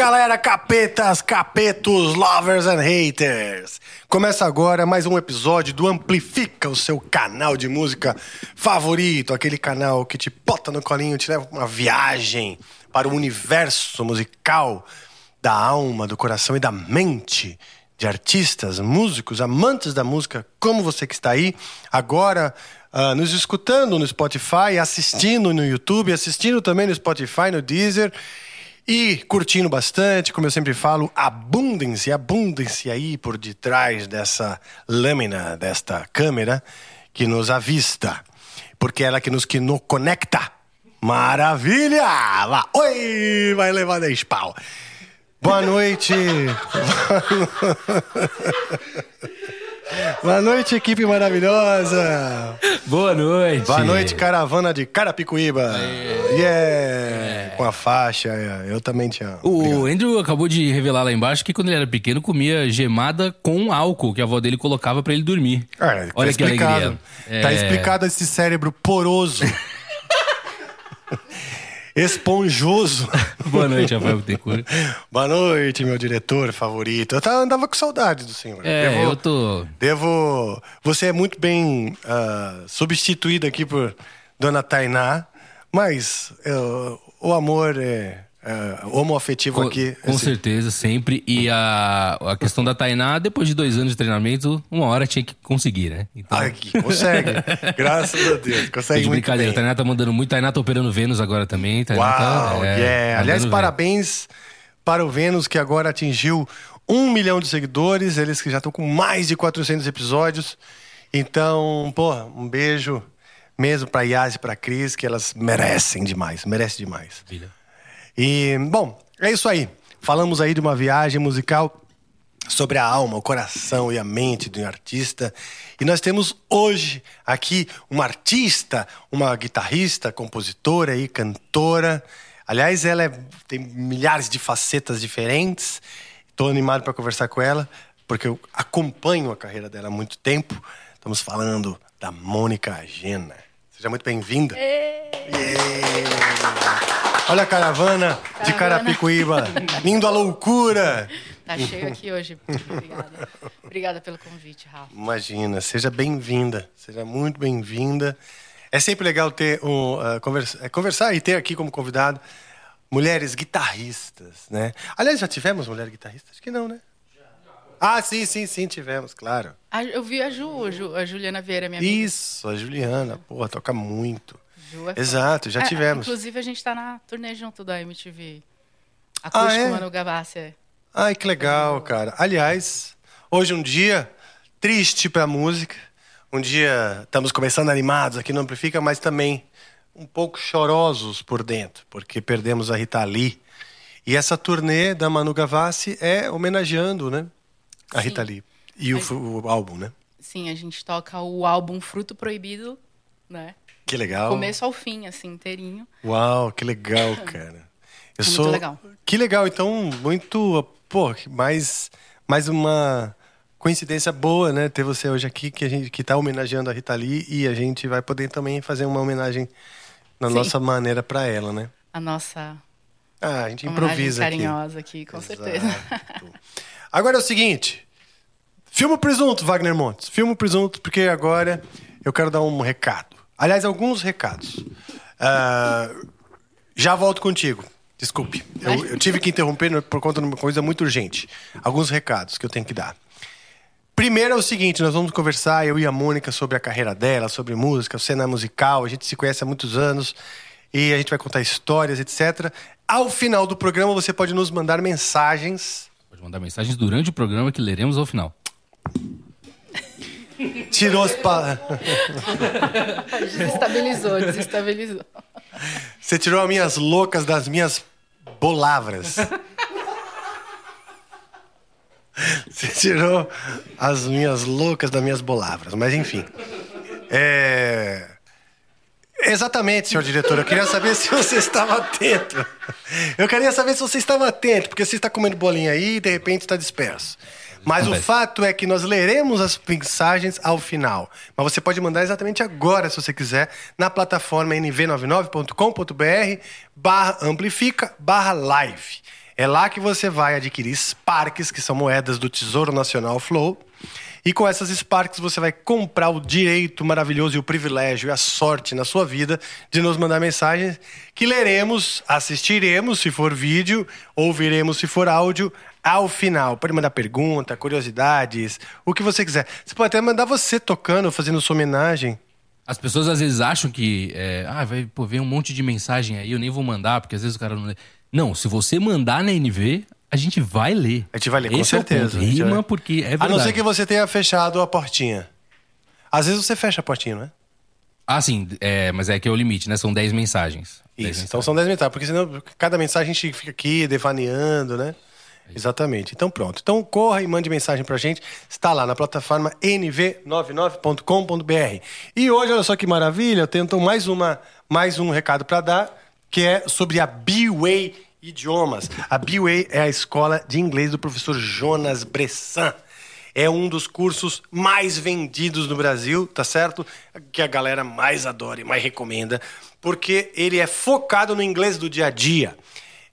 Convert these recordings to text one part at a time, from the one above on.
galera! Capetas, capetos, lovers and haters! Começa agora mais um episódio do Amplifica, o seu canal de música favorito, aquele canal que te bota no colinho, te leva uma viagem para o universo musical da alma, do coração e da mente de artistas, músicos, amantes da música, como você que está aí, agora uh, nos escutando no Spotify, assistindo no YouTube, assistindo também no Spotify, no Deezer. E curtindo bastante, como eu sempre falo, abundância, abundância aí por detrás dessa lâmina, desta câmera que nos avista. Porque ela que nos que nos conecta. Maravilha! Lá, oi! Vai levar 10 pau. Boa noite. Boa noite, equipe maravilhosa. Boa noite. Boa noite, caravana de Carapicuíba. Yeah. É. Com a faixa, eu também te amo. O Obrigado. Andrew acabou de revelar lá embaixo que quando ele era pequeno comia gemada com álcool que a avó dele colocava para ele dormir. É, tá Olha que alegria. Tá é... explicado esse cérebro poroso. esponjoso. Boa noite, Rafael Bittencourt. Boa noite, meu diretor favorito. Eu andava com saudade do senhor. É, devo, eu tô... Devo... Você é muito bem uh, substituído aqui por Dona Tainá, mas uh, o amor é uh, homoafetivo com, aqui. Com esse... certeza, sempre. E a, a questão da Tainá, depois de dois anos de treinamento, uma hora tinha que conseguir, né? Então... Aqui, consegue. Graças a Deus. Consegue de brincadeira. A Tainá tá mandando muito. Tainá tá operando Vênus agora também. Tainá Uau, tá, é, yeah. Tá Aliás, parabéns para o Vênus, que agora atingiu um milhão de seguidores. Eles que já estão com mais de 400 episódios. Então, pô, um beijo mesmo para Yas e para Cris, que elas merecem demais, merecem demais. E, bom, é isso aí. Falamos aí de uma viagem musical sobre a alma, o coração e a mente de um artista. E nós temos hoje aqui uma artista, uma guitarrista, compositora e cantora. Aliás, ela é, tem milhares de facetas diferentes. Estou animado para conversar com ela, porque eu acompanho a carreira dela há muito tempo. Estamos falando da Mônica Gena. Seja muito bem-vinda. Olha a caravana, caravana. de Carapicuíba, indo à loucura. Tá cheio aqui hoje. Obrigada. Obrigada pelo convite, Rafa. Imagina, seja bem-vinda, seja muito bem-vinda. É sempre legal ter um uh, conversa, é, conversar e ter aqui como convidado mulheres guitarristas, né? Aliás, já tivemos mulher guitarrista? Acho que não, né? Ah, sim, sim, sim, tivemos, claro. eu vi a Ju, a Juliana Vieira, minha amiga. Isso, a Juliana, porra, toca muito. É Exato, já é, tivemos. Inclusive, a gente está na turnê junto da MTV. Acústico ah, é? Mano Gavassi. É. Ai, que legal, cara. Aliás, hoje um dia triste pra música. Um dia estamos começando animados aqui no Amplifica, mas também um pouco chorosos por dentro, porque perdemos a Rita Lee. E essa turnê da Manu Gavassi é homenageando, né? A Sim. Rita Lee. E o, o álbum, né? Sim, a gente toca o álbum Fruto Proibido, né? Que legal. Começo ao fim, assim, inteirinho. Uau, que legal, cara. Eu é sou... Muito legal. Que legal, então, muito. Pô, mais, mais uma coincidência boa, né? Ter você hoje aqui, que a gente que tá homenageando a Rita Lee e a gente vai poder também fazer uma homenagem na Sim. nossa maneira para ela, né? A nossa. Ah, a gente improvisa carinhosa aqui, aqui com Exato. certeza. Agora é o seguinte. Filma o presunto, Wagner Montes. Filma o presunto, porque agora eu quero dar um recado. Aliás, alguns recados. Uh, já volto contigo. Desculpe. Eu, eu, tive que interromper por conta de uma coisa muito urgente. Alguns recados que eu tenho que dar. Primeiro é o seguinte: nós vamos conversar, eu e a Mônica, sobre a carreira dela, sobre música, cena musical. A gente se conhece há muitos anos e a gente vai contar histórias, etc. Ao final do programa, você pode nos mandar mensagens. Pode mandar mensagens durante o programa que leremos ao final. Tirou as palavras. desestabilizou, desestabilizou. Você tirou as minhas loucas das minhas bolavras. Você tirou as minhas loucas das minhas bolavras. Mas enfim. É... Exatamente, senhor diretor. Eu queria saber se você estava atento. Eu queria saber se você estava atento, porque você está comendo bolinha aí e de repente está disperso. Mas o fato é que nós leremos as mensagens ao final. Mas você pode mandar exatamente agora, se você quiser, na plataforma nv99.com.br barra amplifica barra live. É lá que você vai adquirir Sparks, que são moedas do Tesouro Nacional Flow. E com essas Sparks você vai comprar o direito maravilhoso e o privilégio e a sorte na sua vida de nos mandar mensagens que leremos, assistiremos se for vídeo, ouviremos se for áudio ao final. Pode mandar pergunta, curiosidades, o que você quiser. Você pode até mandar você tocando, fazendo sua homenagem. As pessoas às vezes acham que é, ah, vai pô, ver um monte de mensagem aí, eu nem vou mandar, porque às vezes o cara não lê. Não, se você mandar na NV, a gente vai ler. A gente vai ler, com Esse é o certeza. gente Rima vai- porque é verdade. A não ser que você tenha fechado a portinha. Às vezes você fecha a portinha, não é? Ah, sim, é, mas é que é o limite, né? São 10 mensagens. 10 Isso. Então mensagens. são 10 mensagens, porque senão cada mensagem a gente fica aqui devaneando, né? Exatamente. Então pronto. Então corra e mande mensagem pra gente. Está lá na plataforma nv99.com.br. E hoje, olha só que maravilha, eu tenho então mais, uma, mais um recado para dar, que é sobre a B-Way Idiomas. A B-Way é a escola de inglês do professor Jonas Bressan. É um dos cursos mais vendidos no Brasil, tá certo? Que a galera mais adora e mais recomenda, porque ele é focado no inglês do dia a dia.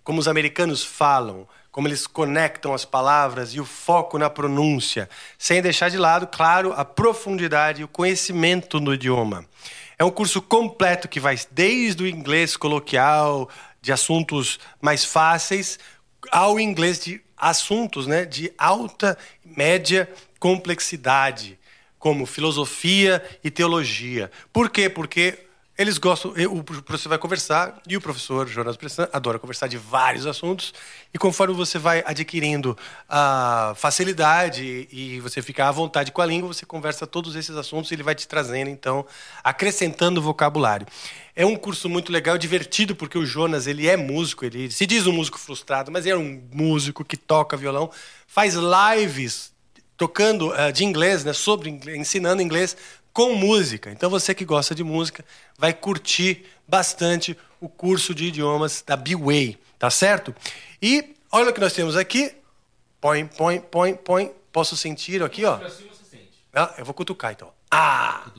Como os americanos falam, como eles conectam as palavras e o foco na pronúncia, sem deixar de lado, claro, a profundidade e o conhecimento do idioma. É um curso completo que vai desde o inglês coloquial, de assuntos mais fáceis, ao inglês de assuntos né, de alta e média complexidade, como filosofia e teologia. Por quê? Porque eles gostam, o professor vai conversar e o professor Jonas Bressan adora conversar de vários assuntos e conforme você vai adquirindo a facilidade e você ficar à vontade com a língua, você conversa todos esses assuntos e ele vai te trazendo, então, acrescentando vocabulário. É um curso muito legal, divertido, porque o Jonas, ele é músico, ele se diz um músico frustrado, mas é um músico que toca violão, faz lives tocando uh, de inglês, né, sobre inglês, ensinando inglês com música. Então você que gosta de música vai curtir bastante o curso de idiomas da B-Way, tá certo? E olha o que nós temos aqui. Põe, põe, põe, põe. Posso sentir aqui, ó. Ah, eu vou cutucar então. Ah!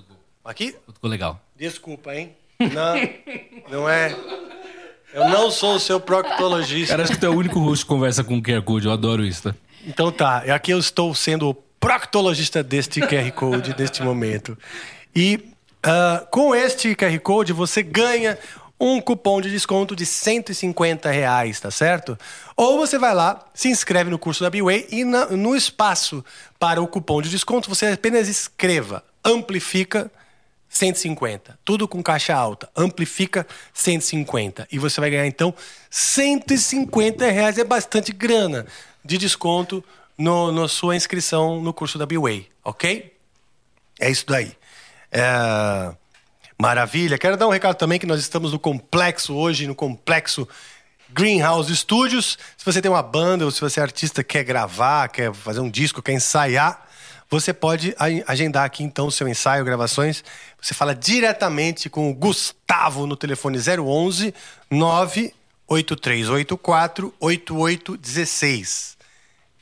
Aqui? Ficou legal. Desculpa, hein? Não, não é. Eu não sou o seu proctologista. Cara, acho que tu é o único host que conversa com QR Code. Eu adoro isso, tá? Então tá, aqui eu estou sendo o proctologista deste QR Code, deste momento. E uh, com este QR Code você ganha um cupom de desconto de 150 reais, tá certo? Ou você vai lá, se inscreve no curso da B-Way e na, no espaço para o cupom de desconto você apenas escreva Amplifica 150. Tudo com caixa alta. Amplifica 150. E você vai ganhar, então, 150 reais. É bastante grana de desconto no, na sua inscrição no curso da B-Way, ok? É isso daí. É... Maravilha. Quero dar um recado também que nós estamos no complexo hoje, no complexo Greenhouse Studios. Se você tem uma banda ou se você é artista, quer gravar, quer fazer um disco, quer ensaiar, você pode agendar aqui então o seu ensaio, gravações. Você fala diretamente com o Gustavo no telefone 011 98384 8816.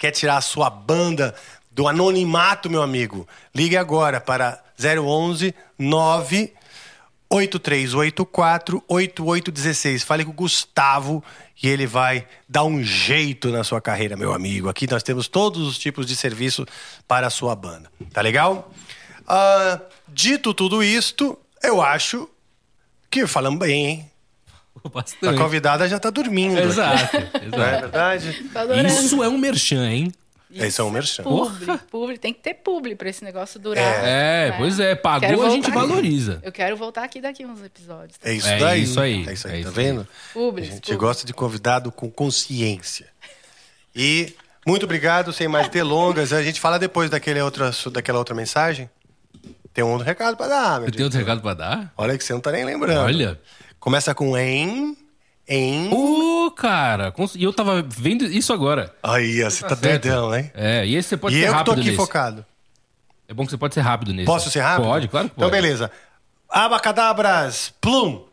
Quer tirar a sua banda do anonimato, meu amigo? Ligue agora para 011 98384 8816. Fale com o Gustavo e ele vai dar um jeito na sua carreira, meu amigo. Aqui nós temos todos os tipos de serviço para a sua banda. Tá legal? Uh, dito tudo isto, eu acho que falamos bem, hein? Bastante. A convidada já tá dormindo. Exato, aqui. Não é verdade? Adorando. Isso é um merchan, hein? Esse é um merchan. Publi, publi, tem que ter publi pra esse negócio durar. É, pois é. Quero Pagou, a gente valoriza. Eu quero voltar aqui daqui uns episódios. É isso É daí. isso aí, É isso aí, é tá isso vendo? Publi, A gente publi. gosta de convidado com consciência. E muito obrigado, sem mais delongas. A gente fala depois daquele outra, daquela outra mensagem. Tem um outro recado para dar, meu tem outro recado pra dar? Olha que você não tá nem lembrando. Olha. Começa com em, em. Ô, cara. E eu tava vendo isso agora. Aí, você tá, Tá doidão, hein? É, e esse você pode E ser eu que tô rápido aqui nesse. focado. É bom que você pode ser rápido nesse. Posso ser rápido? Pode, claro que Então, pode. beleza. Abacadabras, plum.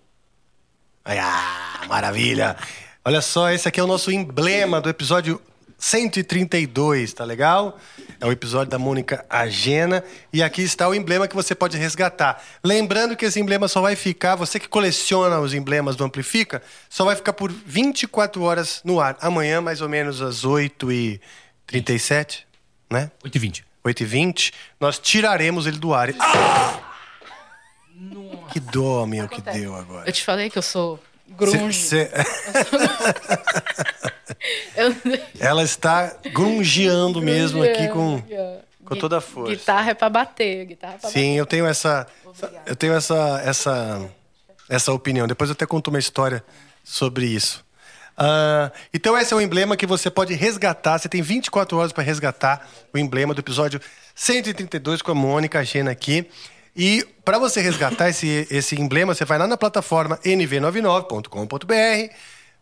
Ai, ah, maravilha. Olha só, esse aqui é o nosso emblema do episódio 132, tá legal? É o episódio da Mônica Agena. E aqui está o emblema que você pode resgatar. Lembrando que esse emblema só vai ficar, você que coleciona os emblemas do Amplifica, só vai ficar por 24 horas no ar. Amanhã, mais ou menos às 8h37, né? 8h20. 8h20, nós tiraremos ele do ar. Ah! Que dó, meu, que deu agora. Eu te falei que eu sou grunge. Cê, cê... Ela está grungeando mesmo aqui com, com toda a força. Guitarra é para bater, guitarra é pra Sim, bater. eu tenho essa eu tenho essa essa essa opinião. Depois eu até conto uma história sobre isso. Uh, então esse é o emblema que você pode resgatar. Você tem 24 horas para resgatar o emblema do episódio 132 com a Mônica Gena aqui. E para você resgatar esse, esse emblema, você vai lá na plataforma nv99.com.br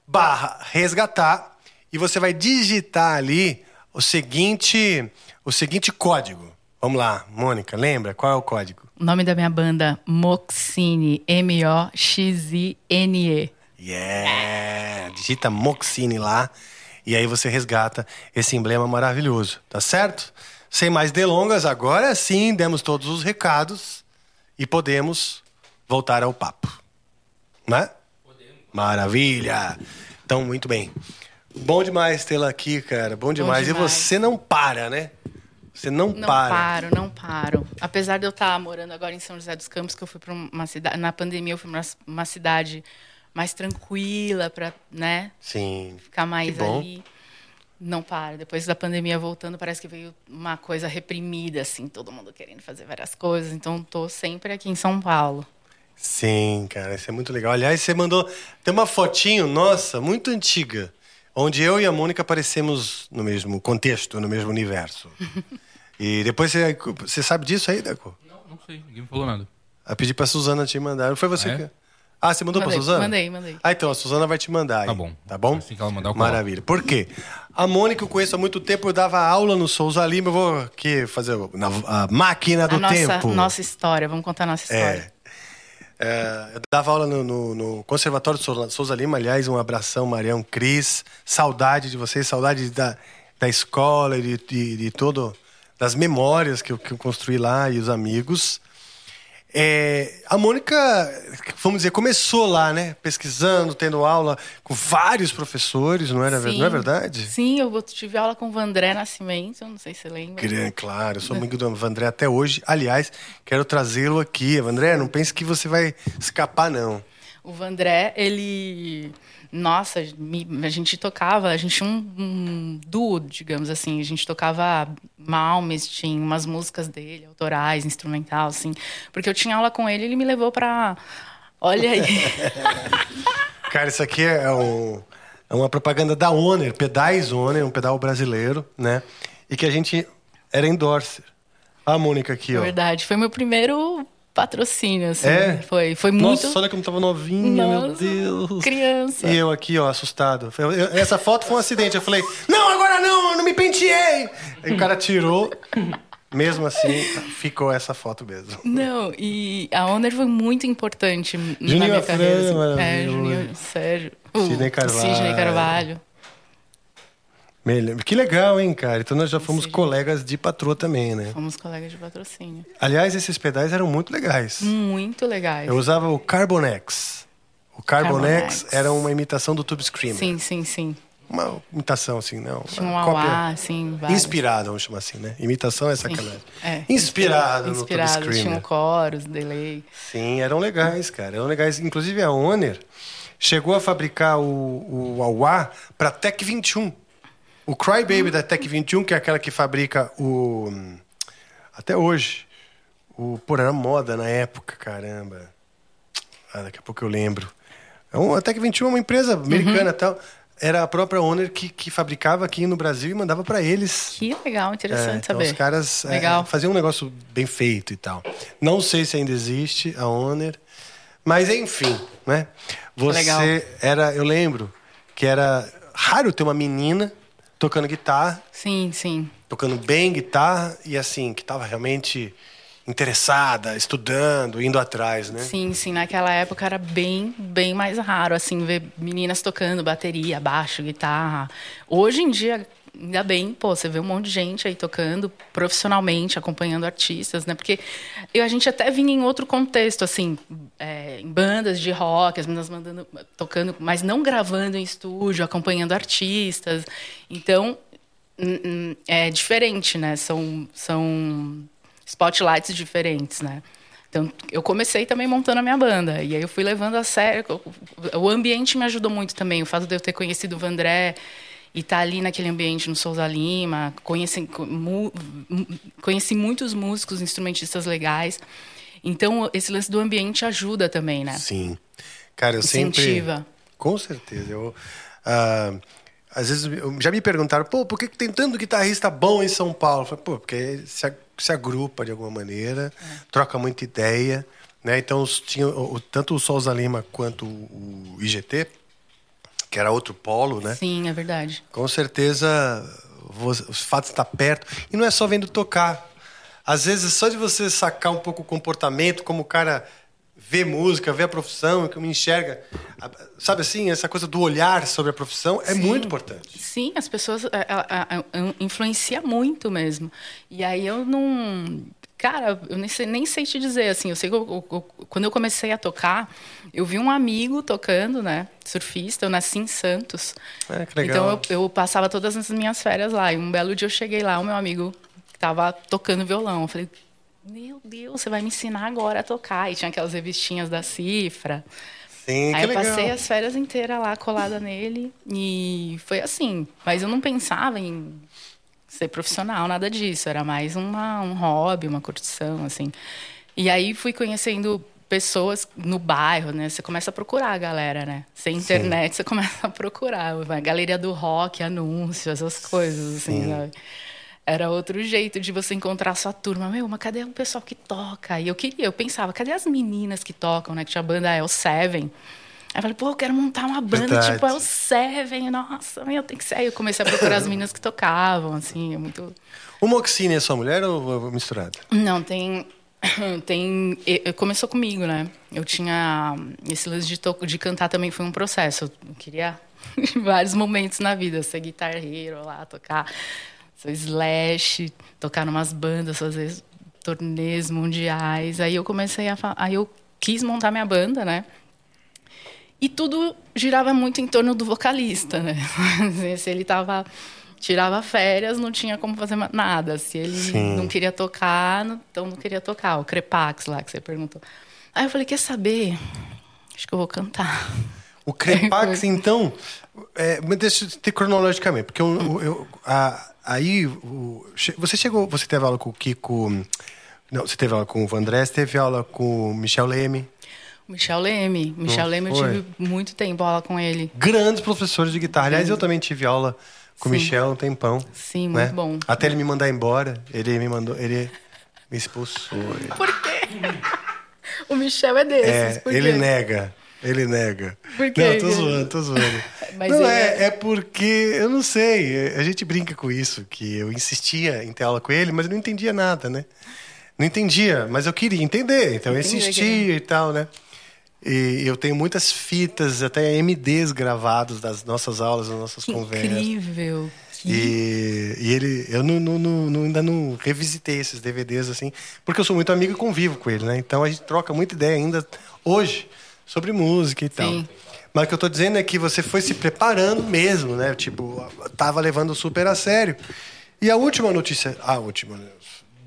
barra resgatar e você vai digitar ali o seguinte, o seguinte código. Vamos lá, Mônica, lembra? Qual é o código? O nome da minha banda, Moxine, M-O-X-I-N-E. Yeah! Digita Moxine lá e aí você resgata esse emblema maravilhoso, tá certo? Sem mais delongas, agora sim demos todos os recados e podemos voltar ao papo. Né? Podemos. Maravilha! Então, muito bem. Bom demais tê-la aqui, cara. Bom demais. Bom demais. E você não para, né? Você não, não para. Não paro, não paro. Apesar de eu estar morando agora em São José dos Campos, que eu fui para uma cidade. Na pandemia, eu fui para uma cidade mais tranquila, para, né? Sim. Ficar mais ali não para. Depois da pandemia voltando, parece que veio uma coisa reprimida, assim, todo mundo querendo fazer várias coisas. Então, tô sempre aqui em São Paulo. Sim, cara, isso é muito legal. Aliás, você mandou. Tem uma fotinho, nossa, muito antiga, onde eu e a Mônica aparecemos no mesmo contexto, no mesmo universo. e depois você, você sabe disso aí, Deco? Não, não sei, ninguém me falou nada. Eu pedi pra Suzana te mandar. Foi você é? que. Ah, você mandou mandei, pra Suzana? Mandei, mandei. Ah, então a Suzana vai te mandar. Aí, tá bom. Tá bom? Assim que ela mandar, Maravilha. Por quê? A Mônica eu conheço há muito tempo, eu dava aula no Souza Lima, eu vou aqui fazer a máquina do a nossa, tempo. Nossa história, vamos contar a nossa história. É. É, eu dava aula no, no, no Conservatório de Souza Lima, aliás, um abração, Marião Cris. Saudade de vocês, saudade da, da escola e de, de, de todo, das memórias que eu, que eu construí lá e os amigos. É, a Mônica, vamos dizer, começou lá, né? Pesquisando, tendo aula com vários professores, não, era, Sim. não é verdade? Sim, eu tive aula com o Vandré Nascimento, não sei se você lembra. Claro, eu sou amigo do Vandré até hoje. Aliás, quero trazê-lo aqui. Vandré, não pense que você vai escapar, não. O Vandré, ele nossa, a gente tocava, a gente tinha um, um duo, digamos assim, a gente tocava Malmsteen, umas músicas dele, autorais, instrumental, assim, porque eu tinha aula com ele, ele me levou para, olha aí. Cara, isso aqui é, um, é uma propaganda da Owner, Pedais Owner, um pedal brasileiro, né? E que a gente era endorser. A Mônica aqui, é ó. Verdade, foi meu primeiro patrocínio, assim. É? Foi, foi muito. Nossa, olha como tava novinha, Nossa, meu Deus. Criança. E eu aqui, ó, assustado. Eu, eu, essa foto foi um acidente. Eu falei, não, agora não, eu não me penteei. Aí o cara tirou. Mesmo assim, ficou essa foto mesmo. Não, e a Honor foi muito importante Juninho na minha Afran, carreira. Assim. É, Juninho, Sérgio. Sidney Carvalho. Sidney Carvalho. Que legal, hein, cara? Então nós já fomos Sim. colegas de patroa também, né? Fomos colegas de patrocínio. Aliás, esses pedais eram muito legais. Muito legais. Eu usava o Carbonex. O Carbonex, Carbonex. era uma imitação do Tube Screamer. Sim, sim, sim. Uma imitação, assim, não. Tinha um auá, assim, Inspirada, vamos chamar assim, né? Imitação é sacanagem. É. Inspirado, no Inspirado, Tube Screamer. tinha um chorus, delay. Sim, eram legais, cara. Eram legais. Inclusive a Honor chegou a fabricar o, o auá para Tech 21. O Crybaby da Tech 21, que é aquela que fabrica o. Até hoje. O. Pô, era moda na época, caramba. Ah, daqui a pouco eu lembro. A Tech 21 é uma empresa americana uhum. tal. Era a própria Owner que, que fabricava aqui no Brasil e mandava para eles. Que legal, interessante é, então saber. Os caras legal. É, faziam um negócio bem feito e tal. Não sei se ainda existe a Owner, mas enfim, né? Você legal. era, eu lembro que era raro ter uma menina tocando guitarra. Sim, sim. Tocando bem guitarra e assim, que tava realmente interessada, estudando, indo atrás, né? Sim, sim. Naquela época era bem, bem mais raro, assim, ver meninas tocando bateria, baixo, guitarra. Hoje em dia, ainda bem, pô, você vê um monte de gente aí tocando profissionalmente, acompanhando artistas, né? Porque eu, a gente até vinha em outro contexto, assim, é, em bandas de rock, as meninas mandando, tocando, mas não gravando em estúdio, acompanhando artistas. Então, é diferente, né? São, são spotlights diferentes, né? Então, eu comecei também montando a minha banda. E aí eu fui levando a sério. O ambiente me ajudou muito também. O fato de eu ter conhecido o Vandré e estar tá ali naquele ambiente no Souza Lima. Conheci, conheci muitos músicos, instrumentistas legais. Então, esse lance do ambiente ajuda também, né? Sim. Cara, eu Incentiva. sempre... Com certeza. Eu... Uh às vezes já me perguntaram, pô, por que, tem tanto guitarrista bom em São Paulo? Eu falei, pô, porque se, se agrupa de alguma maneira, é. troca muita ideia, né? Então tinha tanto o Souza Lima quanto o IGT, que era outro polo, né? Sim, é verdade. Com certeza os fatos estão perto e não é só vendo tocar. Às vezes só de você sacar um pouco o comportamento, como o cara vê música, vê a profissão, me enxerga. Sabe assim, essa coisa do olhar sobre a profissão é Sim. muito importante. Sim, as pessoas a, a, a, influencia muito mesmo. E aí eu não. Cara, eu nem sei, nem sei te dizer, assim, eu sei que eu, eu, quando eu comecei a tocar, eu vi um amigo tocando, né, surfista, eu nasci em Santos. É, que legal. Então eu, eu passava todas as minhas férias lá, e um belo dia eu cheguei lá, o meu amigo estava tocando violão, eu falei, meu Deus, você vai me ensinar agora a tocar. E tinha aquelas revistinhas da cifra. Sim, Aí eu passei legal. as férias inteiras lá colada nele e foi assim. Mas eu não pensava em ser profissional, nada disso. Era mais uma, um hobby, uma curtição, assim. E aí fui conhecendo pessoas no bairro, né? Você começa a procurar a galera, né? Sem internet, Sim. você começa a procurar. A galeria do rock, anúncios, essas coisas, assim, Sim. sabe? era outro jeito de você encontrar sua turma. Meu, mas cadê o pessoal que toca? E eu queria, eu pensava, cadê as meninas que tocam, né? Que tinha a banda El Seven. Aí eu falei, pô, eu quero montar uma banda Verdade. tipo El Seven. Nossa, meu, tem que ser. Aí eu comecei a procurar as meninas que tocavam, assim, é muito... O Moxine é sua mulher ou misturado? Não, tem... Tem, começou comigo, né? Eu tinha esse lance de, to, de cantar também foi um processo. Eu queria vários momentos na vida, ser guitarreiro lá, tocar sou slash, tocar umas bandas, fazer turnês mundiais. Aí eu comecei a aí eu quis montar minha banda, né? E tudo girava muito em torno do vocalista, né? Se ele tava tirava férias, não tinha como fazer nada. Se ele Sim. não queria tocar, então não queria tocar. O Crepax lá que você perguntou. Aí eu falei, quer saber? Acho que eu vou cantar. O Crepax, então, é, deixa eu ter cronologicamente, porque eu, eu, a, Aí, o, você chegou, você teve aula com o Kiko. Não, você teve aula com o Vandré, você teve aula com o Michel Leme. Michel Leme. Michel Leme, eu tive muito tempo aula com ele. Grandes professores de guitarra. Aliás, eu também tive aula com o Michel um tempão. Sim, né? muito bom. Até ele me mandar embora, ele me mandou, ele me expulsou. Por quê? o Michel é desses. É, ele nega. Ele nega. Por quê? Não, tô zoando, tô zoando. Mas não, é... é, é porque, eu não sei, a gente brinca com isso, que eu insistia em ter aula com ele, mas eu não entendia nada, né? Não entendia, mas eu queria entender, então eu insistia e tal, né? E eu tenho muitas fitas, até MDs gravados das nossas aulas, das nossas que conversas. Incrível! E, e, ele, eu não, não, não, ainda não revisitei esses DVDs assim, porque eu sou muito amigo e convivo com ele, né? Então a gente troca muita ideia ainda hoje sobre música e tal. Sim. Mas o que eu tô dizendo é que você foi se preparando mesmo, né? Tipo, tava levando super a sério. E a última notícia, a última,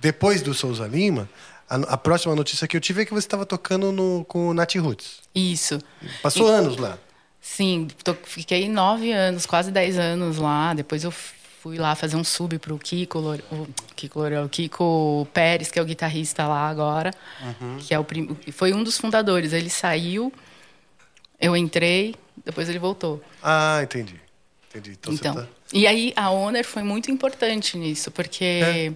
depois do Souza Lima, a, a próxima notícia que eu tive é que você estava tocando no, com o Nat Roots. Isso. Passou e, anos lá. Sim, tô, fiquei nove anos, quase dez anos lá. Depois eu fui lá fazer um sub pro Kiko, o Kiko, o Kiko Pérez, que é o guitarrista lá agora, uhum. que é o prim... foi um dos fundadores. Ele saiu, eu entrei, depois ele voltou. Ah, entendi. Entendi. Então, então tá... e aí a Honor foi muito importante nisso, porque é.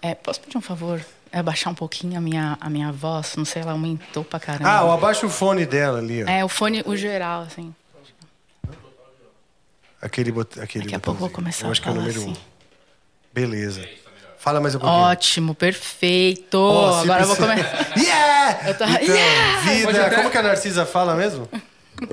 É, posso pedir um favor? É baixar um pouquinho a minha, a minha voz, não sei, ela aumentou pra caramba. Ah, abaixa o fone dela ali. Ó. É, o fone, o geral, assim. Aquele, bot... aquele Daqui a pouco eu vou começar eu acho que é o número assim. um. Beleza. Fala mais um pouquinho. Ótimo, perfeito. Se Agora eu vou comer. Yeah! Eu tô- Então, Yeah! Vida. até- Como que a Narcisa fala mesmo?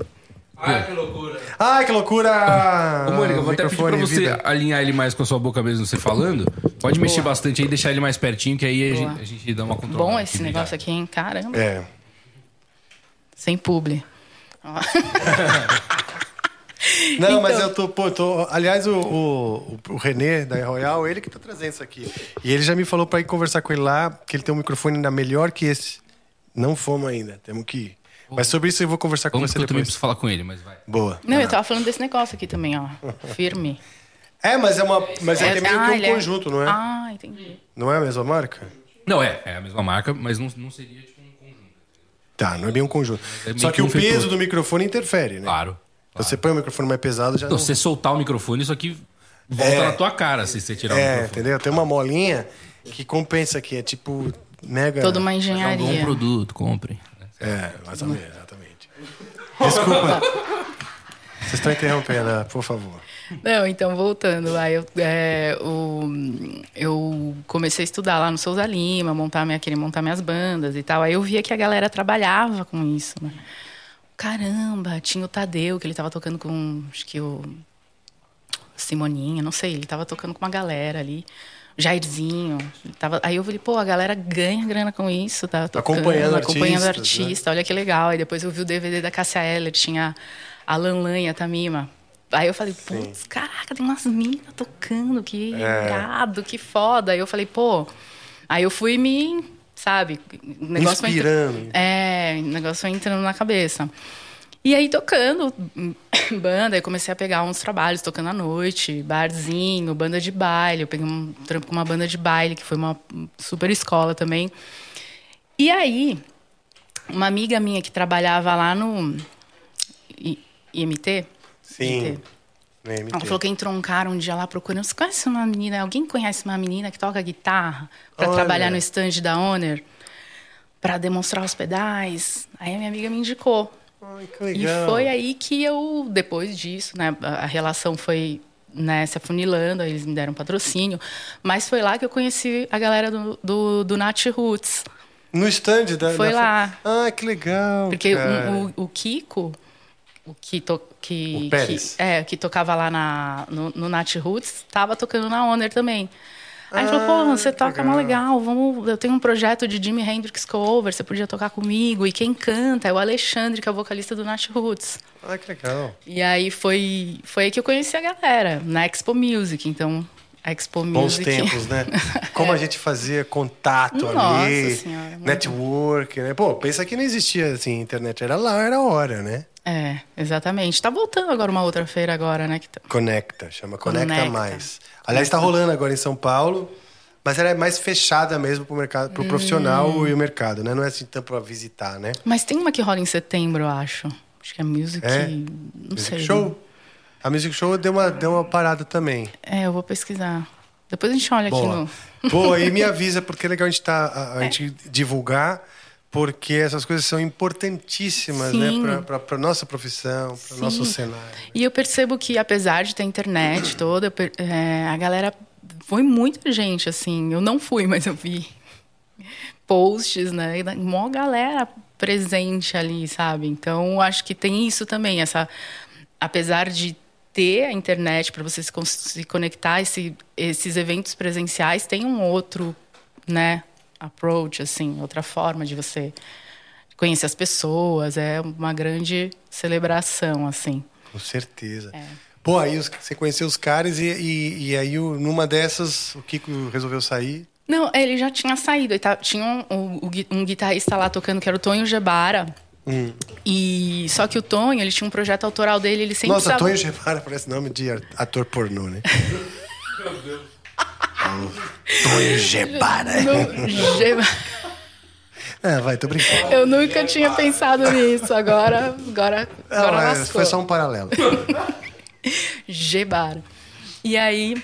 Ai, que loucura. Ai, que loucura! Ô, Mônica, eu vou até pedir pra Microfone, você vida. alinhar ele mais com a sua boca mesmo, você falando. Pode mexer bastante aí, deixar ele mais pertinho, que aí a Boa. gente, a gente dá uma controlada. Bom esse negócio aqui, hein? Caramba. É. Sem publi. Não, mas Então- eu tô, pô, tô. Aliás, o, o, o René da Royal, ele que tá trazendo isso aqui. E ele já me falou pra ir conversar com ele lá, que ele tem um microfone ainda melhor que esse. Não fomos ainda, temos que ir. Mas sobre isso eu vou conversar com Vamos você que eu também depois. preciso falar com ele, mas vai. Boa. Não, eu tava falando desse negócio aqui também, ó. Firme. É, mas é uma. Mas é, que é meio ah, que um conjunto, não é? Ah, entendi. Não é a mesma marca? Não, é, é a mesma marca, mas não, não seria tipo um conjunto. Tá, não é bem um conjunto. É Só que o peso do microfone interfere, né? Claro. Você põe o microfone mais pesado, já Então, não... se você soltar o microfone, isso aqui volta É. na tua cara se você tirar o É, microfone. entendeu? Tem uma molinha que compensa aqui, é tipo mega... Toda uma É um bom engenharia. produto, compre. É, mais ou menos, exatamente. Desculpa. Vocês estão interrompendo, por favor. Não, então, voltando. Aí eu, é, o- eu comecei a estudar lá no Souza Lima, montar minha, querer montar minhas bandas e tal. Aí eu via que a galera trabalhava com isso, né? Caramba, tinha o Tadeu, que ele tava tocando com, acho que o Simoninha, não sei, ele tava tocando com uma galera ali. Jairzinho. Tava, aí eu falei, pô, a galera ganha grana com isso, tá tocando, Acompanhando acompanhando artistas, né? artista, olha que legal. Aí depois eu vi o DVD da Cássia Eller, tinha a Lanlan e a Tamima. Aí eu falei, putz, caraca, tem umas minas tocando, que É. irado, que foda. Aí eu falei, pô. Aí eu fui me, sabe, negócio foi entra- Inspirando. É, o negócio foi entrando na cabeça. E aí, tocando banda, eu comecei a pegar uns trabalhos, tocando à noite, barzinho, banda de baile. Eu peguei um trampo com uma banda de baile, que foi uma super escola também. E aí, uma amiga minha que trabalhava lá no I- IMT, Sim. IMT, ela falou que entrou um cara um dia lá procurando. Você conhece uma menina? Alguém conhece uma menina que toca guitarra para trabalhar no stand da Honor? Para demonstrar os pedais? Aí a minha amiga me indicou. Ai, que E legal. foi aí que eu, depois disso, né, a relação foi né, se afunilando, aí eles me deram patrocínio. Mas foi lá que eu conheci a galera do, do, do Nat Roots. No stand da... Foi da- lá. Ah, que legal, Porque cara. o, o- o Kiko, o que, to, que, O que- é, que tocava lá na, no, no Nat Roots, estava tocando na Honor também. Aí ele falou, Ah, pô, você que toca mó legal. legal, vamos, eu tenho um projeto de Jimi Hendrix cover, você podia tocar comigo. E quem canta é o Alexandre, que é o vocalista do Nat Roots. Ah, que legal. E aí foi, foi aí que eu conheci a galera, na Expo Music. Então, a Expo Bons Music... tempos, né? Como a gente fazia contato Nossa ali, Senhora, network, né? Pô, pensa que não existia assim, internet era lá, era hora, né? É, exatamente. Tá voltando agora uma outra feira agora, né? Tá- Conecta, chama Conecta, Conecta. Mais. Aliás, está rolando agora em São Paulo, mas ela é mais fechada mesmo pro mercado, pro profissional Hum. e o mercado, né? Não é assim tanto para visitar, né? Mas tem uma que rola em setembro, eu acho. Acho que é Music. É? Não Music sei. Show. A Music Show deu uma, deu uma parada também. É, eu vou pesquisar. Depois a gente olha aqui Boa. no. Boa, e me avisa, porque é legal a gente, tá, a, É. a gente divulgar, porque essas coisas são importantíssimas, Sim. né? Pra, pra nossa profissão, para Sim. nosso cenário. E eu percebo que, apesar de ter internet toda, é, a galera. Foi muita gente, assim. Eu não fui, mas eu vi posts, né? E Mó galera presente ali, sabe? Então, acho que tem isso também, essa. Apesar de ter a internet para você se, se conectar, esse, esses eventos presenciais tem um outro, né? Approach, assim, outra forma de você conhecer as pessoas. É uma grande celebração, assim. Com certeza. É. Pô, aí você conheceu os caras e, e, e aí numa dessas o Kiko resolveu sair. Não, ele já tinha saído. Tá- tinha um, um- guitarrista lá tocando, que era o Tonho Gebara. Hum. E só que o Tonho, ele tinha um projeto autoral dele, ele sempre Nossa, precisava- Tonho Gebara parece nome de ator pornô, né? Oh, Tonho Gebara. É, vai, tô brincando. Eu nunca tinha pensado nisso. Agora, agora, agora Não, é, lascou. foi só um paralelo. Gebara. E aí,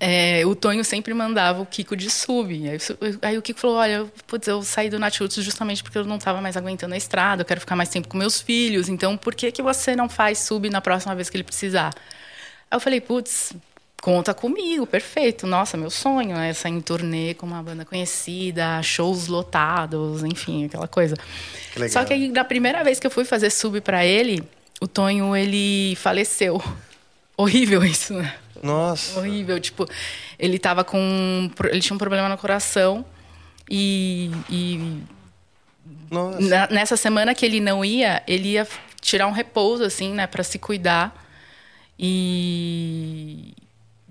é, o Tonho sempre mandava o Kiko de sub. Aí, aí o Kiko falou: Olha, eu- putz, eu saí do Naturals justamente porque eu não estava mais aguentando a estrada, eu quero ficar mais tempo com meus filhos. Então, por que, que você não faz sub na próxima vez que ele precisar? Aí eu falei: Putz, conta comigo, perfeito. Nossa, meu sonho é sair em turnê com uma banda conhecida, shows lotados, enfim, aquela coisa. Que legal. Só que aí, na primeira vez que eu fui fazer sub pra ele, o Tonho, ele faleceu. Horrível isso, né? Nossa. Horrível. Tipo, ele tava com. Ele tinha um problema no coração. E, e Nossa. na- nessa semana que ele não ia, ele ia tirar um repouso, assim, né, pra se cuidar. E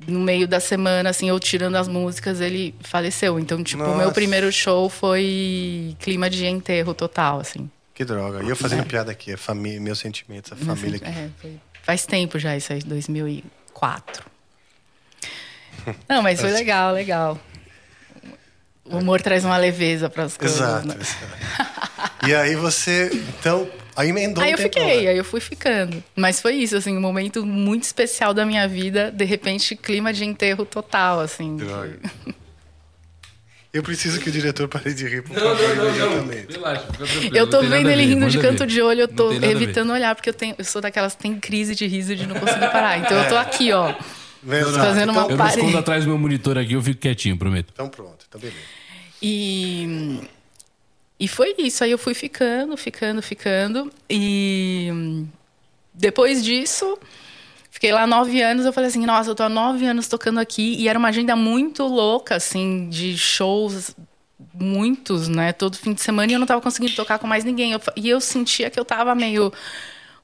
no meio da semana, assim, eu tirando as músicas, ele faleceu. Então, tipo, o meu primeiro show foi clima de enterro total, assim. Que droga. E eu fazendo piada aqui, a família, meus sentimentos, a família aqui. É, foi- faz tempo já isso aí, 2004. Não, mas foi legal, legal. O humor traz uma leveza para as coisas. Exato. né? exato. E aí você, então, aí emendou Aí eu fiquei, né? aí eu fui ficando. Mas foi isso, assim, um momento muito especial da minha vida. De repente, clima de enterro total, assim. Droga. Eu preciso que o diretor pare de rir, por favor, imediatamente. Relaxa, fica tranquilo. Eu tô não vendo ele ver, rindo de canto ver. de olho, eu Não tô evitando olhar, porque eu, tenho, eu sou daquelas que tem crise de riso de não conseguir parar. Então eu tô aqui, ó. Exato. Fazendo uma então, Eu me escondo atrás do meu monitor aqui, eu fico quietinho, prometo. então pronto, então beleza. E, e foi isso. Aí eu fui ficando, ficando, ficando. E depois disso, fiquei lá nove anos. Eu falei assim: nossa, eu tô há nove anos tocando aqui. E era uma agenda muito louca, assim, de shows. Muitos, né? Todo fim de semana e eu não tava conseguindo tocar com mais ninguém. Eu e eu sentia que eu tava meio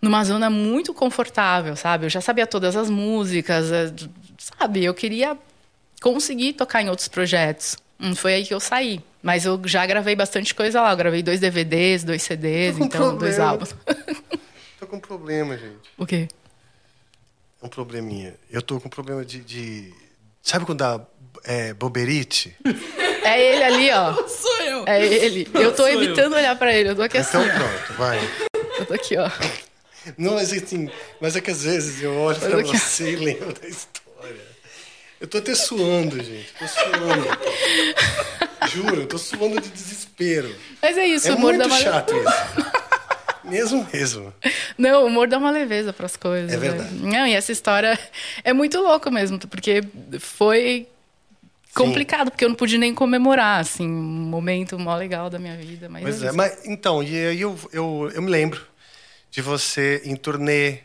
numa zona muito confortável, sabe? Eu já sabia todas as músicas, eh, sabe? Eu queria conseguir tocar em outros projetos. Hum, foi aí que eu saí. Mas eu já gravei bastante coisa lá. Eu gravei dois DVDs, dois CDs, então dois problema. álbuns. Tô com um problema, gente. o quê? Um probleminha. Eu tô com um problema de. de- Sabe quando dá é, boberite? É ele ali, ó. Sou eu! É ele. Eu tô Sou eu. evitando olhar pra ele. Eu tô aqui assim. Então pronto, vai. Eu tô aqui, ó. Não, mas assim, mas é que às vezes eu olho pra Olha aqui. você e lembro da história. Eu tô até suando, gente. Tô suando. Juro, eu tô suando de desespero. Mas é isso, É o humor dá muito uma chato isso. Mesmo mesmo. Não, o humor dá uma leveza pras coisas. É né? verdade. Não, e essa história é muito louco mesmo, porque foi complicado, porque eu não pude nem comemorar, assim, um momento mó legal da minha vida. Mas Pois é é, mas então, e aí eu, eu, eu me lembro de você em turnê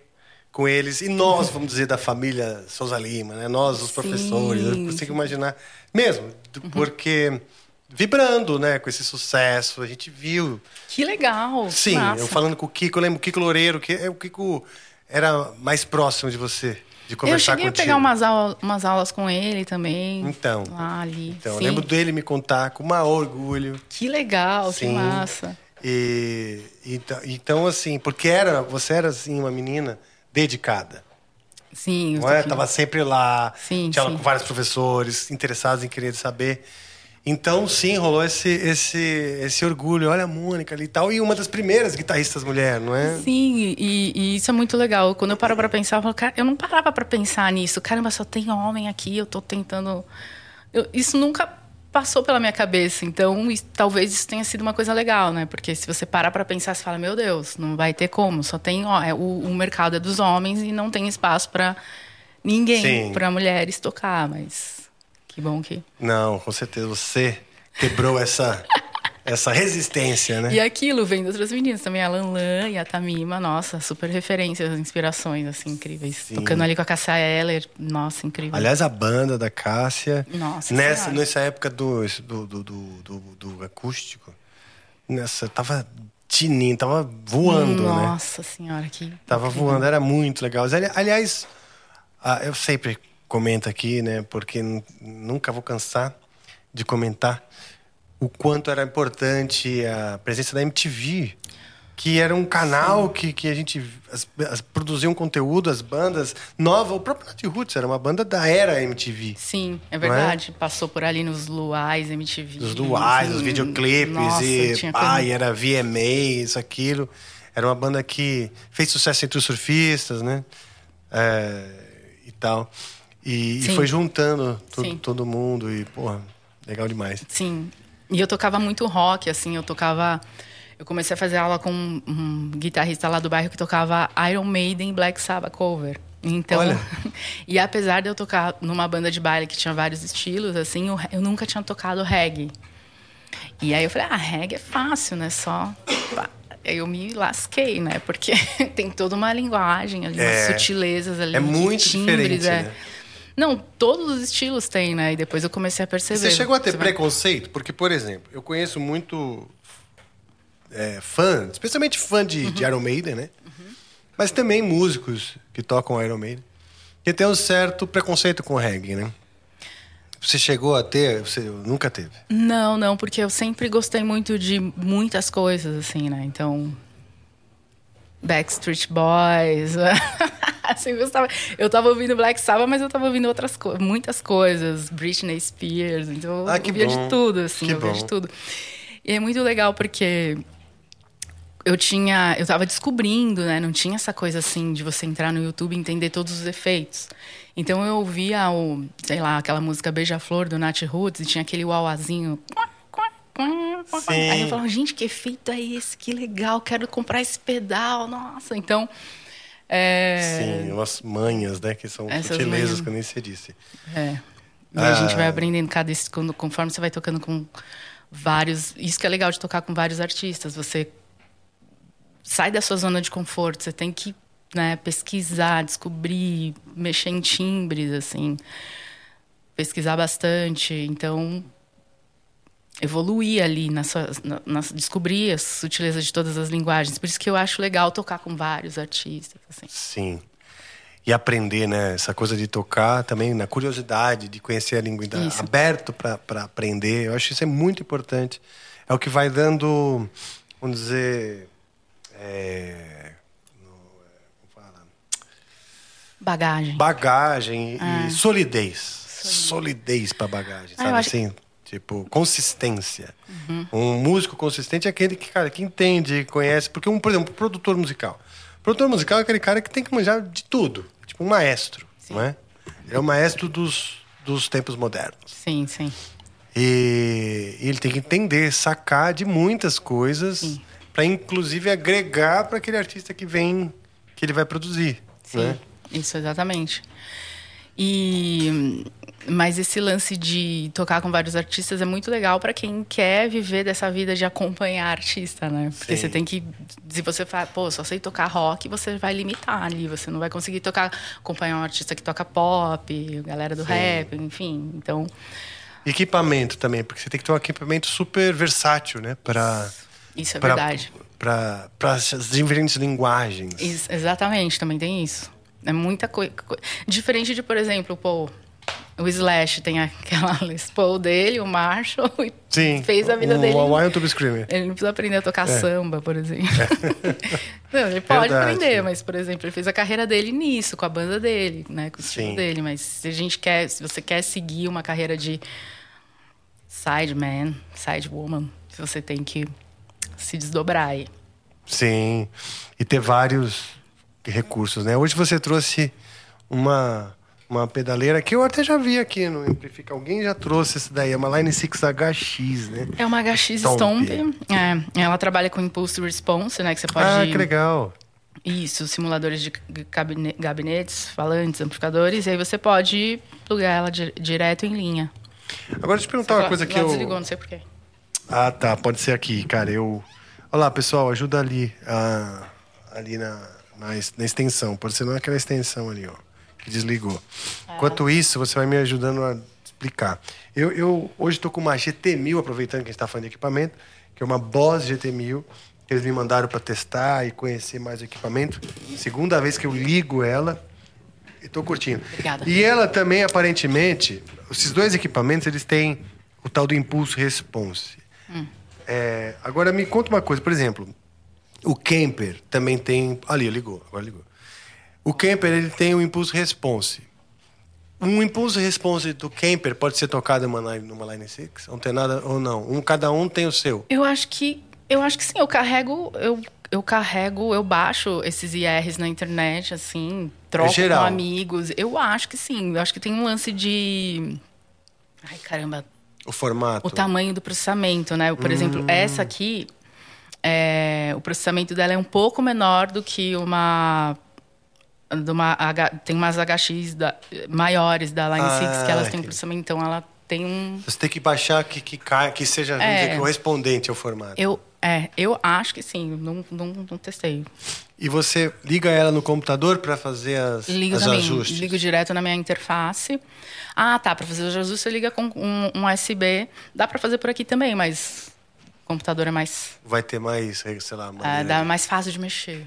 com eles, e nós, vamos dizer, da família Souza Lima, né? Nós, os professores, eu consigo sim. imaginar. Mesmo, d- porque vibrando, né, com esse sucesso, a gente viu. Que legal. Sim, massa. eu falando com o Kiko, eu lembro o Kiko Loureiro, que é o Kiko era mais próximo de você, de Eu conversar cheguei contigo. a pegar umas, aula- umas aulas com ele também. Então. Lá ali. Então, eu Sim. lembro dele me contar com o maior orgulho. Que legal, que Sim. massa. E, então, então, assim, porque era, você era assim uma menina dedicada. Sim, Não é? Tava sempre lá, Sim, tinha sim. com vários professores interessados em querer saber. Então, sim, rolou esse, esse, esse orgulho. Olha a Mônica ali e tal. E uma das primeiras guitarristas mulher, não é? Sim, e, e isso é muito legal. Quando eu paro pra pensar, eu falo, cara, eu não parava pra pensar nisso. Caramba, só tem homem aqui, eu tô tentando. Eu- isso nunca passou pela minha cabeça. Então, isso- talvez isso tenha sido uma coisa legal, né? Porque se você parar pra pensar, você fala, meu Deus, não vai ter como. Só tem. Ó, é, o, o mercado é dos homens e não tem espaço pra ninguém, pra mulheres tocar. Mas que bom que. Não, com certeza. Você quebrou essa, essa resistência, né? E aquilo vem de outras meninas também, a Lanlan e a Tamima, nossa, super referências, inspirações, assim, incríveis. Sim. Tocando ali com a Cassia Eller, nossa, incrível. Aliás, a banda da Cássia, Nossa nessa, Senhora. nessa época do, do, do, do, do- acústico, nessa, tava tininho, tava voando, né? Nossa senhora, que. Tava voando, era muito legal. Ali- Aliás, eu sempre comento aqui, né? Porque nunca vou cansar de comentar o quanto era importante a presença da MTV. Que era um canal que, que a gente as, as, produzia um conteúdo, as bandas nova. O próprio Nat Roots era uma banda da era MTV. Sim, é é? verdade. Passou por ali nos Luais, MTV. Os duais, os videoclipes Nossa, e pai, coisa- era VMA, isso, aquilo. Era uma banda que fez sucesso entre os surfistas, né? É, e tal. E, e foi juntando to- Sim. todo mundo e, porra, legal demais. Sim. E eu tocava muito rock, assim, eu tocava. Eu comecei a fazer aula com um, um guitarrista lá do bairro que tocava Iron Maiden Black Sabbath cover. Então, Olha. e apesar de eu tocar numa banda de baile que tinha vários estilos, assim, eu, eu nunca tinha tocado reggae. E aí eu falei, ah, reggae é fácil, né? Só. eu me lasquei, né? Porque tem toda uma linguagem ali, É. umas sutilezas ali. É muito timbres, diferente, é. né? Não, todos os estilos tem, né? E depois eu comecei a perceber. você chegou a ter preconceito? Porque, por exemplo, eu conheço muito é, fã, especialmente fã de, Uhum. de Iron Maiden, né? Mas também músicos que tocam Iron Maiden, que tem um certo preconceito com reggae, né? Você chegou a ter? Você nunca teve? Não, não, porque eu sempre gostei muito de muitas coisas, assim, né? Então. Backstreet Boys. assim, eu, gostava. eu tava ouvindo Black Sabbath, mas eu tava ouvindo outras coisas, muitas coisas. Britney Spears. Então eu Ah, ouvia bom. de tudo, assim, Que eu bom. de tudo. E é muito legal porque eu tinha. Eu tava descobrindo, né? Não tinha essa coisa assim de você entrar no YouTube e entender todos os efeitos. Então eu ouvia o, sei lá, aquela música Beija-Flor do Nat Roots e tinha aquele uauazinho. Sim. Aí eu falava, gente, que efeito é esse? Que legal, quero comprar esse pedal, nossa. Então. É, Sim, umas manhas, né? Que são Essas sutilezas manhas. que eu nem sei disse. É. E Ah. a gente vai aprendendo cada quando- conforme você vai tocando com vários. Isso que é legal de tocar com vários artistas. Você sai da sua zona de conforto. Você tem que né, pesquisar, descobrir, mexer em timbres, assim, pesquisar bastante. Então evoluir ali na sua, na, na- descobrir as sutilezas de todas as linguagens. Por isso que eu acho legal tocar com vários artistas. Assim. Sim. E aprender, né? Essa coisa de tocar também na curiosidade, de conhecer a língua, da- Isso. aberto para aprender. Eu acho isso é muito importante. É o que vai dando, vamos dizer, é, no- como fala? Bagagem. bagagem e solidez. Solidez para bagagem, Ah, sabe eu acho- assim? Tipo, consistência. Um músico consistente é aquele que, cara, que entende, conhece. Porque, um, por exemplo, um produtor musical. produtor musical é aquele cara que tem que manjar de tudo. Tipo um maestro, não é? Ele é o maestro dos, dos tempos modernos. Sim, sim. E ele tem que entender, sacar de muitas coisas para inclusive agregar para aquele artista que vem, que ele vai produzir. Sim, Né? isso exatamente. E mas esse lance de tocar com vários artistas é muito legal para quem quer viver dessa vida de acompanhar artista, né? Porque Sim. você tem que se você fala, pô, só sei tocar rock, você vai limitar ali, você não vai conseguir tocar acompanhar um artista que toca pop, galera do Sim. rap, enfim. Então, Equipamento também, porque você tem que ter um equipamento super versátil, né? Para isso é verdade. Para as diferentes linguagens. Isso, exatamente, também tem isso. É muita coisa. Diferente de, por exemplo, pô, o Slash tem aquela Les Paul dele, o Marshall, e Sim. fez a vida um, dele. Um Wild to be Screamer. Ele não precisa aprender a tocar samba, por exemplo. não, ele pode Verdade. aprender, mas, por exemplo, ele fez a carreira dele nisso, com a banda dele, né? Com o estilo Sim. dele. Mas se a gente quer, se você quer seguir uma carreira de sideman, sidewoman, você tem que se desdobrar aí. Sim. E ter vários recursos, né? Hoje você trouxe uma, uma pedaleira que eu até já vi aqui no Amplifica. Alguém já trouxe essa daí, é uma Line 6HX, né? É uma HX Stomp. Stomp. É, ela trabalha com Impulse Response, né? Que você pode. Ah, que legal. Isso, simuladores de gabine- gabinetes, falantes, amplificadores. E aí você pode plugar ela di- direto em linha. Agora deixa eu te perguntar uma coisa que eu. desligou, não sei porquê. Ah, tá. Pode ser aqui, cara. Eu. Olha lá, pessoal, ajuda ali. ah, ali na, na, na extensão. Pode ser naquela extensão ali, ó. Desligou. Enquanto isso, você vai me ajudando a explicar. Eu, eu hoje estou com uma GT1000, aproveitando que a gente está falando de equipamento, que é uma Boss GT1000, que eles me mandaram para testar e conhecer mais o equipamento. Segunda vez que eu ligo ela. E tô curtindo. Obrigada. E ela também, aparentemente, esses dois equipamentos, eles têm o tal do impulso response. É, agora me conta uma coisa, por exemplo, o Kemper também tem. Ali, ligou, agora ligou. O Kemper ele tem o impulso response. Um impulso response do Kemper pode ser tocado numa line, numa line 6? Não tem nada ou não? Um, cada um tem o seu. Eu acho que. Eu acho que sim, eu carrego. Eu, eu carrego, eu baixo esses IRs na internet, assim, troco geral. com amigos. Eu acho que sim. Eu acho que tem um lance de. Ai, caramba, O formato. o tamanho do processamento, né? Por exemplo, essa aqui, é, o processamento dela é um pouco menor do que uma uma H- tem umas HX da- maiores da Line Ah, 6 que elas têm um entendi. processamento, então ela tem um Você tem que baixar que, que, que seja É. correspondente ao formato. eu é, eu acho que sim, não, não, não testei. E você liga ela no computador para fazer as, Ligo as também, ajustes. ligo direto na minha interface. Ah, tá, para fazer os ajustes você liga com um, um USB. Dá para fazer por aqui também, mas o computador é mais Vai ter mais, sei lá, é, maneira dá de- mais fácil de mexer.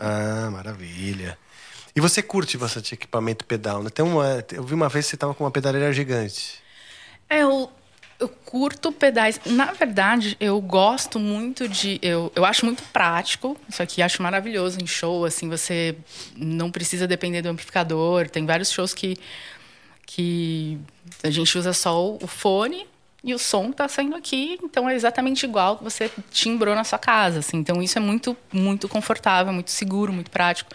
Ah, maravilha. E você curte bastante equipamento pedal, né? Tem uma, eu vi uma vez que você tava com uma pedaleira gigante. É, eu, eu curto pedais. Na verdade, eu gosto muito de. Eu, eu acho muito prático. Isso aqui acho maravilhoso em show. Assim, você não precisa depender do amplificador. Tem vários shows que, que a gente usa só o, fone e o som tá saindo aqui. Então é exatamente igual que você timbrou na sua casa. Assim. Então isso é muito, muito confortável, muito seguro, muito prático.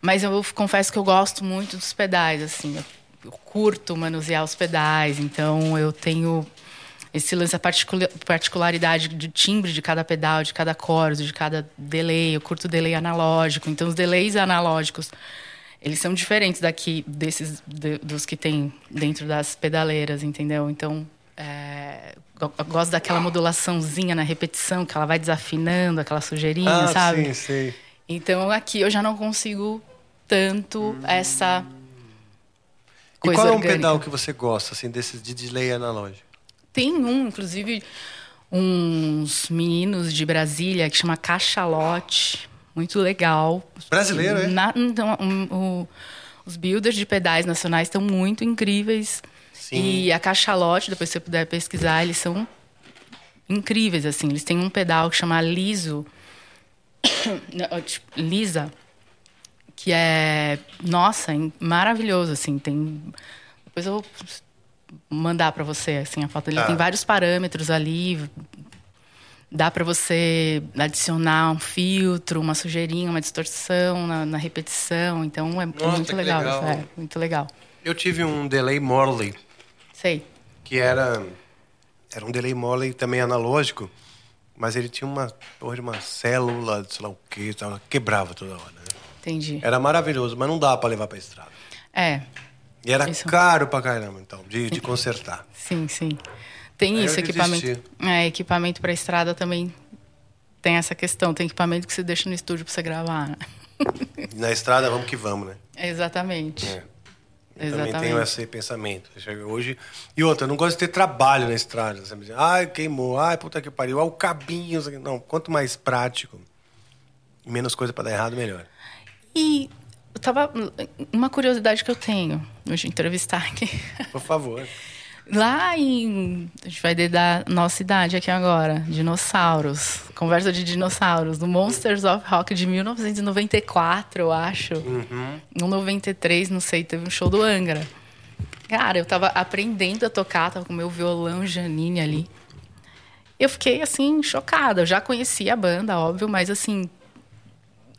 Mas eu confesso que eu gosto muito dos pedais. Assim, eu eu curto manusear os pedais, então eu tenho esse lance, a particula- particularidade de timbre de cada pedal, de cada corda, de cada delay. Eu curto delay analógico, então os delays analógicos eles são diferentes daqui desses de- dos que tem dentro das pedaleiras, entendeu? Então é, eu gosto daquela modulaçãozinha na repetição que ela vai desafinando, aquela sujeirinha, ah, sabe? sim, sei. Então aqui eu já não consigo tanto essa E coisa qual é um pedal que você gosta, assim, desses de delay analógico? Tem um, inclusive, uns meninos de Brasília que chama Cachalote. Muito legal. Brasileiro, é? Então, um, os builders de pedais nacionais estão muito incríveis. Sim. E a Cachalote, depois se você puder pesquisar, eles são incríveis, assim. Eles têm um pedal que chama Liso. Tipo, Lisa. Que é, nossa, maravilhoso, assim. Tem... Depois eu vou mandar para você, assim, a foto. Ele Tá. tem vários parâmetros ali. Dá para você adicionar um filtro, uma sujeirinha, uma distorção na, na repetição. Então é muito que legal. legal. É, muito legal. Eu tive um delay Morley, Sei. que era era um delay Morley também analógico, mas ele tinha uma uma célula, sei lá o quê, quebrava toda hora. Entendi. Era maravilhoso, mas não dava para levar para estrada. É, E era Isso. caro pra caramba, então, de, de consertar. sim, sim. Tem Aí isso, equipamento. É, equipamento para estrada também tem essa questão. Tem equipamento que você deixa no estúdio para você gravar. né? Na estrada, vamos que vamos, né? Exatamente. É. Eu também tenho esse pensamento. Hoje... E outra, eu não gosto de ter trabalho na estrada. Sabe? Ai, queimou. Ai, puta que pariu. Ai, o cabinho. Não, quanto mais prático menos coisa pra dar errado, melhor. E eu tava. Uma curiosidade que eu tenho, hoje entrevistar aqui. Por favor. Lá em. A gente vai dar nossa idade aqui agora. Dinossauros. Conversa de dinossauros. Do Monsters of Rock de 1994, eu acho. Uhum. Em 93, não sei, teve um show do Angra. Cara, eu tava aprendendo a tocar, tava com meu violão Janine ali. Eu fiquei, assim, chocada. Eu já conhecia a banda, óbvio, mas assim.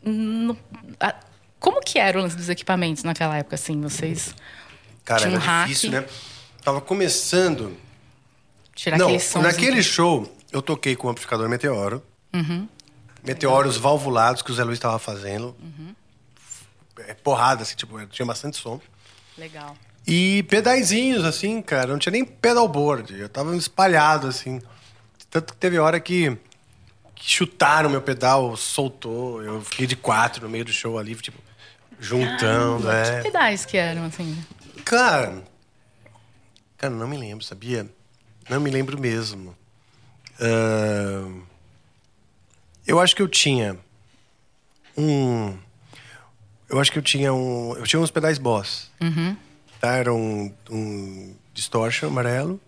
não- a- como que era o lance dos equipamentos naquela época, assim? Vocês Cara, Tinha um era hack. difícil, né? Tava começando. tirar não, aqueles sons. naquele show, eu toquei com o amplificador Meteoro. Uhum. Meteoros valvulados que o Zé Luiz estava fazendo. É, porrada, assim, tipo, tinha bastante som. Legal. E pedaizinhos, assim, cara. Não tinha nem pedalboard. Eu tava espalhado, assim. Tanto que teve hora que, que chutaram meu pedal, soltou. Eu fiquei de quatro no meio do show ali, tipo, juntando. Caramba, é. Que pedais que eram, assim? Cara. Cara, não me lembro, sabia? Não me lembro mesmo. Ahn, eu acho que eu tinha um. Eu acho que eu tinha um. Eu tinha uns pedais Boss. Uhum. Tá? Era um, um distortion amarelo.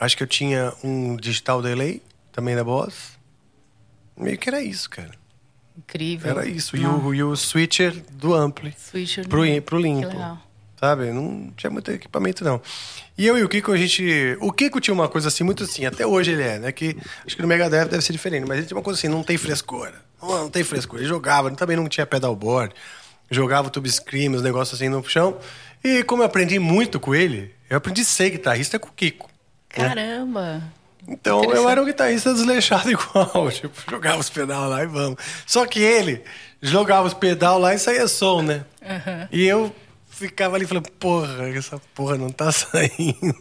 Acho que eu tinha um digital delay, também da Boss. Meio que era isso, cara. Incrível. Era isso. E o, e o switcher do ampli Switcher. pro, i- pro limpo. Que legal. Sabe? Não tinha muito equipamento, não. E eu e o Kiko, a gente. O Kiko tinha uma coisa assim, muito assim, até hoje ele é, né? Que acho que no Megadeth deve ser diferente, mas ele tinha uma coisa assim, não tem frescor. Não, não tem frescor. Ele jogava, ele também não tinha pedalboard. Jogava tube scream, os negócios assim no chão. E como eu aprendi muito com ele, eu aprendi a ser guitarrista com o Kiko. né? Então eu era um guitarrista desleixado igual, tipo, jogava os pedal lá e vamos. Só que ele jogava os pedal lá e saía som, né? E eu ficava ali falando, porra, essa porra não tá saindo.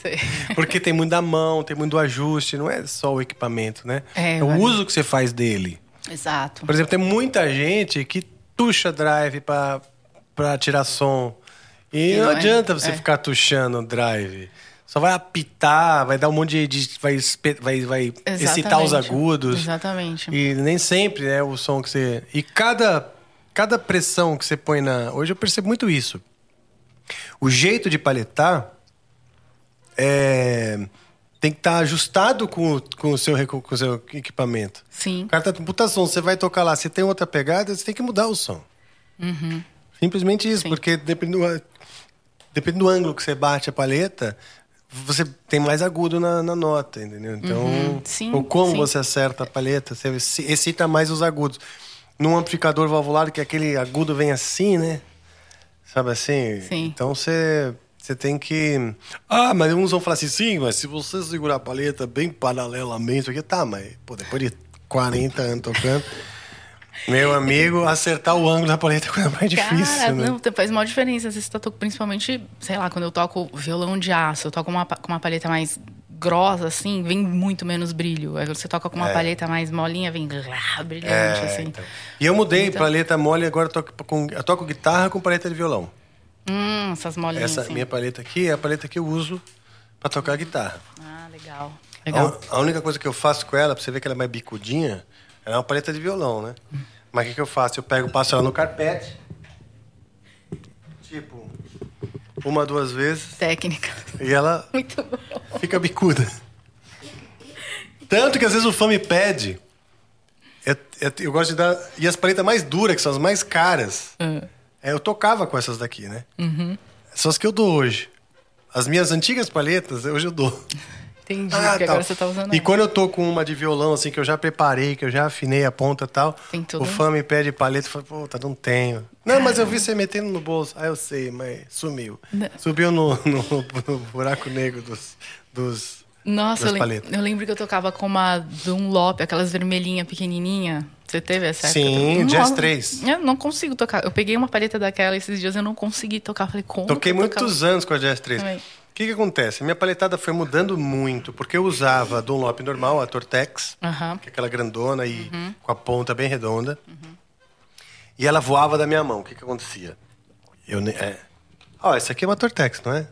Sei. Porque tem muito da mão, tem muito do ajuste, não é só o equipamento, né? É, o vai- uso que você faz dele. Exato. Por exemplo, tem muita gente que tuxa drive pra, pra tirar som. E, E não não é- adianta você é. ficar tuxando o drive. Só vai apitar, vai dar um monte de. de- vai, vai, vai excitar os agudos. Exatamente. E nem sempre é o som que você. E cada, cada pressão que você põe na. Hoje eu percebo muito isso. O jeito de paletar é, tem que estar ajustado com, o- com, o seu, com o seu equipamento. Sim. O cara tá com puta som, você vai tocar lá, você tem outra pegada, você tem que mudar o som. Simplesmente isso, Sim. porque dependendo do, dependendo do ângulo que você bate a paleta, você tem mais agudo na, na nota, entendeu? Então, Sim, ou como sim. você acerta a paleta, você exci- excita mais os agudos. Num amplificador valvular, que aquele agudo vem assim, né? Sabe assim? Sim. Então você. Você tem que. Ah, mas uns vão falar assim, sim, mas se você segurar a paleta bem paralelamente, aqui tá, mas, pô, depois de 40 anos tocando, meu amigo, acertar o ângulo da paleta é a coisa mais difícil, Cara, né? não, faz uma diferença. Às vezes tá principalmente, sei lá, quando eu toco violão de aço, eu toco uma, com uma paleta mais grossa, assim, vem muito menos brilho. Aí você toca com uma É. paleta mais molinha, vem lá, brilhante, É, assim. então. E eu mudei Então- paleta mole, agora eu toco, com, eu toco guitarra com paleta de violão. Hum, essas molinhas, Essa assim. minha paleta aqui é a paleta que eu uso pra tocar guitarra. Ah, legal. Legal. A, a única coisa que eu faço com ela, pra você ver que ela é mais bicudinha, é uma paleta de violão, né? Mas o que, que eu faço? Eu pego, passo ela no carpete, tipo, uma, duas vezes, Técnica. e ela Muito bom. fica bicuda. Tanto que às vezes o fã me pede. Eu, eu- eu gosto de dar. E as paletas mais duras, que são as mais caras, é, eu tocava com essas daqui, né? São as que eu dou hoje. As minhas antigas paletas, hoje eu dou. Entendi, Ah, porque tá. agora você tá usando E ela. quando eu tô com uma de violão, assim, que eu já preparei, que eu já afinei a ponta e tal, Tem tudo. o fã me pede paleta e fala, puta, não tenho. Não, mas eu vi você metendo no bolso. Ah, eu sei, mas sumiu. Não. Subiu no, no- no buraco negro dos. dos Nossa, eu, lem- eu lembro que eu tocava com uma Dunlop, aquelas vermelhinhas pequenininha. Você teve essa época? Sim, Jazz 3. Eu não consigo tocar. Eu peguei uma paleta daquela esses dias eu não consegui tocar. Falei, como? Toquei muitos anos com a Jazz 3. O Também. Que, que acontece? Minha paletada foi mudando muito, porque eu usava a Dunlop normal, a Tortex, Aham. que é aquela grandona e Uhum. com a ponta bem redonda. E ela voava da minha mão. O que, que acontecia? Eu ne- é. Ó, essa aqui é uma Tortex, não é?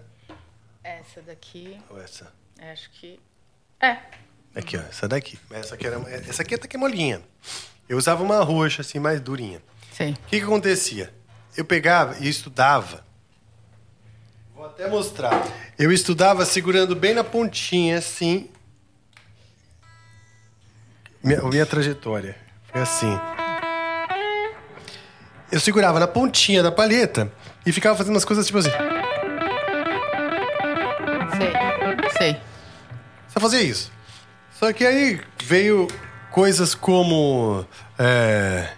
Essa daqui, Ou essa? acho que. É. Aqui, ó, essa daqui. Essa aqui, era, essa aqui até que é molinha. Eu usava uma roxa, assim, mais durinha. Sei. O que, que acontecia? Eu pegava e estudava. Vou até mostrar. Eu estudava segurando bem na pontinha, assim. Minha, minha trajetória foi assim. Eu segurava na pontinha da palheta e ficava fazendo umas coisas tipo assim. Sei. Sei. Só fazia isso. Só que aí veio coisas como. É...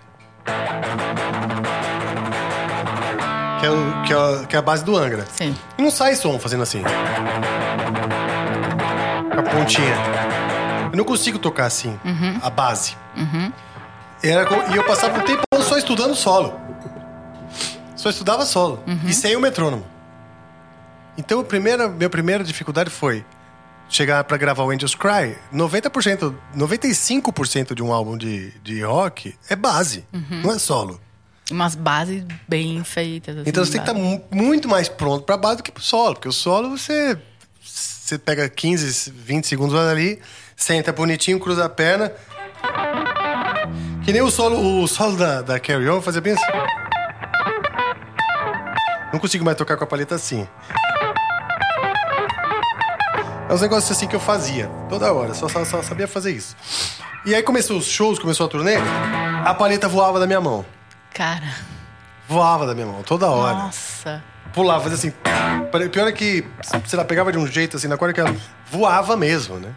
Que, é o- que, é, a- que é a base do Angra. Sim. E não sai som fazendo assim. Com a pontinha. Eu não consigo tocar assim, a base. Era com- e eu passava um tempo só estudando solo. Só estudava solo. E sem o metrônomo. Então, a primeira, minha primeira dificuldade foi chegar pra gravar o Angels Cry. 90%, 95% de um álbum de, de rock é base, não é solo. Umas bases bem feitas. assim, Então você tem que estar base. muito mais pronto pra base do que pro solo, porque o solo você você pega 15, 20 segundos ali, senta bonitinho, cruza a perna. Que nem o solo, o solo da, da Carry On fazia bem assim. Não consigo mais tocar com a paleta assim. É uns negócios assim que eu fazia, toda hora, só, só, só sabia fazer isso. E aí começou os shows, começou a turnê, a paleta voava da minha mão. Cara. Voava da minha mão, toda hora. Nossa. Pulava, fazia assim. Pior é que, sei lá, pegava de um jeito assim, na corda que ela voava mesmo, né?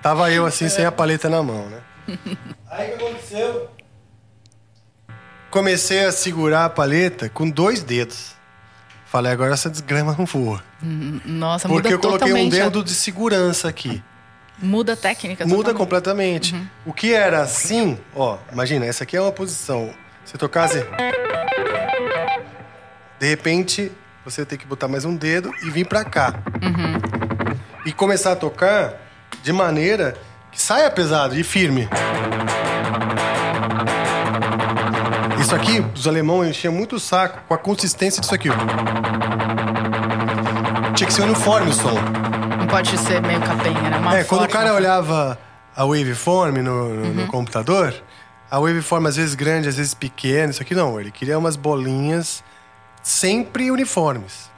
Tava eu assim, sem a paleta na mão, né? Aí o que aconteceu? Comecei a segurar a paleta com dois dedos. Falei, agora essa desgrama não voa. Nossa, Porque muda eu coloquei um totalmente a- dedo de segurança aqui. Muda a técnica Muda totalmente. completamente. O que era assim, ó, imagina, essa aqui é uma posição. Se tocasse. De repente, você tem que botar mais um dedo e vir pra cá. E começar a tocar de maneira que saia pesado e firme. Isso aqui, os alemães enchiam muito o saco com a consistência disso aqui. Tinha que ser uniforme o som. Não pode ser meio capenga, né? Uma É, quando o cara uma- olhava a waveform no, no- Uhum. no computador, a waveform às vezes grande, às vezes pequena, isso aqui não. Ele queria umas bolinhas sempre uniformes.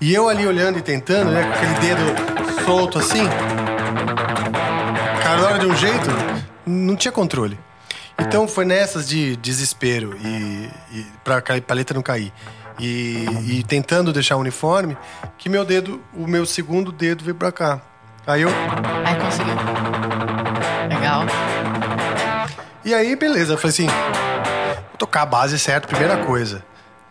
E eu ali olhando e tentando, né, com aquele dedo solto assim, cada hora de um jeito, não tinha controle. Então foi nessas de desespero e, e pra ca- paleta não cair. E, e tentando deixar uniforme, que meu dedo, o meu segundo dedo veio pra cá. Aí eu. Aí conseguiu. Legal. E aí, beleza. Eu falei assim: vou tocar a base certo, primeira coisa.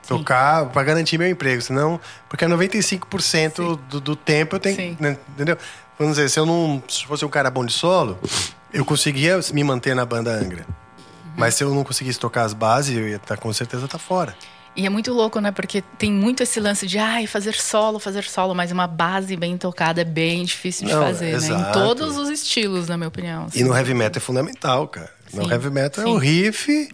Tocar pra garantir meu emprego, senão. Porque 95% do, do tempo eu tenho. Sim. né, entendeu? Vamos dizer, se eu não. Se fosse um cara bom de solo, eu conseguia me manter na banda Angra. Mas se eu não conseguisse tocar as bases, eu ia estar com certeza tá fora. E é muito louco, né? Porque tem muito esse lance de ai, fazer solo, fazer solo, mas uma base bem tocada é bem difícil de Não, fazer, né? Em todos os estilos, na minha opinião. E no heavy metal é fundamental, cara. No Sim, heavy metal é sim. Uhum. o riff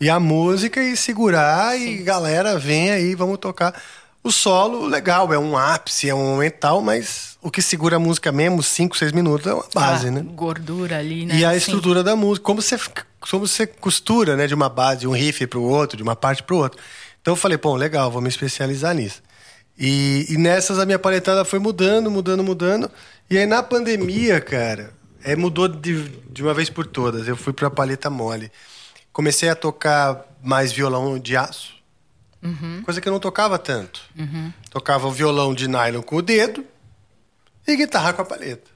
e a música e segurar e galera, vem aí, vamos tocar. O solo, legal, é um ápice, é um momental, mas o que segura a música mesmo, 5, 6 minutos, é uma base, Ah, né? Gordura ali, né? E a Sim. estrutura da música, como você, como você costura, né, de uma base, de um riff pro outro, de uma parte pro outro. Então eu falei, pô, legal, vou me especializar nisso. E, e nessas a minha paletada foi mudando, mudando, mudando. E aí na pandemia, cara, é, mudou de, de uma vez por todas. Eu fui pra paleta mole. Comecei a tocar mais violão de aço. Coisa que eu não tocava tanto. Tocava o violão de nylon com o dedo e guitarra com a paleta.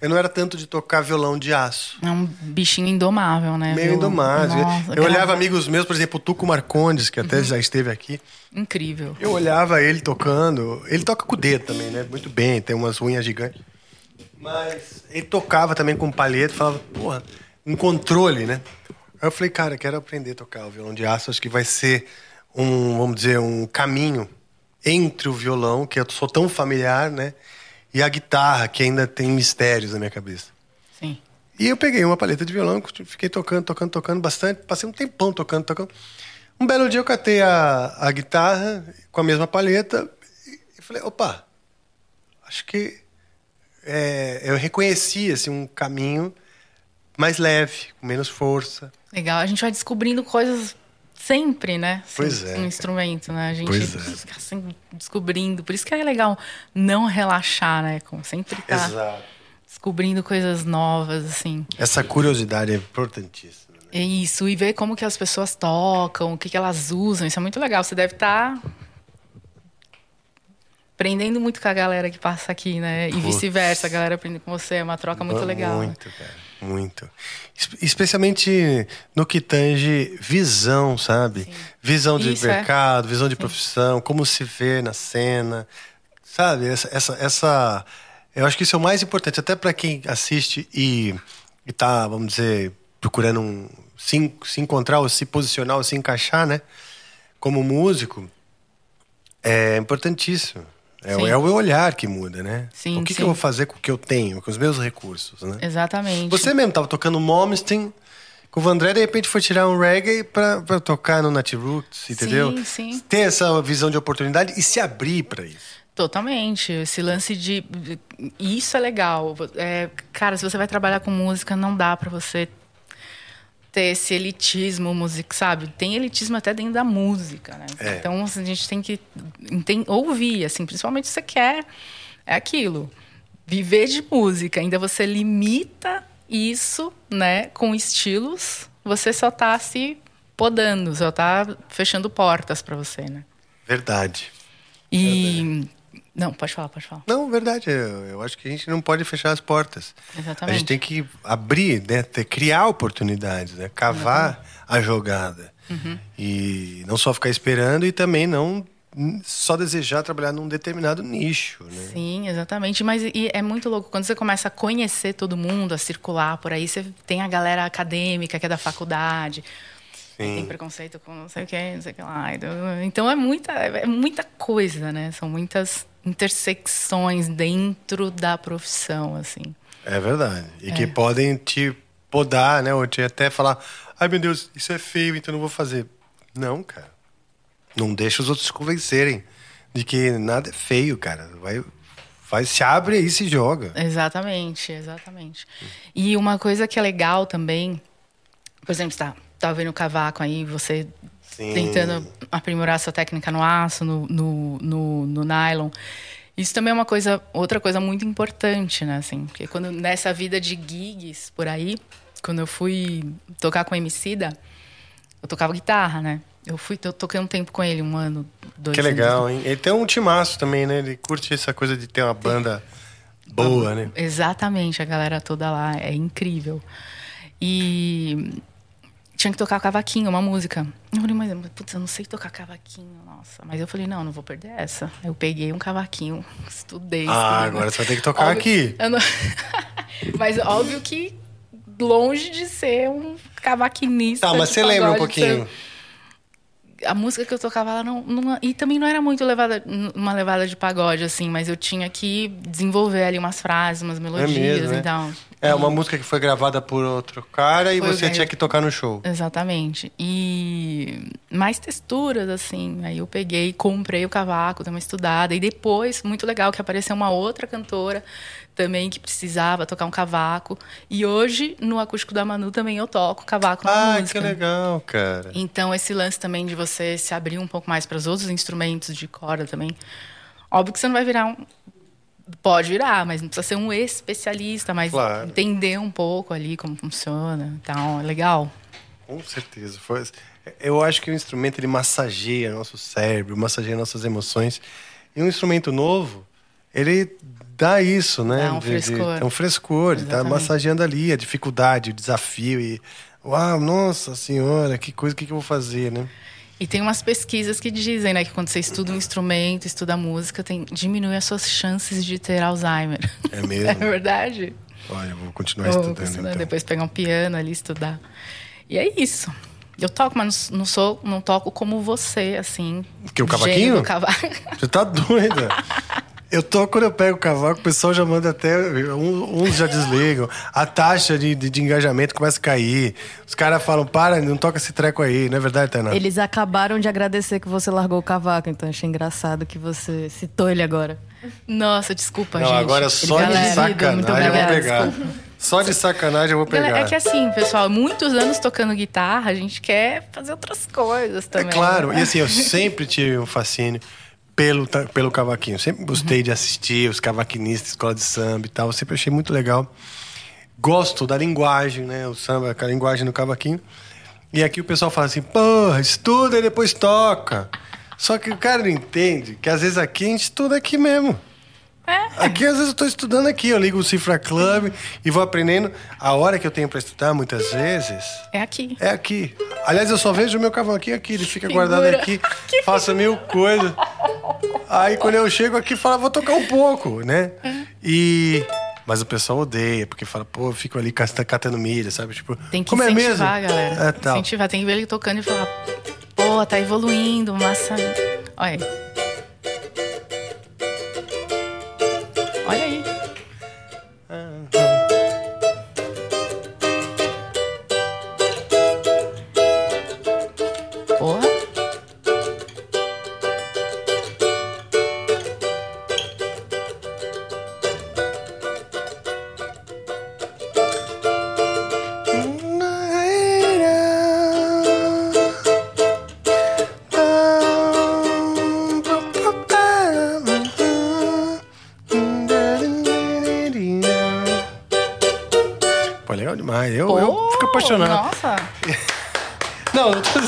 Eu não era tanto de tocar violão de aço. É um bichinho indomável, né? Meio indomável. Nossa, eu olhava amigos meus, por exemplo, o Tuco Marcondes, que até já esteve aqui. Incrível. Eu olhava ele tocando. Ele toca com o dedo também, né? Muito bem, tem umas unhas gigantes. Mas ele tocava também com palheta, falava, porra, um controle, né? Aí eu falei, cara, quero aprender a tocar o violão de aço. Acho que vai ser um, vamos dizer, um caminho entre o violão, que eu sou tão familiar, né? E a guitarra, que ainda tem mistérios na minha cabeça. Sim. E eu peguei uma paleta de violão, fiquei tocando, tocando, tocando bastante. Passei um tempão tocando, tocando. Um belo dia eu catei a, a guitarra com a mesma paleta e falei, opa, acho que é, eu reconheci assim, um caminho mais leve, com menos força. Legal. A gente vai descobrindo coisas sempre, né? Assim, Pois é, Um instrumento, né? A gente Pois é. fica sempre descobrindo. Por isso que é legal não relaxar, né? Como sempre tá Exato. descobrindo coisas novas, assim. Essa curiosidade é importantíssima. né? É isso. E ver como que as pessoas tocam, o que, que elas usam. Isso é muito legal. Você deve estar aprendendo muito com a galera que passa aqui, né? E vice-versa. A galera aprende com você. É uma troca muito legal. né? Muito, cara. Muito. Es- Especialmente no que tange visão, sabe? Visão de Isso, é. mercado, visão de profissão, como se vê na cena. Sabe? Essa, essa, essa- Eu acho que isso é o mais importante, até para quem assiste e, e tá, vamos dizer, procurando um, se, se encontrar, ou se posicionar, ou se encaixar, né? Como músico, é importantíssimo. É, Sim. é o olhar que muda, né? Sim, o que, que sim. eu vou fazer com o que eu tenho, com os meus recursos, né? Exatamente. Você mesmo tava tocando Momstein com o Vandré, de repente foi tirar um reggae pra, pra tocar no Nat Roots, entendeu? Sim, sim. Ter essa visão de oportunidade e se abrir pra isso. Totalmente. Esse lance de. Isso é legal. É, cara, se você vai trabalhar com música, não dá pra você ter esse elitismo música, sabe? Tem elitismo até dentro da música, né? É. Então assim, a gente tem que enten- ouvir, assim, principalmente se você quer. É aquilo. Viver de música. Ainda você limita isso, né, com estilos, você só tá se podando, só tá fechando portas pra você, né? Verdade. E. Não, pode falar, pode falar. Não, verdade. Eu, eu acho que a gente não pode fechar as portas. Exatamente. A gente tem que abrir, né? Ter, criar oportunidades, né? Cavar a jogada. Uhum. E não só ficar esperando e também não só desejar trabalhar num determinado nicho, né? Sim, exatamente. Mas é muito louco. Quando você começa a conhecer todo mundo, a circular por aí, você tem a galera acadêmica, que é da faculdade. Sim. Tem preconceito com não sei o que, não sei o que lá. Então é muita, é muita coisa, né? São muitas intersecções dentro da profissão, assim. É verdade. E que podem te podar, né? Ou te até falar, ai meu Deus, isso é feio, então não vou fazer. Não, cara. Não deixa os outros convencerem de que nada é feio, cara. Vai, vai se abre aí e se joga. Exatamente, exatamente. E uma coisa que é legal também, por exemplo, você tá, tá vendo o cavaco aí, você Sim. tentando aprimorar sua técnica no aço, no, no, no, no nylon. Isso também é uma coisa, outra coisa muito importante, né? Assim, porque quando nessa vida de gigs por aí, quando eu fui tocar com o Emicida, eu tocava guitarra, né? Eu fui, eu toquei um tempo com ele, um ano, dois Que anos. legal, hein? Ele tem um timaço também, né? Ele curte essa coisa de ter uma banda boa, né? Exatamente, a galera toda lá é incrível. E tinha que tocar cavaquinho, uma música. Eu falei, mas putz, eu não sei tocar cavaquinho, nossa. Mas eu falei, não, não vou perder essa. Eu peguei um cavaquinho, estudei. Ah, estudei. agora você vai ter que tocar Óbvio- aqui. não- mas óbvio que longe de ser um cavaquinista. Tá, mas você lembra um pouquinho. a música que eu tocava ela não, não- e também não era muito levada uma levada de pagode assim mas eu tinha que desenvolver ali umas frases umas melodias mesmo, né? então É uma música que foi gravada por outro cara e Foi o você tinha que tocar no show. exatamente e mais texturas assim aí eu peguei comprei o cavaco dei uma estudada e depois muito legal que apareceu uma outra cantora também que precisava tocar um cavaco e hoje no acústico da Manu também eu toco cavaco na Ah, música que legal, cara. Então, esse lance também de você se abrir um pouco mais para os outros instrumentos de corda também. Óbvio que você não vai virar um. Pode virar, mas não precisa ser um especialista, mas Claro. entender um pouco ali como funciona. Então, é legal. Com certeza. Foi... Eu acho que o instrumento ele massageia nosso cérebro, massageia nossas emoções. E um instrumento novo, ele dá isso, né? Dá um frescor. é um frescor, ele tá massageando ali a dificuldade, o desafio. E, uau, nossa senhora, que coisa, o que, que eu vou fazer, né? E tem umas pesquisas que dizem né, que quando você estuda um instrumento, estuda música, tem, diminui as suas chances de ter Alzheimer. É mesmo? é verdade? Olha, eu vou continuar estudando, estudar, então. Depois pegar um piano ali, estudar. E é isso. Eu toco, mas não sou, não toco como você, assim. Que o cavaquinho? do cavaco. Você tá doida? Eu tô, quando eu pego o cavaco, o pessoal já manda até. um- Uns já desligam. A taxa de, de, de engajamento começa a cair. Os caras falam, para, não toca esse treco aí. Não é verdade, Tainá? Eles acabaram de agradecer que você largou o cavaco, então achei engraçado que você citou ele agora. Nossa, desculpa, Não, gente. agora só de Galera, sacanagem eu vou pegar. Só de sacanagem eu vou pegar. É que assim, pessoal, muitos anos tocando guitarra, a gente quer fazer outras coisas É também. claro, né? e assim, eu sempre tive um fascínio pelo, pelo cavaquinho. Sempre gostei de assistir os cavaquinistas, escola de samba e tal. Sempre achei muito legal. Gosto da linguagem, né? O samba, a linguagem do cavaquinho. E aqui o pessoal fala assim, porra, estuda e depois toca. Só que o cara não entende que às vezes aqui a gente estuda aqui mesmo. É. Aqui, às vezes, eu tô estudando aqui. Eu ligo o Cifra Club e vou aprendendo. A hora que eu tenho para estudar, muitas vezes, É aqui. é aqui. Aliás, eu só vejo o meu cavaquinho aqui, ele fica Figura. guardado aqui, Que faço mil coisas. Aí quando eu chego aqui, fala, vou tocar um pouco, né? E. Mas o pessoal odeia, porque fala, pô, eu fico ali cata- catando milha, sabe? Tipo, Tem que como é mesmo? incentivar, galera. É, tal. Incentivar, tem que ver ele tocando e falar, pô, tá evoluindo, massa. Olha aí.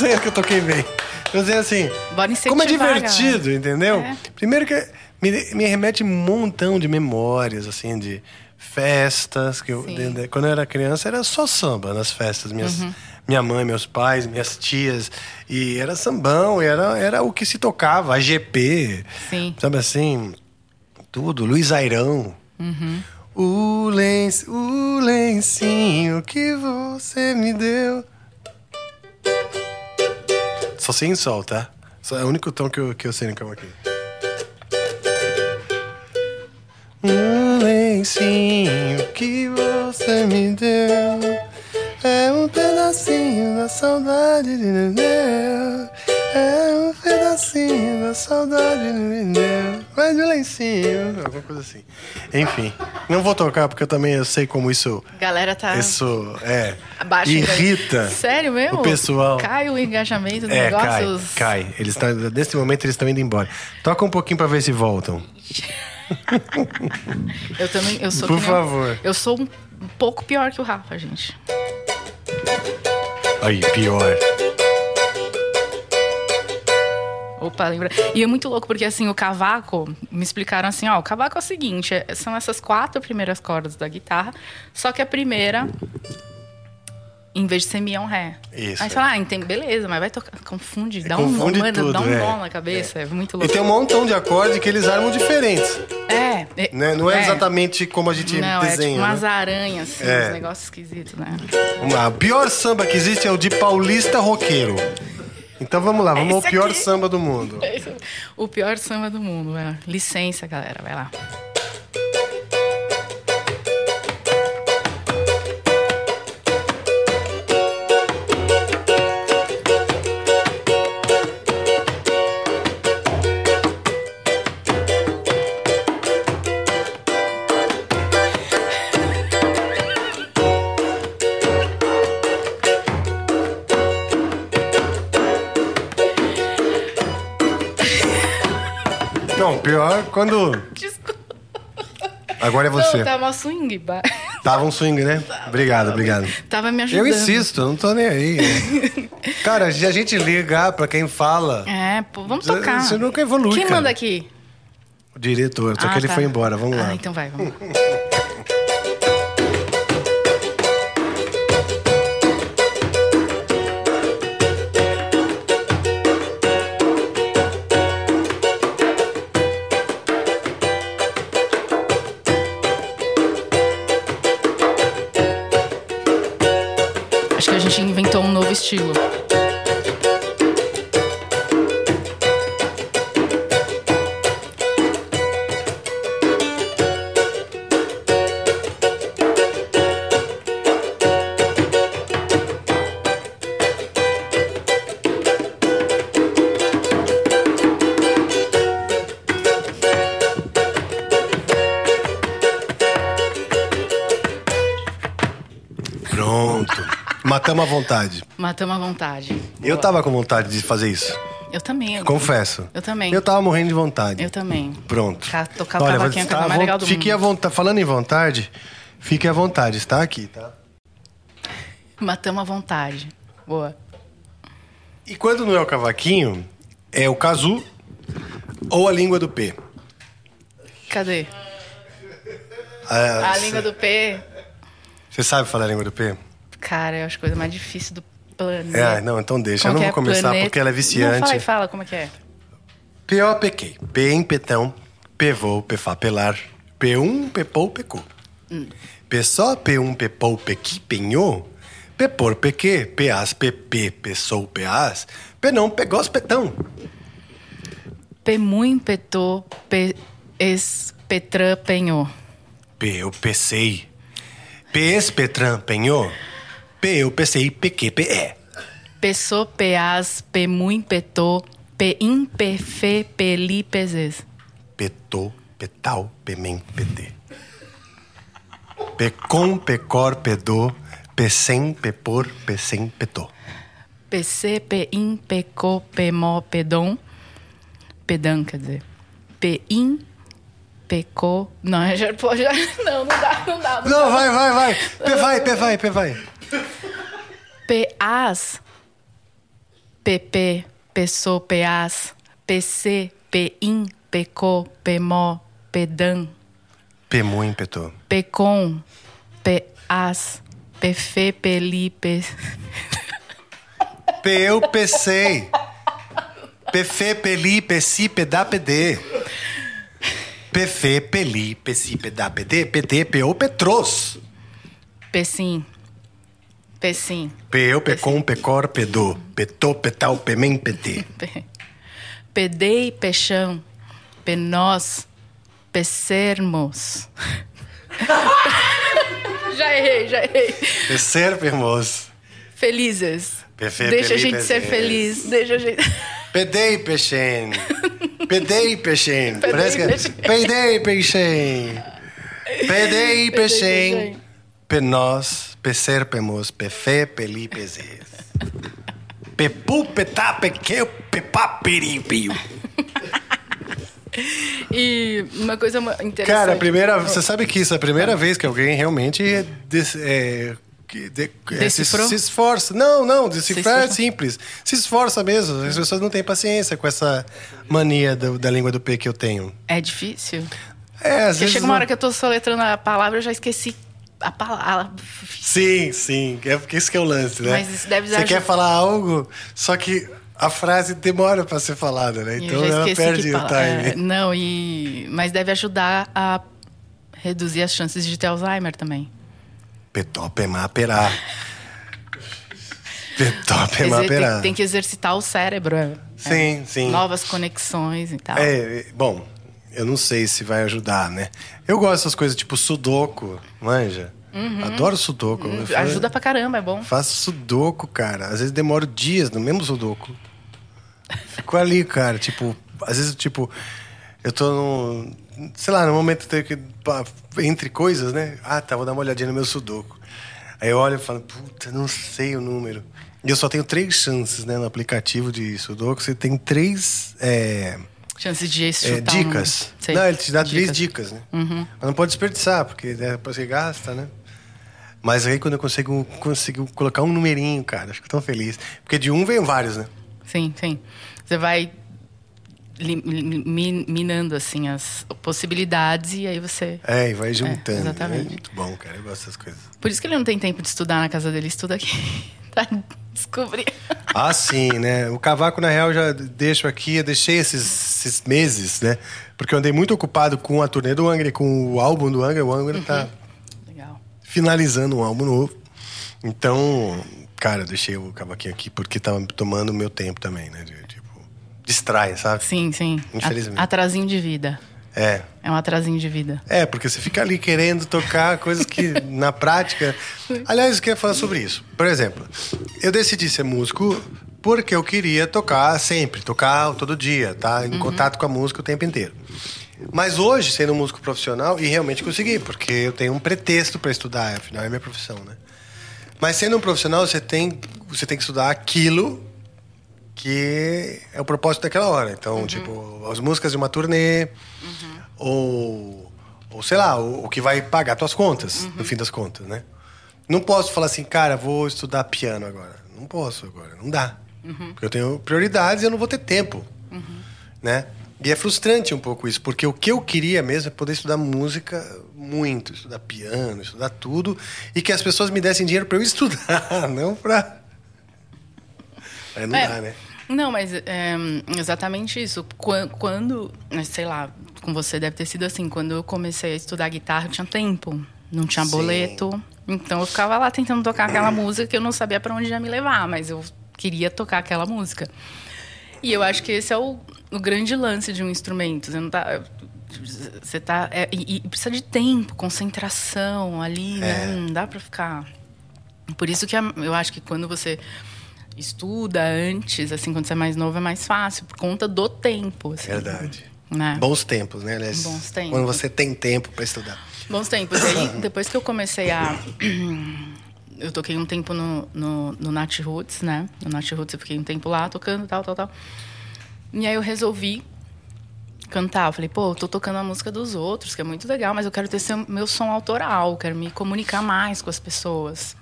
Dizendo que eu toquei bem. Tô dizendo assim, Bora como é divertido, entendeu? É. Primeiro que me, me remete um montão de memórias, assim, de festas. que eu, de- Quando eu era criança, era só samba nas festas. Minhas, Uhum. minha mãe, meus pais, minhas tias. E era sambão, era, era o que se tocava, a GP. Sim. Sabe assim? Tudo. Luiz Airão. O, lenço, o lencinho que você me deu. Só sem sol, tá? Só é o único tom que eu, que eu sei no cama aqui. Um lencinho que você me deu é um pedacinho da saudade que me deu. É um pedacinho da saudade me deu. Mas de lencinho, alguma coisa assim. Enfim, não vou tocar porque eu também eu sei como isso, Galera tá. isso é Abaixa irrita. Sério mesmo? o pessoal. Cai o engajamento do É, cai, negócio. cai. Eles tão, nesse momento eles estão indo embora. Toca um pouquinho pra ver se voltam. Eu também. Eu sou Por nem- favor. Eu sou um, um pouco pior que o Rafa, gente. Aí, pior. Opa, lembra? E é muito louco, porque assim, o cavaco, me explicaram assim, ó, o cavaco é o seguinte, é- são essas quatro primeiras cordas da guitarra, só que a primeira, em vez de ser mi, é um ré. Isso, Aí é. você fala, ah, entende, beleza, mas vai tocar, confunde, dá um Confunde nó, mano, tudo, dá um é. nó na cabeça, é, muito E louco. tem um montão de acordes que eles armam diferentes. É, é, Né? Não é, exatamente como a gente Não, é tipo desenha. umas né? aranhas, assim, É. uns negócios esquisitos, né? Uma- A pior samba que existe é o de paulista roqueiro. Então vamos lá, vamos ao Esse pior aqui. samba do mundo. O pior samba do mundo, vai lá. Licença, galera, vai lá. Pior quando. Desculpa. Agora é você. Não, tá uma swing. ba- Tava um swing, né? Obrigado, obrigado. Tava me ajudando. Eu insisto, eu não tô nem aí. Cara, se a gente ligar pra quem fala, É, pô, vamos tocar. você nunca evolui, Quem cara. manda aqui? o diretor, só Ah, que ele tá. foi embora, vamos lá. Ah, então vai, vamos. Acho Matamos à vontade. Matamos à vontade. Eu tava com vontade de fazer isso. Eu também. Eu, Confesso. Eu também. Eu tava morrendo de vontade. Eu também. Pronto. Ca- tocar o Olha, cavaquinho é a coisa à mais legal do Fique mundo. à vontade. Falando em vontade, fique à vontade. Está aqui, tá? Matamos à vontade. Boa. E quando não é o cavaquinho, é o casu ou a língua do P. Cadê? Ah, A língua do P. Você sabe falar a língua do P? Cara, eu acho a coisa mais difícil do planeta. É, não, então deixa. Como eu não vou é? começar Planeta- porque ela é Não, viciante. fala aí, fala como é que é. P-O-P-Q. P em petão, P-vou, P-fá, pelar. P1, P-pou, P-cu. P-só, P1, P-pou, P-qui, penhô. P-por, P-que, P-as, P-p, P-sou, P-as. P-não, P-gós, Petão. P muito petô, P es petrã penhô. P, eu pensei. P-es, Petran, penhô. P, eu pensei, P-que, P-é. Pessoa, peas, P muito petô, P im, P fe, P li, pezes. Petô, Petal, Pemem, Petê. Pecom, Pecor, Pedô. Pecem, Pepor, Pecem, Petô. PC, P im, P co, P mó, Pedom. Pedão, quer dizer. P im, P co. Não, já, já, não, não dá, não dá. Não Não, vai, vai, vai. P vai, P vai, P vai. PAs, PP, PSO, PAs, PC, PIN, PECO, PEMO, PEDAN, Pemu, Petô. PECOM, PAS, PFE, PELI, P... Peu, PC. Pefe, peli, pesi, pedá, pedê. Pefe, peli, pesi, pedá, pedê, pedê, peu, petros. Pecim. Pecim. Peu, pecom, pecor, pedô. Petô, petal, pemem, pedê. Pe- Pedei, peixão. Penós. Pecermos. já errei, já errei. Pecer, permos. Felizes. Pefe, Deixa a gente ser pezes. feliz. Deixa a gente. Pedei, peixen. Pedei. Pedei, Parece que. Pedei, peixen. Pedei, peixen. Penós, pecerpemos, pefe, peli, pezes. Pepu, petá, pequeu, pepá, peripio. E uma coisa interessante. Cara, a primeira, você sabe que isso é a primeira vez que alguém realmente des- é, de- é, se, se esforça. Não, não, decifrar é simples. Se esforça mesmo. As pessoas não têm paciência com essa mania do- da língua do P que eu tenho. É difícil. É, às Porque vezes. chega uma não- hora que eu tô soletrando a palavra, eu já esqueci a palavra. Sim, sim. É porque isso que é o lance, né? Mas isso deve Você ajudar. quer falar algo, só que a frase demora pra ser falada, né? Então ela perde o time. é, não, e mas deve ajudar a reduzir as chances de ter Alzheimer também. Petopemá perá. Petopemá Exer- perá. tem, tem que exercitar o cérebro. é. Sim, sim. Novas conexões e tal. É, bom, eu não sei se vai ajudar, né? Eu gosto dessas coisas tipo sudoku, manja. Adoro sudoku. Uhum. Ajuda pra caramba, é bom. Faço sudoku, cara. Às vezes demoro dias no mesmo sudoku. Fico ali, cara, tipo, às vezes, tipo, eu tô num, sei lá, no momento que, pá, entre coisas, né? Ah, tá, vou dar uma olhadinha no meu sudoku. Aí eu olho e falo, puta, não sei o número. E eu só tenho três chances, né, no aplicativo de sudoku. Você tem três, é, Chances de é, chutar um- dicas. Sei. Não, ele te dá três Dicas. dicas, né? Uhum. Mas não pode desperdiçar, porque né, depois você gasta, né? Mas aí quando eu consigo, consigo colocar um numerinho, cara, eu fico tão feliz. Porque de um vem vários, né? Sim, sim. Você vai minando assim as possibilidades e aí você. É, e vai juntando. exatamente. É muito bom, cara. Eu gosto dessas coisas. Por isso que ele não tem tempo de estudar na casa dele, estuda aqui. Pra descobrir. Ah, sim, né? O cavaco, na real, já deixo aqui. Eu deixei esses, esses meses, né? Porque eu andei muito ocupado com a turnê do Angra, com o álbum do Angra. O Angra tá Legal. finalizando um álbum novo. Então, cara, eu deixei o cavaquinho aqui porque tava tomando o meu tempo também, né? Tipo, distrai, sabe? Sim, sim. Infelizmente. Atrasinho de vida. É. É um atrasinho de vida. É, porque você fica ali querendo tocar coisas que na prática. Aliás, eu queria falar sobre isso. Por exemplo, eu decidi ser músico porque eu queria tocar sempre, tocar todo dia, tá? Em contato com a música o tempo inteiro. Mas hoje, sendo um músico profissional, e realmente consegui, porque eu tenho um pretexto para estudar, afinal é minha profissão, né? Mas sendo um profissional, você tem, você tem que estudar aquilo que é o propósito daquela hora. Então, tipo, as músicas de uma turnê, ou, ou sei lá, o, o que vai pagar tuas contas, no fim das contas, né? Não posso falar assim, cara, vou estudar piano agora. Não posso agora, não dá. Porque eu tenho prioridades e eu não vou ter tempo, né? E é frustrante um pouco isso, porque o que eu queria mesmo é poder estudar música muito, estudar piano, estudar tudo, e que as pessoas me dessem dinheiro para eu estudar, não para. Aí não É. dá, né? Não, mas é, exatamente isso. Quan- Quando, sei lá, com você deve ter sido assim. Quando eu comecei a estudar guitarra, eu tinha tempo, não tinha Sim. boleto. Então eu ficava lá tentando tocar aquela música que eu não sabia para onde ia me levar, mas eu queria tocar aquela música. E eu acho que esse é o, o grande lance de um instrumento. Você não tá. Você tá. é, e, e precisa de tempo, concentração ali, né? Não dá pra ficar. Por isso que eu acho que quando você estuda antes, assim, quando você é mais novo, é mais fácil, por conta do tempo. Assim, Verdade. Né? Bons tempos, né? Aliás, Bons tempos. Quando você tem tempo para estudar. Bons tempos. E aí, depois que eu comecei a. Eu toquei um tempo no, no, no Nat Roots, né? No Nat Roots eu fiquei um tempo lá tocando, tal, tal, tal. E aí eu resolvi cantar. Eu falei, pô, eu tô tocando a música dos outros, que é muito legal, mas eu quero ter seu, meu som autoral, quero me comunicar mais com as pessoas.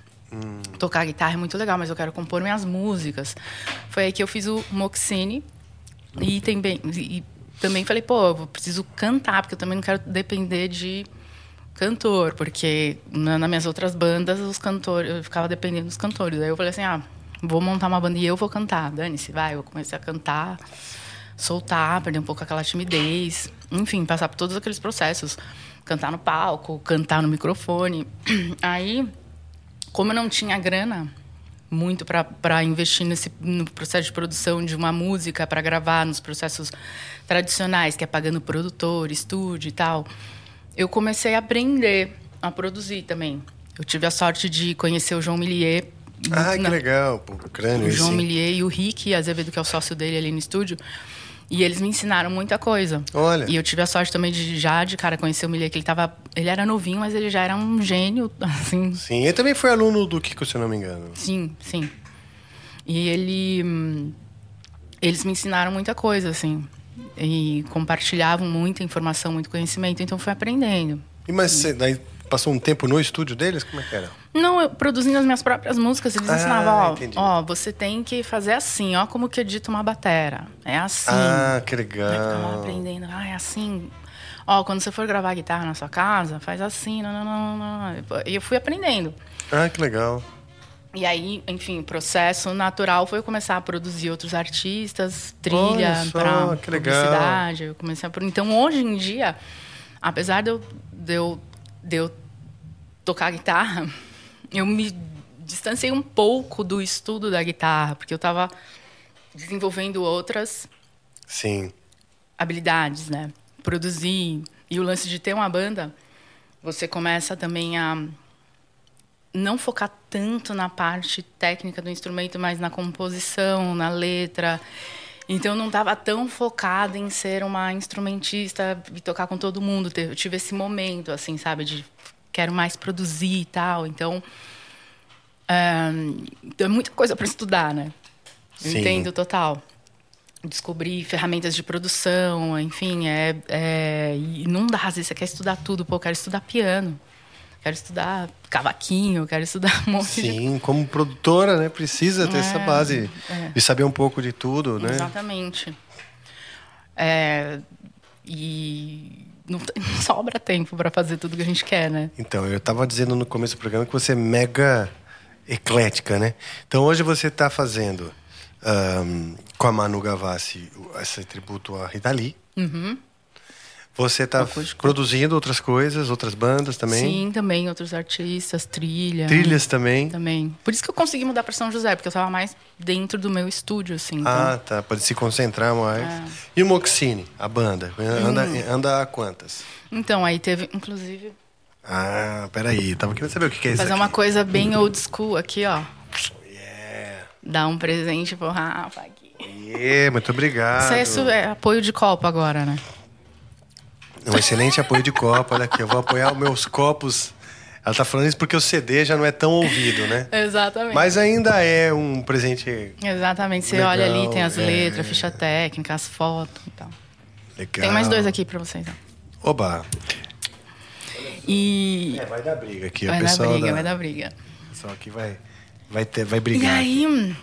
Tocar guitarra é muito legal, mas eu quero compor minhas músicas. Foi aí que eu fiz o Moxine e também, e também falei, pô, eu preciso cantar, porque eu também não quero depender de cantor, porque na, nas minhas outras bandas os cantores, eu ficava dependendo dos cantores. Aí eu falei assim, ah, vou montar uma banda e eu vou cantar. Dane-se, vai. Eu comecei a cantar, soltar, perder um pouco aquela timidez. Enfim, passar por todos aqueles processos. Cantar no palco, cantar no microfone. Aí, como eu não tinha grana muito para investir nesse no processo de produção de uma música para gravar nos processos tradicionais, que é pagando produtor, estúdio e tal, eu comecei a aprender a produzir também. Eu tive a sorte de conhecer o João Millier. Ah, que na- legal. Pô, o crânio o João esse. Millier e o Rick Azevedo, que é o sócio dele ali no estúdio. E eles me ensinaram muita coisa. Olha. E eu tive a sorte também de já de cara conhecer o Millier, que ele tava. Ele era novinho, mas ele já era um gênio, assim, Sim, ele também foi aluno do Kiko, se eu não me engano. Sim, sim. E ele. hum, Eles me ensinaram muita coisa, assim. E compartilhavam muita informação, muito conhecimento. Então, fui aprendendo. E mas você daí passou um tempo no estúdio deles? Como é que era? Não, eu produzindo as minhas próprias músicas, eles Ah, ensinavam, ó, entendi. ó, você tem que fazer assim, ó, como que edita uma batera. É assim. Ah, que Aí eu ficava legal. aprendendo, ah, é assim. Ó, quando você for gravar guitarra na sua casa, faz assim, não, não, não, não. E eu fui aprendendo. Ah, que legal. E aí, enfim, o processo natural foi eu começar a produzir outros artistas, trilha para legal. publicidade. Eu comecei a Então, hoje em dia, apesar de eu, de eu, de eu tocar guitarra, eu me distanciei um pouco do estudo da guitarra, porque eu estava desenvolvendo outras Sim. habilidades, né? Produzir. E o lance de ter uma banda, você começa também a não focar tanto na parte técnica do instrumento, mas na composição, na letra. Então eu não estava tão focada em ser uma instrumentista e tocar com todo mundo. Eu tive esse momento, assim, sabe, de quero mais produzir e tal. Então, então é muita coisa para estudar, né? Sim. Entendo total descobrir ferramentas de produção, enfim, é, é- e não dá, às vezes você quer estudar tudo, pô, eu quero estudar piano, quero estudar cavaquinho, quero estudar um monte de Sim, como produtora, né? Precisa ter essa É, base de saber um pouco de tudo, né? Exatamente. É, e não, tem- não sobra tempo para fazer tudo que a gente quer, né? Então, eu estava dizendo no começo do programa que você é mega eclética, né? Então, hoje você está fazendo ahn, com a Manu Gavassi esse tributo a Rita Lee. Você está produzindo outras coisas, outras bandas também? Sim, também outros artistas, trilha. Trilhas também? Também. Por isso que eu consegui mudar para São José, porque eu estava mais dentro do meu estúdio, assim. então- Ah, tá. Pode se concentrar mais. É. E o Moxine, a banda? Anda, Hum. anda a quantas? Então, aí teve, inclusive, Ah, peraí. Tava querendo saber o que, que é isso fazer aqui. uma coisa bem old school aqui, ó. Yeah. Dar um presente pro Rafa aqui. Yeah, muito obrigado. Isso é, isso é apoio de copo agora, né? Um excelente apoio de copo. Olha aqui, eu vou apoiar os meus copos. Ela tá falando isso porque o CD já não é tão ouvido, né? Exatamente. Mas ainda é um presente Exatamente. Você Legal, olha ali, tem as é. letras, ficha técnica, as fotos e tal. legal. Tem mais dois aqui pra vocês. ó. Oba. E. É, vai dar briga aqui. vai o dar briga, da- vai dar briga. O pessoal aqui vai, vai, ter, vai E brigar. aí, hum,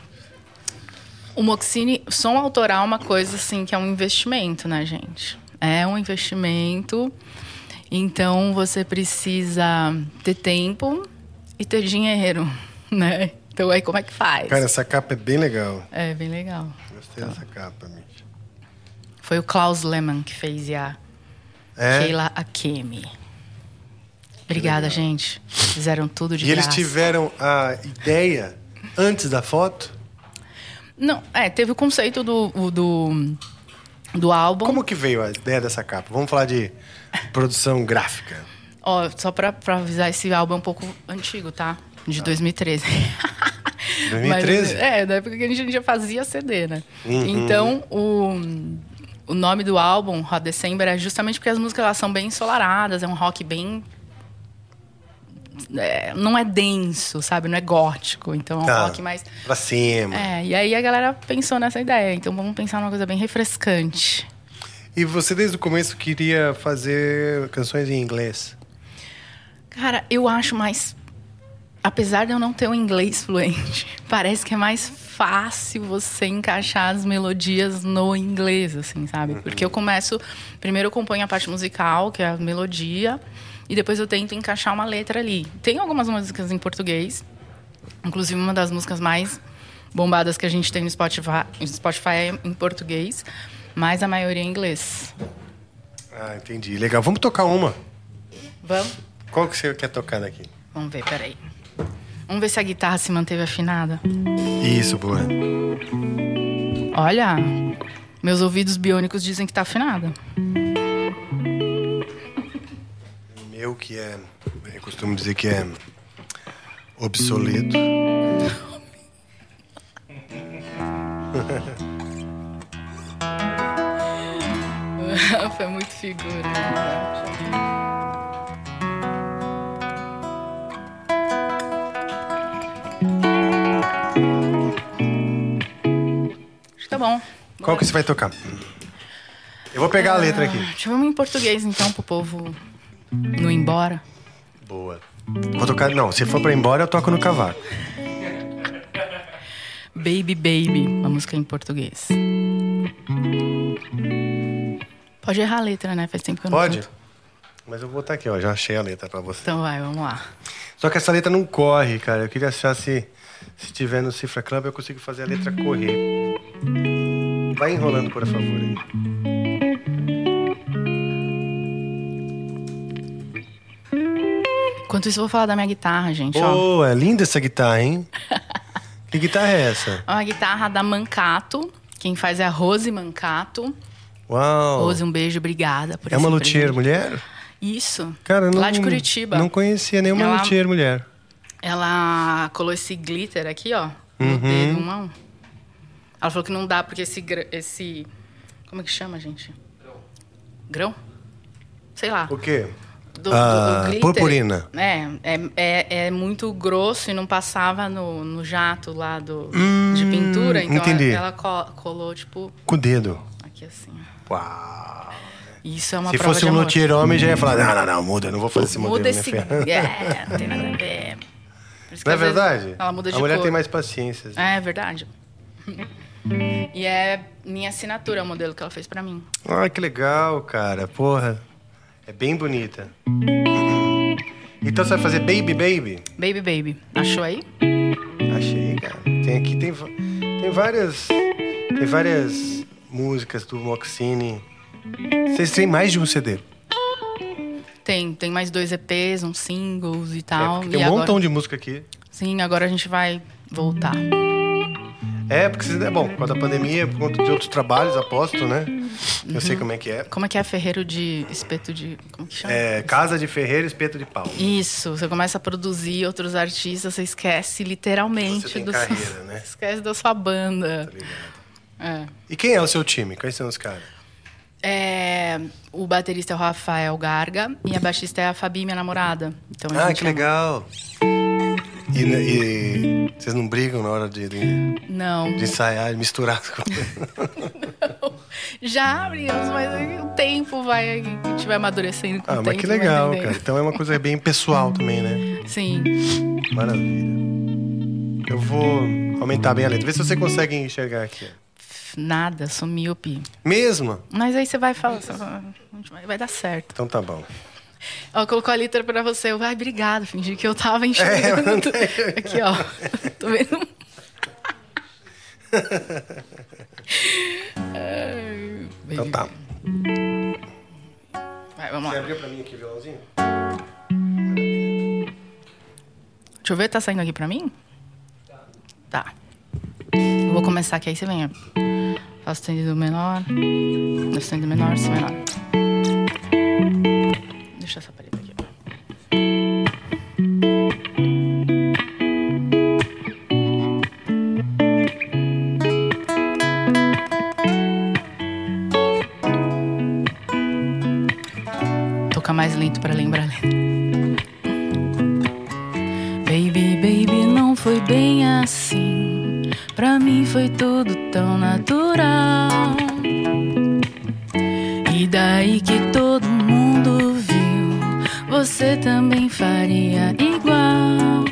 o Moxine, som autoral é uma coisa assim que é um investimento, né, gente? É um investimento. Então você precisa ter tempo e ter dinheiro, né? Então aí como é que faz? Cara, essa capa é bem legal. É bem legal. Gostei dessa capa, Mitch. Foi o Klaus Lehmann que fez e a É? Keila Akemi. Obrigada, gente. Fizeram tudo de E eles graça. tiveram a ideia antes da foto? Não, é, teve o conceito do, do, do álbum. Como que veio a ideia dessa capa? Vamos falar de produção gráfica. Ó, só pra, pra avisar, esse álbum é um pouco antigo, tá? De 2013. 2013? Mas, é, da época que a gente já fazia CD, né? Uhum. Então, o, o nome do álbum, Hot December, é justamente porque as músicas elas são bem ensolaradas, é um rock bem. É, não é denso, sabe? Não é gótico. Então é um Tá. rock mais. Pra cima. É, e aí a galera pensou nessa ideia. Então vamos pensar numa coisa bem refrescante. E você desde o começo queria fazer canções em inglês? Cara, eu acho mais. Apesar de eu não ter o inglês fluente, parece que é mais fácil você encaixar as melodias no inglês, assim, sabe? Porque eu começo. Primeiro eu componho a parte musical, que é a melodia, e depois eu tento encaixar uma letra ali. Tem algumas músicas em português, inclusive uma das músicas mais bombadas que a gente tem no Spotify, no Spotify é em português, mas a maioria é em inglês. Ah, entendi. Legal. Vamos tocar uma. Vamos? Qual que você quer tocar daqui? Vamos ver, peraí. Vamos ver se a guitarra se manteve afinada. Isso, boa. Olha, meus ouvidos biônicos dizem que tá afinada. O meu que é... Eu costumo dizer que é obsoleto. Foi muito figura. Acho que tá bom. Qual que você vai tocar? Eu vou pegar a letra aqui. Deixa eu ver em português, então, pro povo ir embora. Boa. Vou tocar... Não, se for pra ir embora, eu toco no cavaco. Baby Baby, uma música em português. Pode errar a letra, né? Faz tempo que eu não Pode? canto. Mas eu vou botar aqui, ó. Já achei a letra pra você. Então vai, vamos lá. Só que essa letra não corre, cara. Eu queria achar se, se tiver no Cifra Club eu consigo fazer a letra correr. Vai enrolando, por favor. aí. Enquanto isso, eu vou falar da minha guitarra, gente. ó. Boa, linda essa guitarra, hein? que guitarra é essa? É uma guitarra da Mancato. Quem faz é a Rose Mancato. Uau! Rose, um beijo, obrigada por é uma luthier mulher? Isso. Cara, não, Lá de Curitiba. Não conhecia nenhuma Ela- luthier mulher. Ela colou esse glitter aqui, ó, Uhum. no dedo, um a um. Ela falou que não dá porque esse... esse como é que chama, gente? Grão. Sei lá. O quê? Do, Ah, purpurina. É, é, é, é muito grosso e não passava no, no jato lá do, de pintura. Então Hum, entendi. ela co- colou, tipo, Com o dedo. aqui assim. Uau! Isso é uma Se prova fosse um luthier homem, já ia falar: não, não, não, muda, eu não vou fazer esse modelo. Muda esse... filha." É, não tem nada a ver. Não é verdade? Ela muda de a mulher cor. tem mais paciência. É verdade. E é minha assinatura o modelo que ela fez pra mim. Ah, que legal, cara. Porra. É bem bonita. Então você vai fazer Baby Baby? Baby Baby. Achou aí? Achei, cara. Tem aqui, tem, tem várias. Tem várias músicas do Moxine. Vocês têm mais de um CD. Tem, tem mais dois EPs, uns singles e É, tal. porque tem e um agora... montão de música aqui. Sim, agora a gente vai voltar. É, porque vocês- é bom, por causa da pandemia, por conta de outros trabalhos, aposto, né? Eu sei como é que é. Como é que é ferreiro de espeto de. Como que chama? É, Casa de Ferreiro, Espeto de Pau. Isso, você começa a produzir outros artistas, você esquece literalmente Você tem do carreira, né? esquece da sua banda. Tá ligado? É. E quem é o seu time? Quais são os caras? É, o baterista é o Rafael Garga e a baixista é a Fabi, minha namorada. Então, a Ah, que é- legal. E, né, e vocês não brigam na hora de, de, Não. de ensaiar, misturar as coisas? Já abrimos, mas o tempo vai. A gente vai amadurecendo com Ah, o tempo. mas que legal, cara. Então é uma coisa bem pessoal também, né? Sim. Maravilha. Eu vou aumentar bem a letra. Vê se você consegue enxergar aqui. Nada, sou míope. Mesmo? Mas aí você vai falar. Vai dar certo. Então tá bom. Ó, colocou a letra pra você. Eu, ai, obrigada. Fingi que eu tava enxergando. É, Aqui, ó. Tô vendo. Ai, Então tá. Vai, vamos Você lá. abriu pra mim aqui o violãozinho? Deixa eu ver, tá saindo aqui pra mim? Tá. Eu vou começar aqui, aí você vem. Fá sustenido menor. Dó sustenido menor, si menor. Deixa essa paleta aqui. ó. Tocar mais lento pra lembrar. Baby, baby, não foi bem assim. Pra mim foi tudo tão natural. E daí que você também faria igual.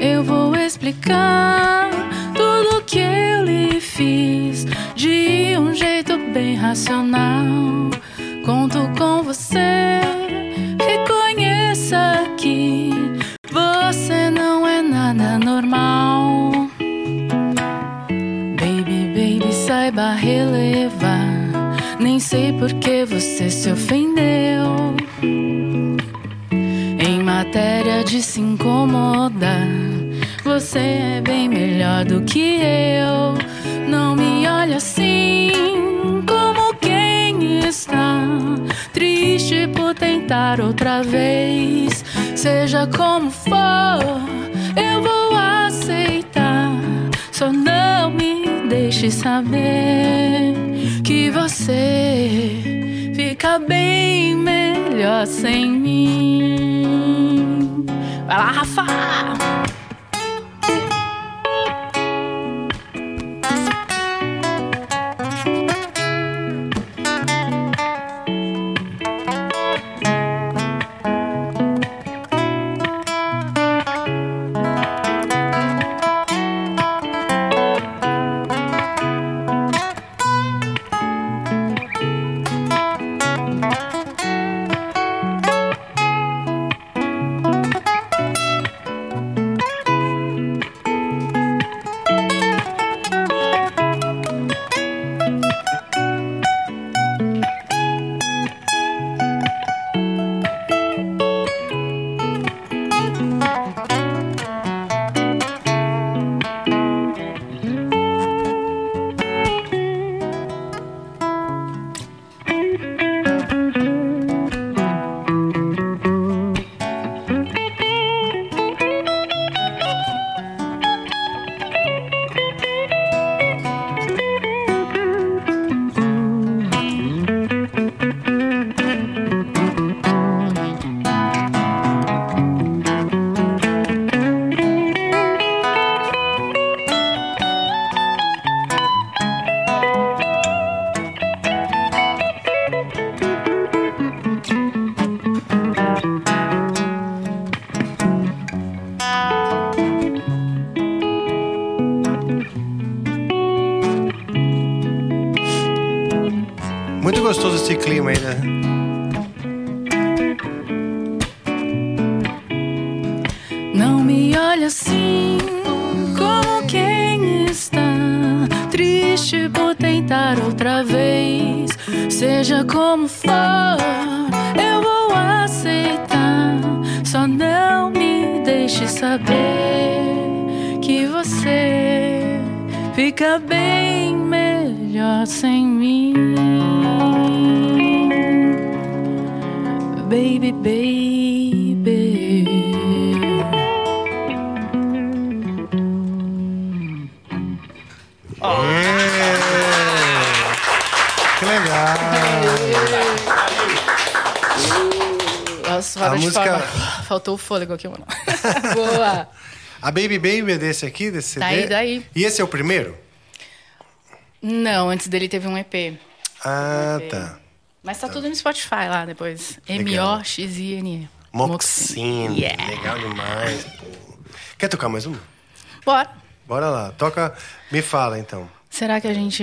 Eu vou explicar tudo que eu lhe fiz de um jeito bem racional. Conto com você, reconheça que você não é nada normal. Baby, baby, saiba relevar. Nem sei por que você se ofendeu. Matéria de se incomodar, você é bem melhor do que eu. Não me olha assim, como quem está triste por tentar outra vez. Seja como for, eu vou aceitar. Só não me deixe saber que você fica bem melhor sem mim. Vai lá, Rafa! Que legal. Nossa, A música- formas. Faltou o fôlego aqui, mano. Boa. A Baby Baby é desse aqui, desse CD? Daí, daí. E esse é o primeiro? Não, antes dele teve um EP. Ah, tá. Mas tá tudo no Spotify lá depois. M-O-X-I-N-E. Moxine. Yeah. Legal demais. pô. Quer tocar mais uma? Bora. Bora lá. Toca. Me fala então. Será que a gente.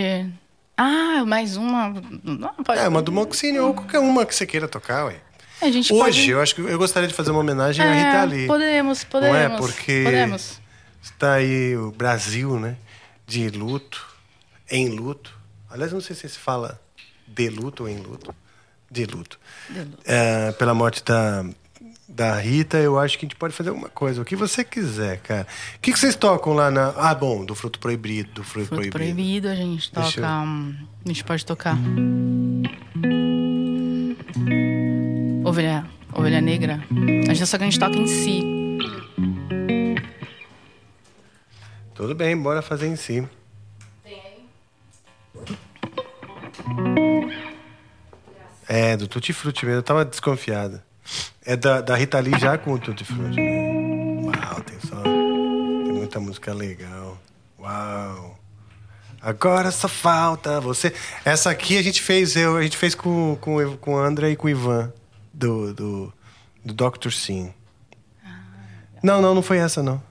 Ah, mais uma. Não, pode. É, uma do Moxine ou qualquer uma que você queira tocar, ué. A gente Hoje, pode... eu acho que eu gostaria de fazer uma homenagem à É, Rita Lee. Podemos, podemos. Não é? Porque Podemos. está aí o Brasil, né? De luto, em luto. Aliás, não sei se se fala de luto ou em luto. De luto. De luto. É, pela morte da, da Rita, eu acho que a gente pode fazer alguma coisa. O que você quiser, cara. O que, que vocês tocam lá na. Ah, bom, do Fruto Proibido. Do Fruto, Fruto Proibido. proibido, a gente toca. Eu- A gente pode tocar. Ovelha, ovelha negra. A gente só que a gente toca em si. Tudo bem, bora fazer em si. É, do Tutti Frutti mesmo. Eu tava desconfiado. É da, da Rita Lee já com o Tutti Frutti. Né? Uau, tem só. Tem muita música legal. Uau. Agora só falta você. Essa aqui a gente fez, eu, a gente fez com, com, com o André e com o Ivan, do, do, do Dr. Sim. Não, não, não foi essa, não.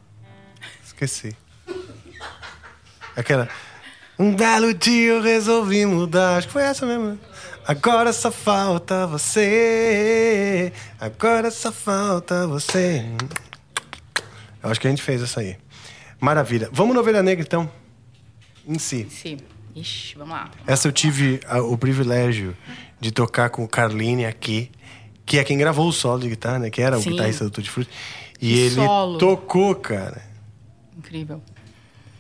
Esqueci. Aquela. Um belo dia eu resolvi mudar. Acho que foi essa mesmo. né? Agora só falta você. Agora só falta você. Eu acho que a gente fez essa aí. Maravilha. Vamos no Ovelha Negra, então. Em si. Si. Ixi, vamos lá. Essa eu tive ah, o privilégio de tocar com o Carline aqui, que é quem gravou o solo de guitarra, né? Que era o Sim. guitarrista do Tutti Frutti. E ele solo. tocou, cara. Incrível.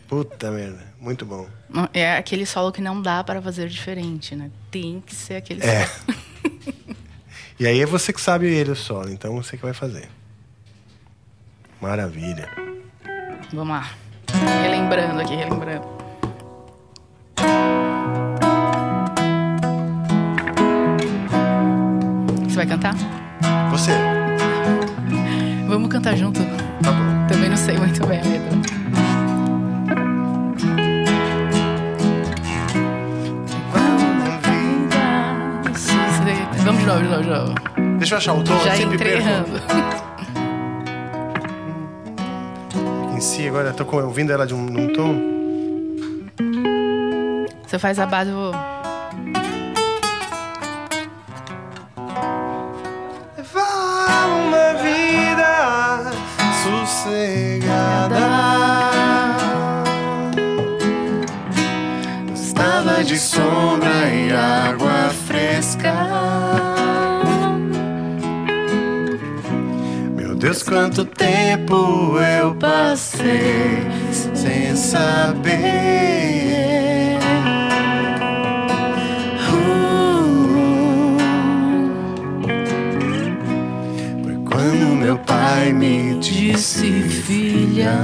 Puta merda, muito bom. É aquele solo que não dá para fazer diferente, né? Tem que ser aquele É. solo. E aí é você que sabe ele o solo, então você que vai fazer. Maravilha. Vamos lá. Relembrando aqui, relembrando. Você vai cantar? Você. Vamos cantar junto. Tá bom. Também não sei muito bem a letra. De novo, de novo, de novo. Deixa eu achar o tom, eu Já sempre entrei perco. Em si, agora tô ouvindo ela de um, num tom. Você faz a base, eu vou. Levar uma vida sossegada. Estava de sombra e água fresca. Deus, quanto tempo eu passei sem saber. Foi quando meu pai me disse, filha.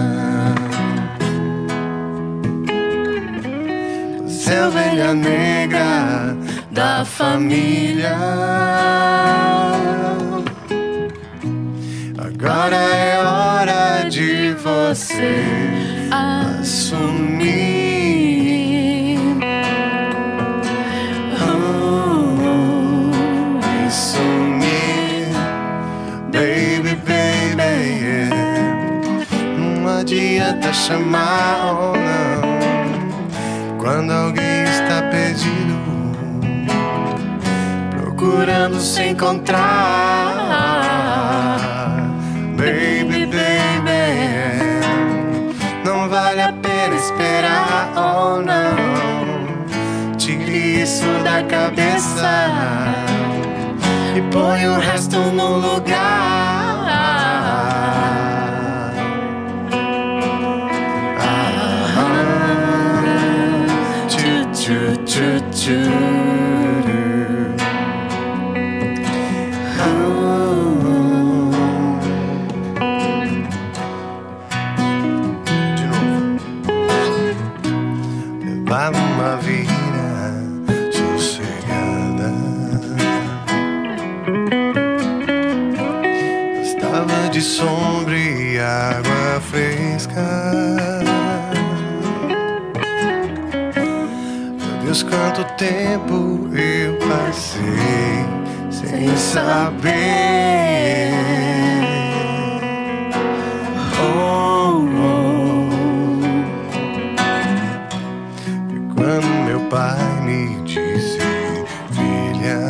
Você é a ovelha negra da família. Agora é hora de você assumir. Oh. Baby, baby. Não adianta chamar ou não. Quando alguém está perdido, procurando se encontrar. Esperar ou não. Tire isso da cabeça e põe o resto no lugar. Ah, tchu, tchu, tchu, tchu. Fresca. Meu Deus, quanto tempo eu passei sem saber. Oh, oh. E quando meu pai me disse, filha,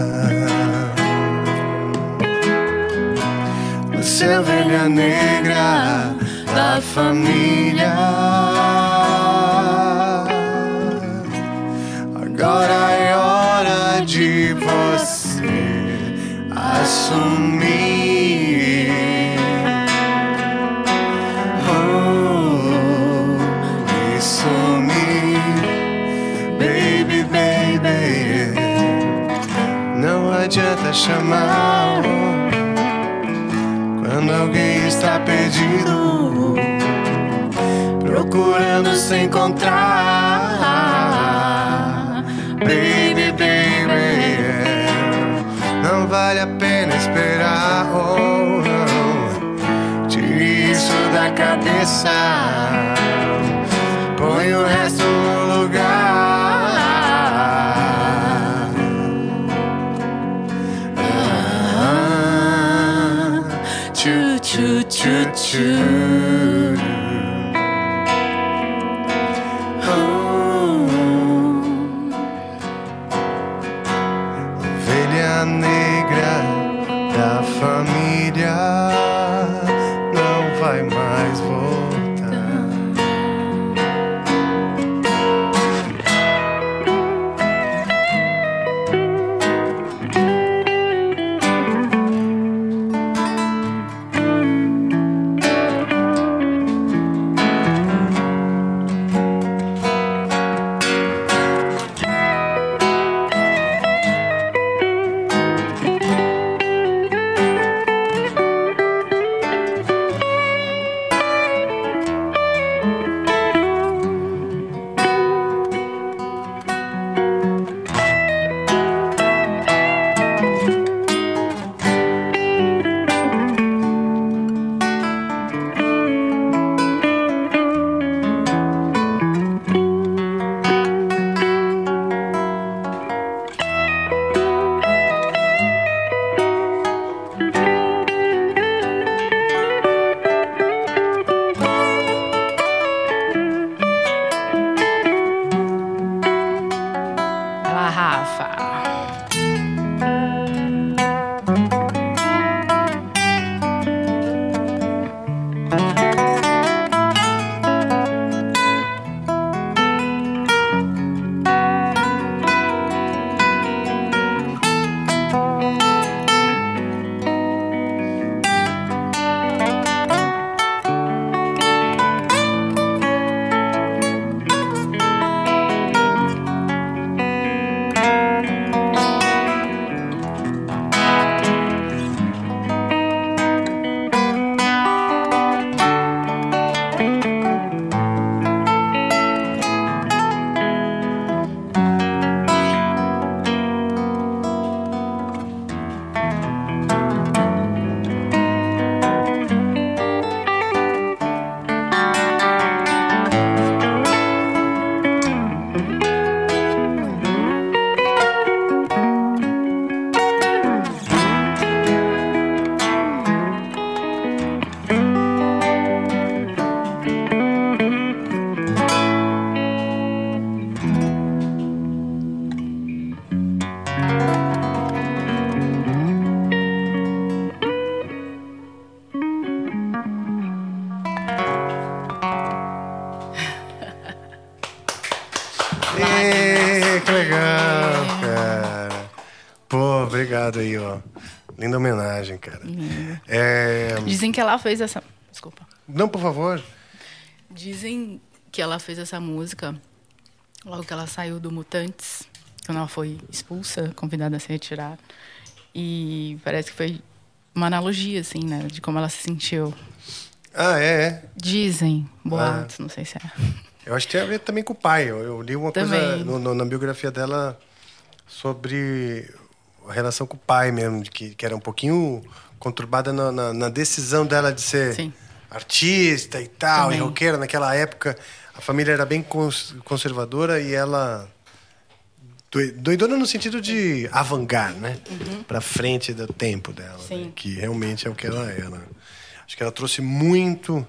você é a ovelha negra da família. Agora é hora de você assumir. Oh, e sumir, baby, baby. Não adianta chamar quando alguém está perdido, procurando se encontrar. Baby, baby, não vale a pena esperar. Oh, não. Tire isso da cabeça, põe o resto ela fez essa. Desculpa. Não, por favor. Dizem que ela fez essa música logo que ela saiu do Mutantes, quando ela foi expulsa, convidada a se retirar. E parece que foi uma analogia, assim, né? De como ela se sentiu. Ah, é, é. Dizem, boatos, não sei se é. Eu acho que tem a ver também com o pai. Eu, eu li uma coisa Também. no- no- na biografia dela sobre a relação com o pai mesmo, de que, que era um pouquinho conturbada na, na- na decisão dela de ser Sim. artista e tal, Também. e roqueira. Naquela época, a família era bem cons- conservadora e ela... doi- Doidona no sentido de avangar, né? Pra frente do tempo dela. Sim. né? Que realmente é o que ela era. Acho que ela trouxe muito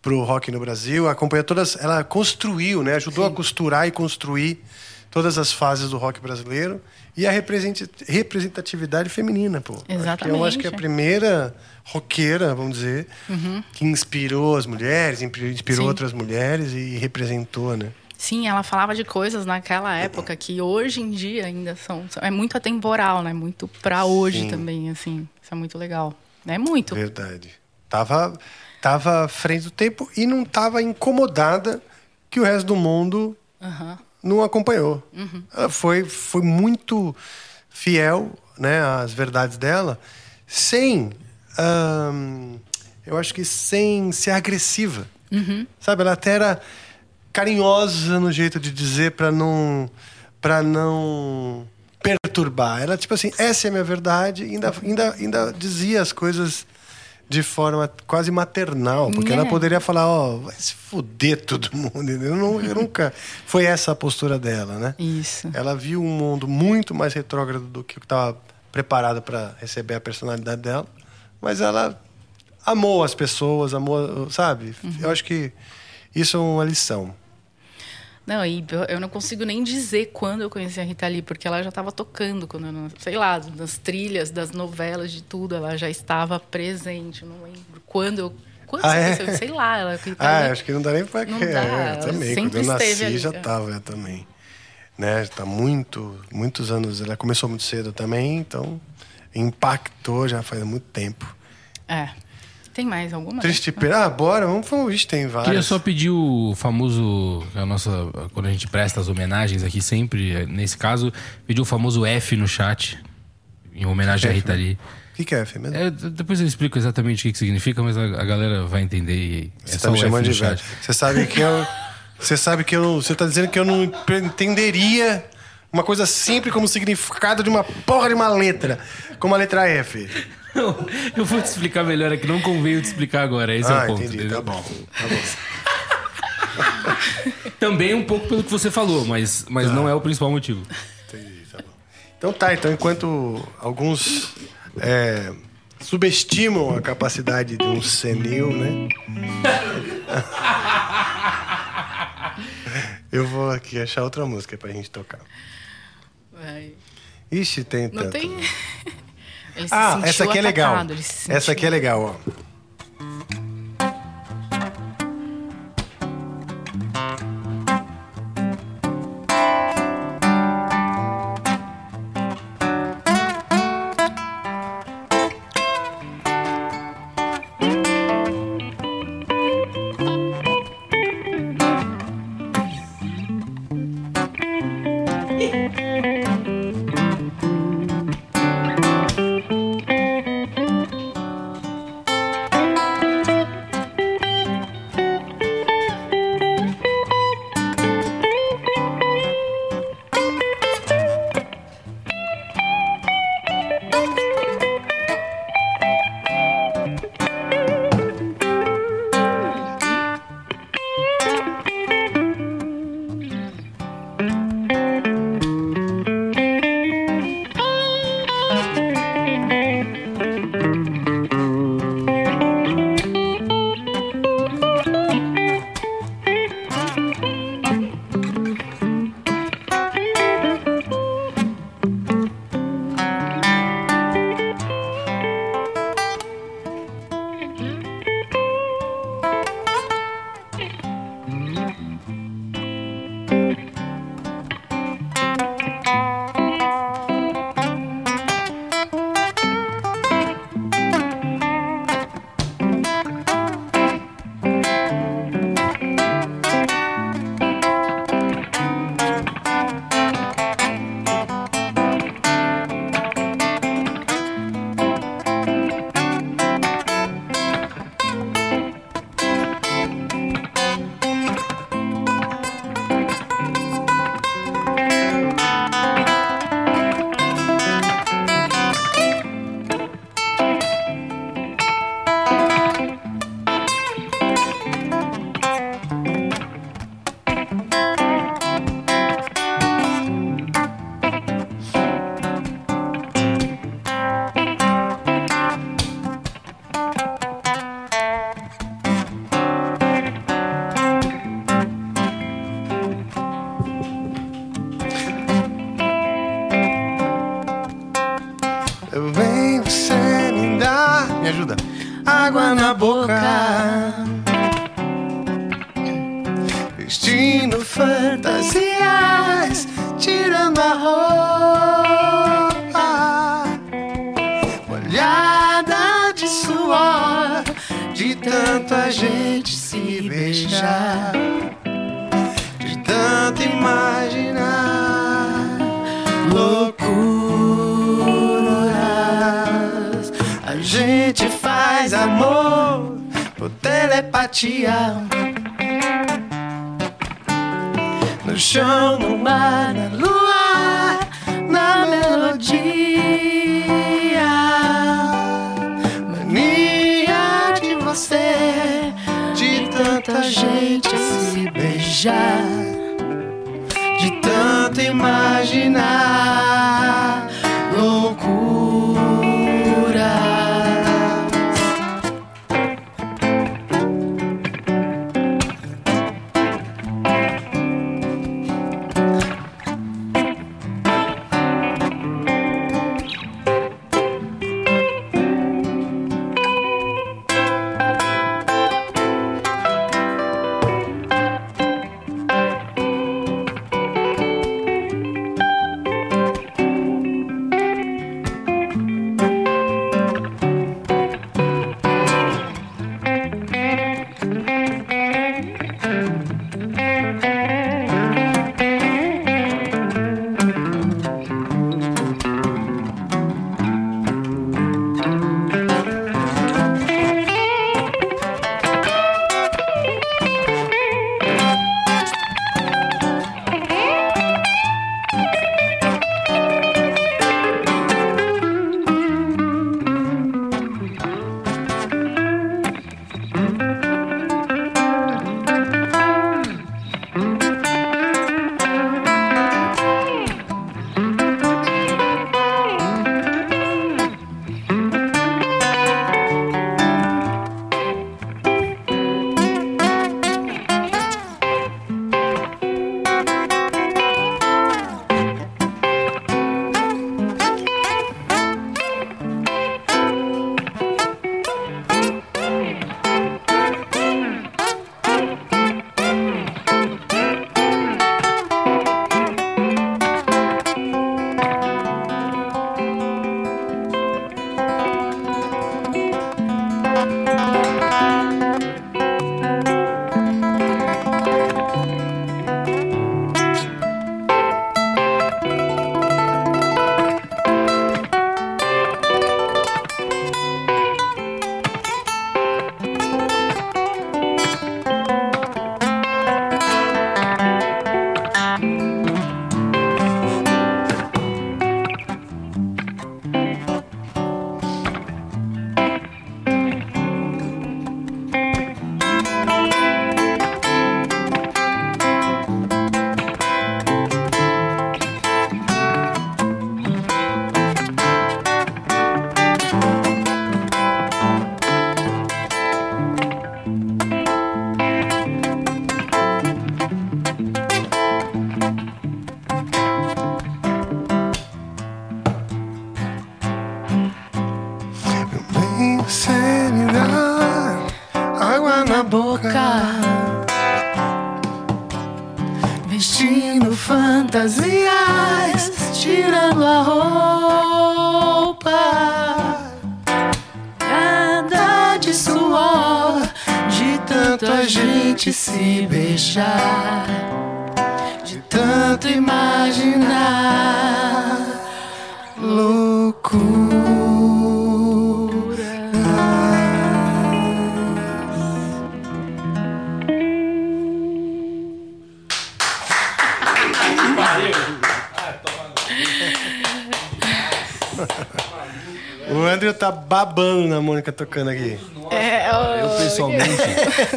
pro rock no Brasil, acompanhou todas, ela construiu, né, ajudou a costurar e construir todas as fases do rock brasileiro e a represent- representatividade feminina, pô. Acho que Eu acho Exatamente. que é a primeira roqueira, vamos dizer, que inspirou as mulheres, inspirou Sim. outras mulheres e representou, né? Sim, ela falava de coisas naquela época que hoje em dia ainda são. É muito atemporal, né? Muito pra hoje Sim. também, assim. Isso é muito legal. É muito. Verdade. Tava, tava à frente do tempo e não tava incomodada que o resto do mundo Aham. Não acompanhou. Ela foi, foi muito fiel né, às verdades dela, sem. eu acho que sem ser agressiva. Sabe? Ela até era carinhosa no jeito de dizer para não. para não perturbar. Ela, tipo assim, essa é a minha verdade, ainda, ainda, ainda dizia as coisas de forma quase maternal, porque ela É. poderia falar, ó, vai se fuder todo mundo. Eu, não- eu nunca. Foi essa a postura dela, né? Isso. Ela viu um mundo muito mais retrógrado do que estava preparado para receber a personalidade dela, mas ela amou as pessoas, amou, sabe? Eu acho que isso é uma lição. Não, e eu- não consigo nem dizer quando eu conheci a Rita Lee, porque ela já estava tocando, quando eu sei lá, nas trilhas, das novelas, de tudo, ela já estava presente. Não lembro quando eu. Quando Ah, você é? conheceu? Sei lá, ela. Rita Ah, Lee- acho que não dá nem pra Não é, eu também. Quando eu nasci ali, já é. tava eu também. Né? Tá muito, muitos anos. Ela começou muito cedo também, então impactou já faz muito tempo. É. Tem mais alguma? Triste pena. Ah, bora, vamos falar. Ixi, tem várias. Queria só pedir o famoso. A nossa, quando a gente presta as homenagens aqui sempre, eh, nesse caso, pedir o famoso F no chat, em homenagem à Rita Lee. O que, que é, Fê? mesmo? É, depois eu explico exatamente o que, que significa, mas a, a galera vai entender. E é Você só tá me chamando F de no velho. chat. Você sabe que eu. Você sabe que eu. Você tá dizendo que eu não entenderia uma coisa simples como o significado de uma porra de uma letra. Como a letra F. Eu vou te explicar melhor aqui, não conveio te explicar agora. Esse é ah, o ponto. entendi. Tá bom. Tá bom. Também um pouco pelo que você falou, mas, mas não é o principal motivo. Entendi, tá bom. Então tá, então enquanto alguns é, subestimam a capacidade de um senil, né? Eu vou aqui achar outra música pra gente tocar. Vai. Ixi, tem Não tanto. tem. Ele Ah, essa aqui é legal. atacado, se Essa aqui é legal, ó. Mônica tocando aqui. Eu pessoalmente,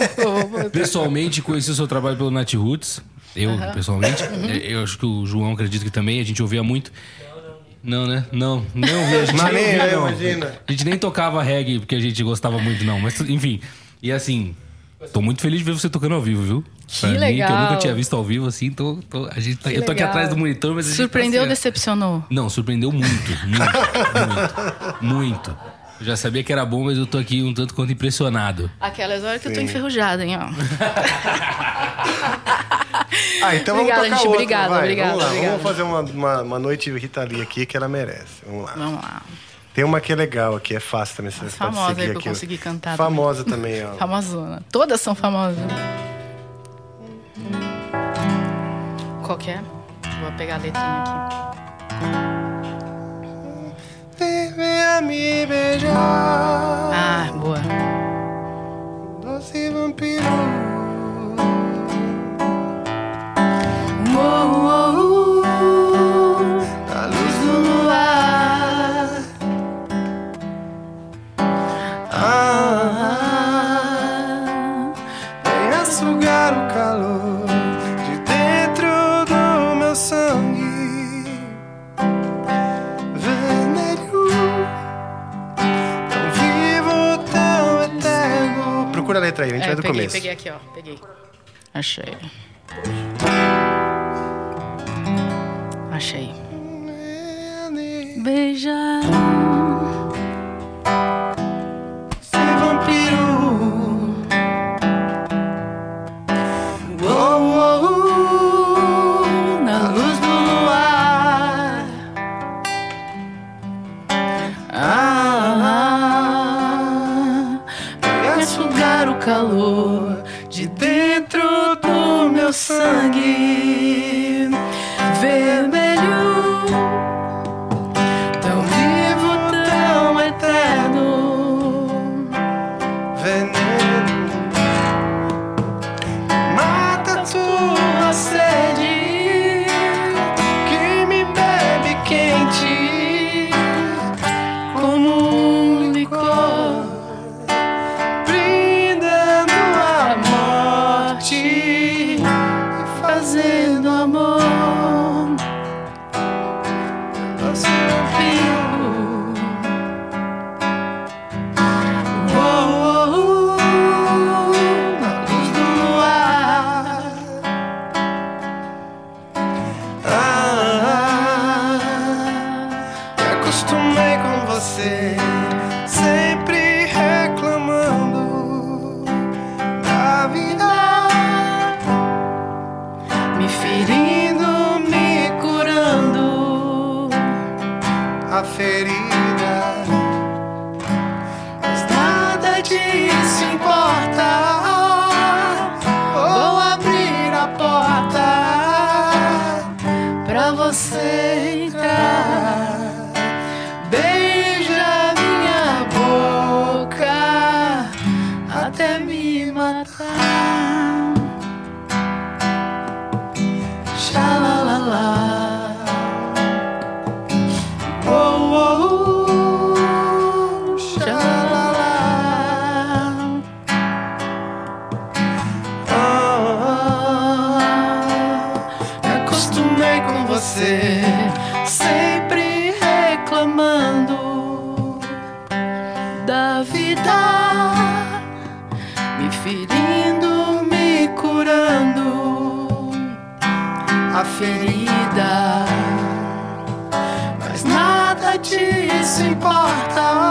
pessoalmente conheci o seu trabalho pelo Nat Roots. Eu, pessoalmente. É, Eu acho que o João acredita que também. A gente ouvia muito. Não, né? Não, não ouvia. A gente nem ouvia, não. imagina. A gente nem tocava reggae porque a gente gostava muito, não. Mas, enfim. E assim, tô muito feliz de ver você tocando ao vivo, viu? Que pra mim, que eu legal. nunca tinha visto ao vivo, assim, tô, tô- a gente tá- eu tô aqui legal. atrás do monitor, mas a gente Surpreendeu ou tá assim, ó. decepcionou? Não, surpreendeu muito, muito, muito, muito. Eu já sabia que era bom, mas eu tô aqui um tanto quanto impressionado. Aquelas horas que eu tô enferrujada, hein, ó. Ah, então Obrigada, vamos tocar gente, outra, obrigada, vai. obrigada, Vamos lá, obrigada. vamos fazer uma, uma, uma noite Rita Lee aqui que ela merece. Vamos lá. Vamos lá. Tem uma que é legal aqui, é fácil também. Você pode famosa seguir aí pra eu aqui. conseguir cantar Famosa também, ó. Famosona. Todas são famosas. Qual que é? Vou pegar a letrinha aqui. Venha me beijar, Ah, boa. doce vampiro. Letra aí, a gente É, vai do peguei, começo. peguei aqui, ó. Peguei. Achei. Achei. Beijar. Do meu você, sempre reclamando da vida, me ferindo, me curando a ferida mas nada disso importa.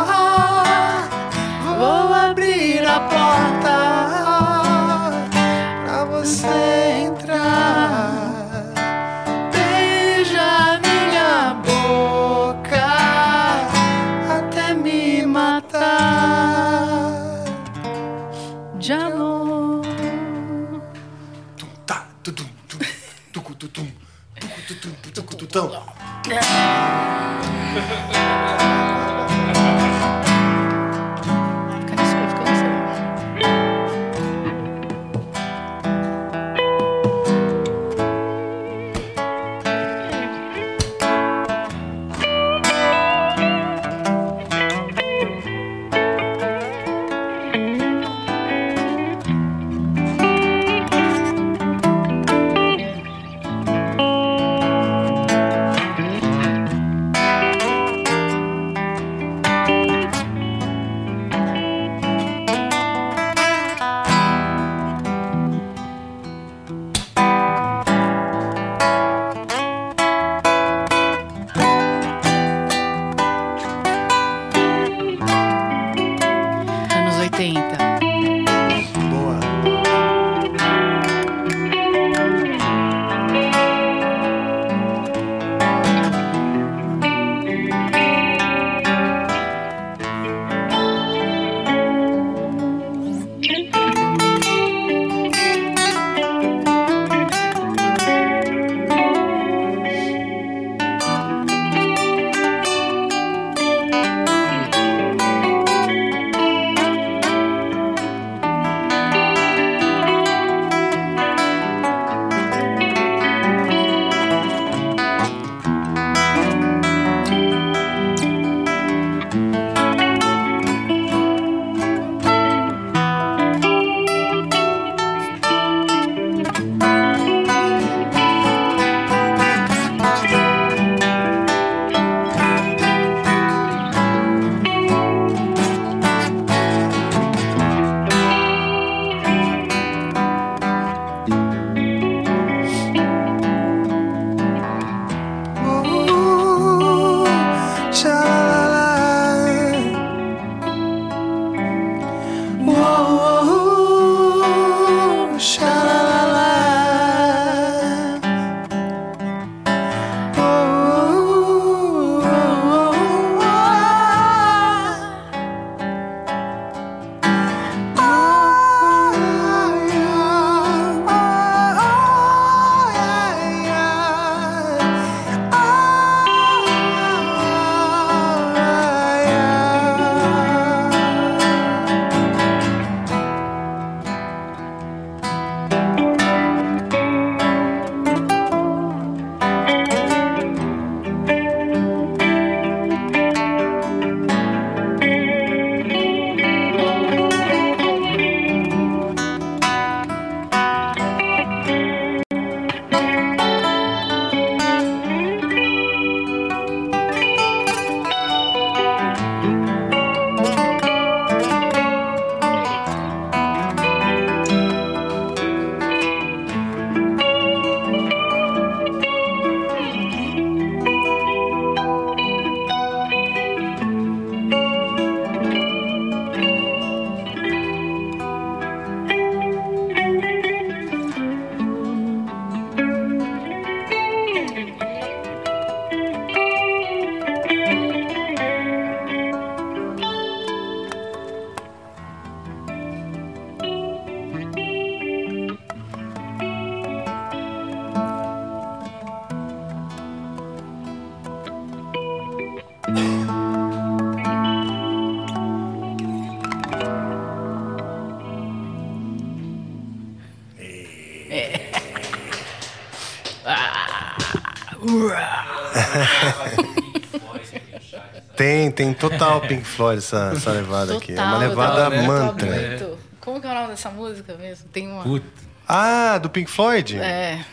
Tem, tem total Pink Floyd essa, essa levada aqui. É uma Total, levada eu tava mantra. Como que é o nome dessa música mesmo? Tem uma. Puta, Ah, do Pink Floyd? É.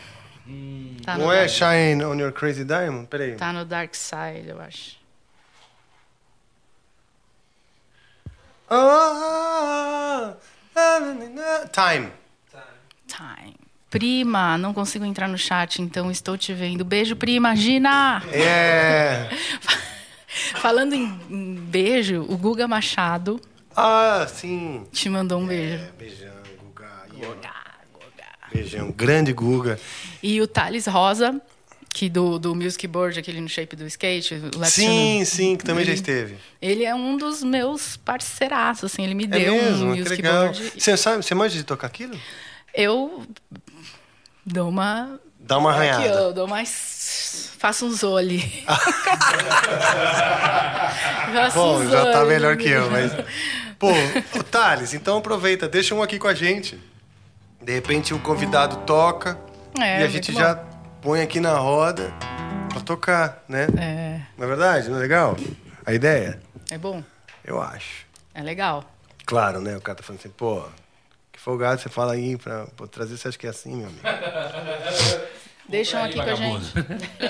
Tá no, Não é Dark, Shine on Your Crazy Diamond? Peraí. tá no Dark Side, eu acho. Ah, Time. Time. Prima, não consigo entrar no chat, então estou te vendo. Beijo, prima, Gina! É. Falando em, em beijo, o Guga Machado Ah, sim. te mandou um beijo. Beijão, Guga. Beijão. Grande Guga. E o Thales Rosa, que do, do Music Board, aquele no shape do skate, o Sim, sim, que também já ele- esteve. Ele é um dos meus parceiraços, assim, ele me É deu mesmo? um Music legal. Board. Você sabe, você manja de tocar aquilo? Eu dou uma. Dá uma Aqui, arranhada. eu dou mais. Faço um zole. Faço Bom, um já tá melhor que eu, mas. Pô, Thales, então aproveita, deixa um aqui com a gente. De repente o convidado toca É, e a gente já põe aqui na roda pra tocar, né? É, Não é verdade? Não é legal? A ideia? é bom. Eu acho. É legal. Claro, né? O cara tá falando assim, pô, que folgado você fala aí pra pô, trazer, você acha que é assim, meu amigo? Deixam aqui com a gente.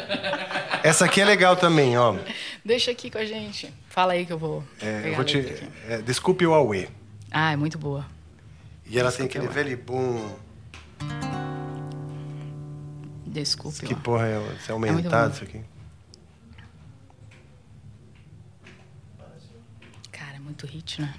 Essa aqui é legal também, ó. Deixa aqui com a gente. Fala aí que eu vou. É, eu vou te. é, desculpe o Aue. Ah, é muito boa. E ela tem aquele Desculpe velho boom. Desculpe. Que porra é? Isso é muito aumentado bom. isso aqui? Cara, é muito hit, né?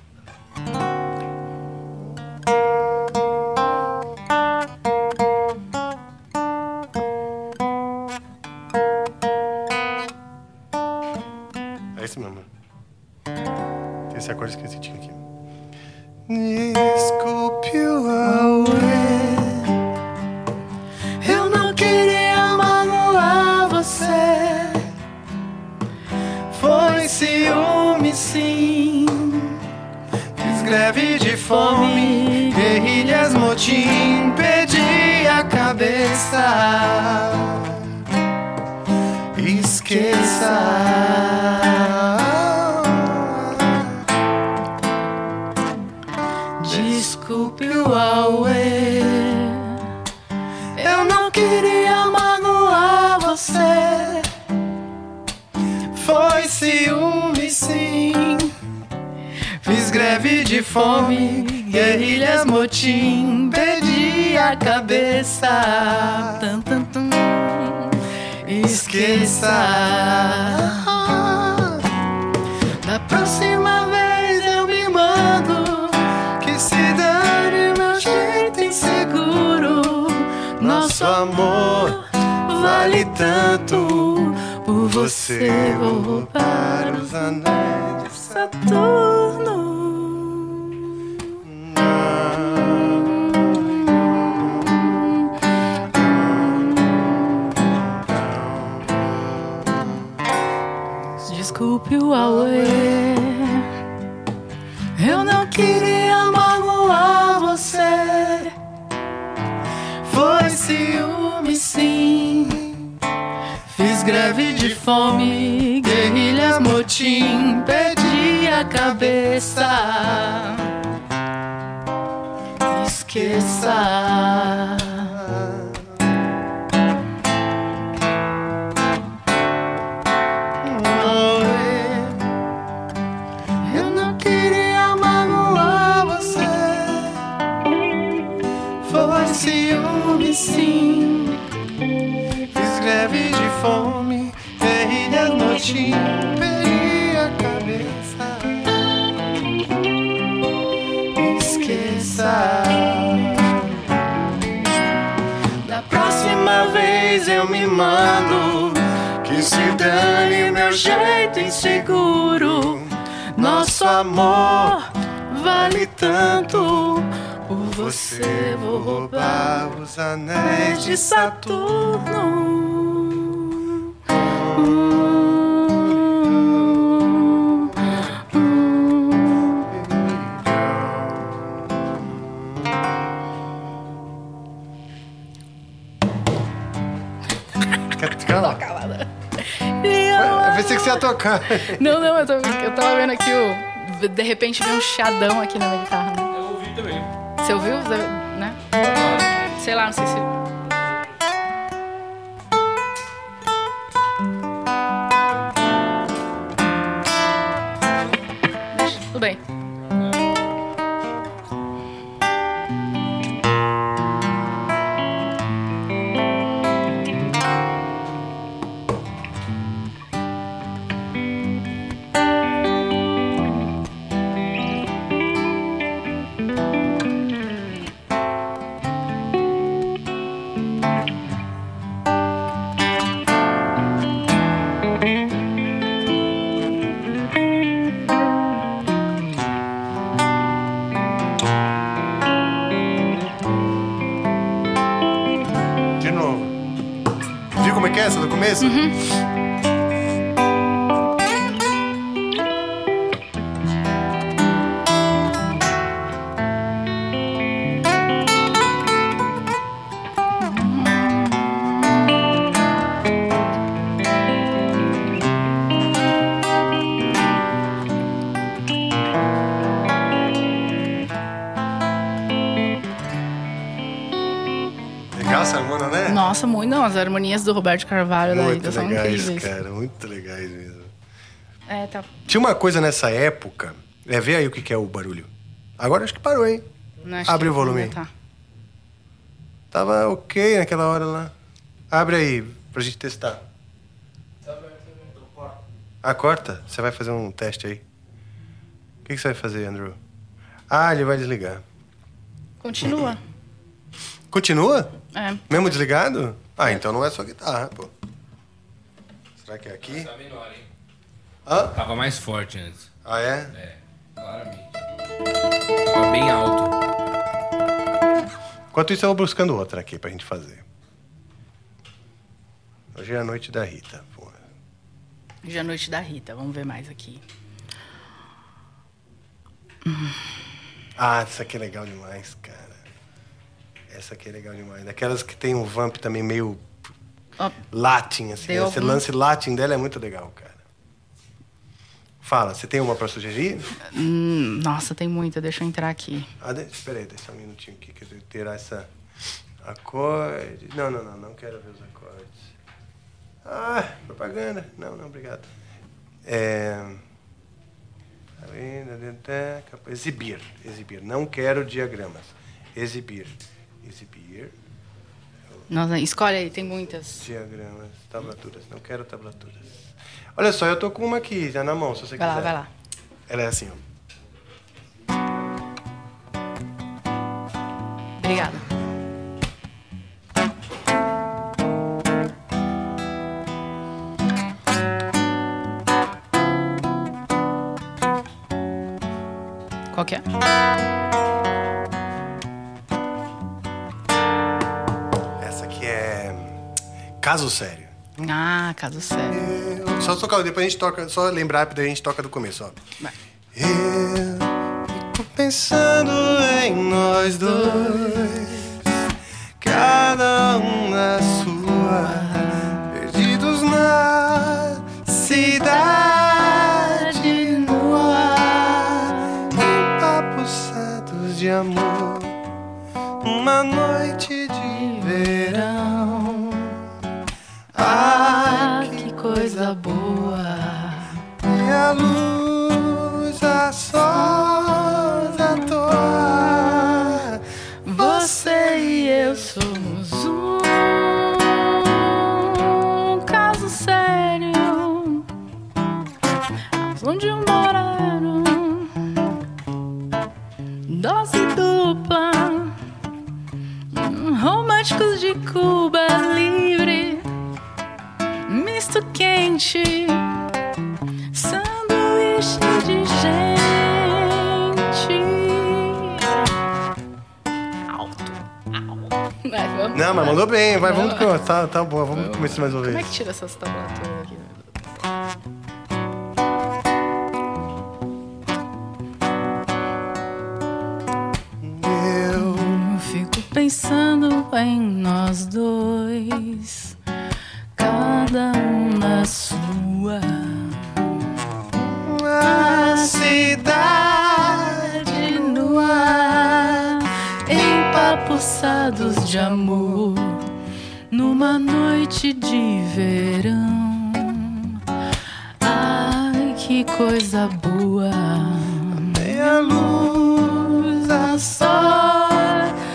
Não, não, eu, tô- eu tava vendo aqui o. De repente veio um chadão aqui na minha guitarra. né? Eu ouvi também. Você ouviu? Né? Sei lá, não sei se. As harmonias do Roberto Carvalho da Muito Ida são legais, incríveis. cara. Muito legais mesmo. É, tá. Tinha uma coisa nessa época. É, vê aí o que que é o barulho. Agora acho que parou, hein? Não, Abre o volume. Tá. Tava ok naquela hora lá. Abre aí, pra gente testar. Ah, corta? Você vai fazer um teste aí. O que, que você vai fazer, Andrew? Ah, ele vai desligar. Continua. Continua? É. Mesmo desligado? Ah, então não é só guitarra, pô. Será que é aqui? Tá menor, hein? Hã? Tava mais forte antes. Ah, é? É. Claramente. Tava bem alto. Enquanto isso, eu vou buscando outra aqui pra gente fazer. Hoje é a noite da Rita. Porra. Hoje é a noite da Rita. Vamos ver mais aqui. Ah, essa aqui é legal demais, cara. Essa aqui é legal demais. Daquelas que tem um vamp também meio Ó, latin, assim. Esse lance latin dela é muito legal, cara. Fala, você tem uma pra sugerir? hum, nossa, tem muita. Deixa eu entrar aqui. Ah, de... espera aí, deixa um minutinho aqui que eu tenho que tirar essa acorde. Não, não, não, não quero ver os acordes. Ah, propaganda. Não, não, obrigado. É... Exibir, exibir. Não quero diagramas. Exibir, exibir. Nossa, escolhe aí, tem muitas. Diagramas, tablaturas. Não quero tablaturas. Olha só, eu tô com uma aqui já na mão, se você Vai lá, quiser. vai lá. Ela é assim, ó. Obrigada. Qual que é? Caso Sério. Ah, caso sério. Eu- Só tocar, depois a gente toca, só lembrar, daí a gente toca do começo, ó. Vai. Eu fico pensando em nós dois, cada um na sua, perdidos na cidade boa. E a luz, a sós à toa. Você e eu somos um caso sério. Onde um moreno, dose dupla, românticos de Cuba misto quente, sanduíche de gente. Alto, alto. Vai, vamos. Não, mas mandou bem, vai, vamos começar. Tá, tá boa, vamos começar mais uma Como é vez. que tira essas tablaturas aqui? Eu fico pensando em nós dois, cada um na sua a cidade no ar, empapuçados de amor, numa noite de verão. Ai, que coisa boa! a luz, a só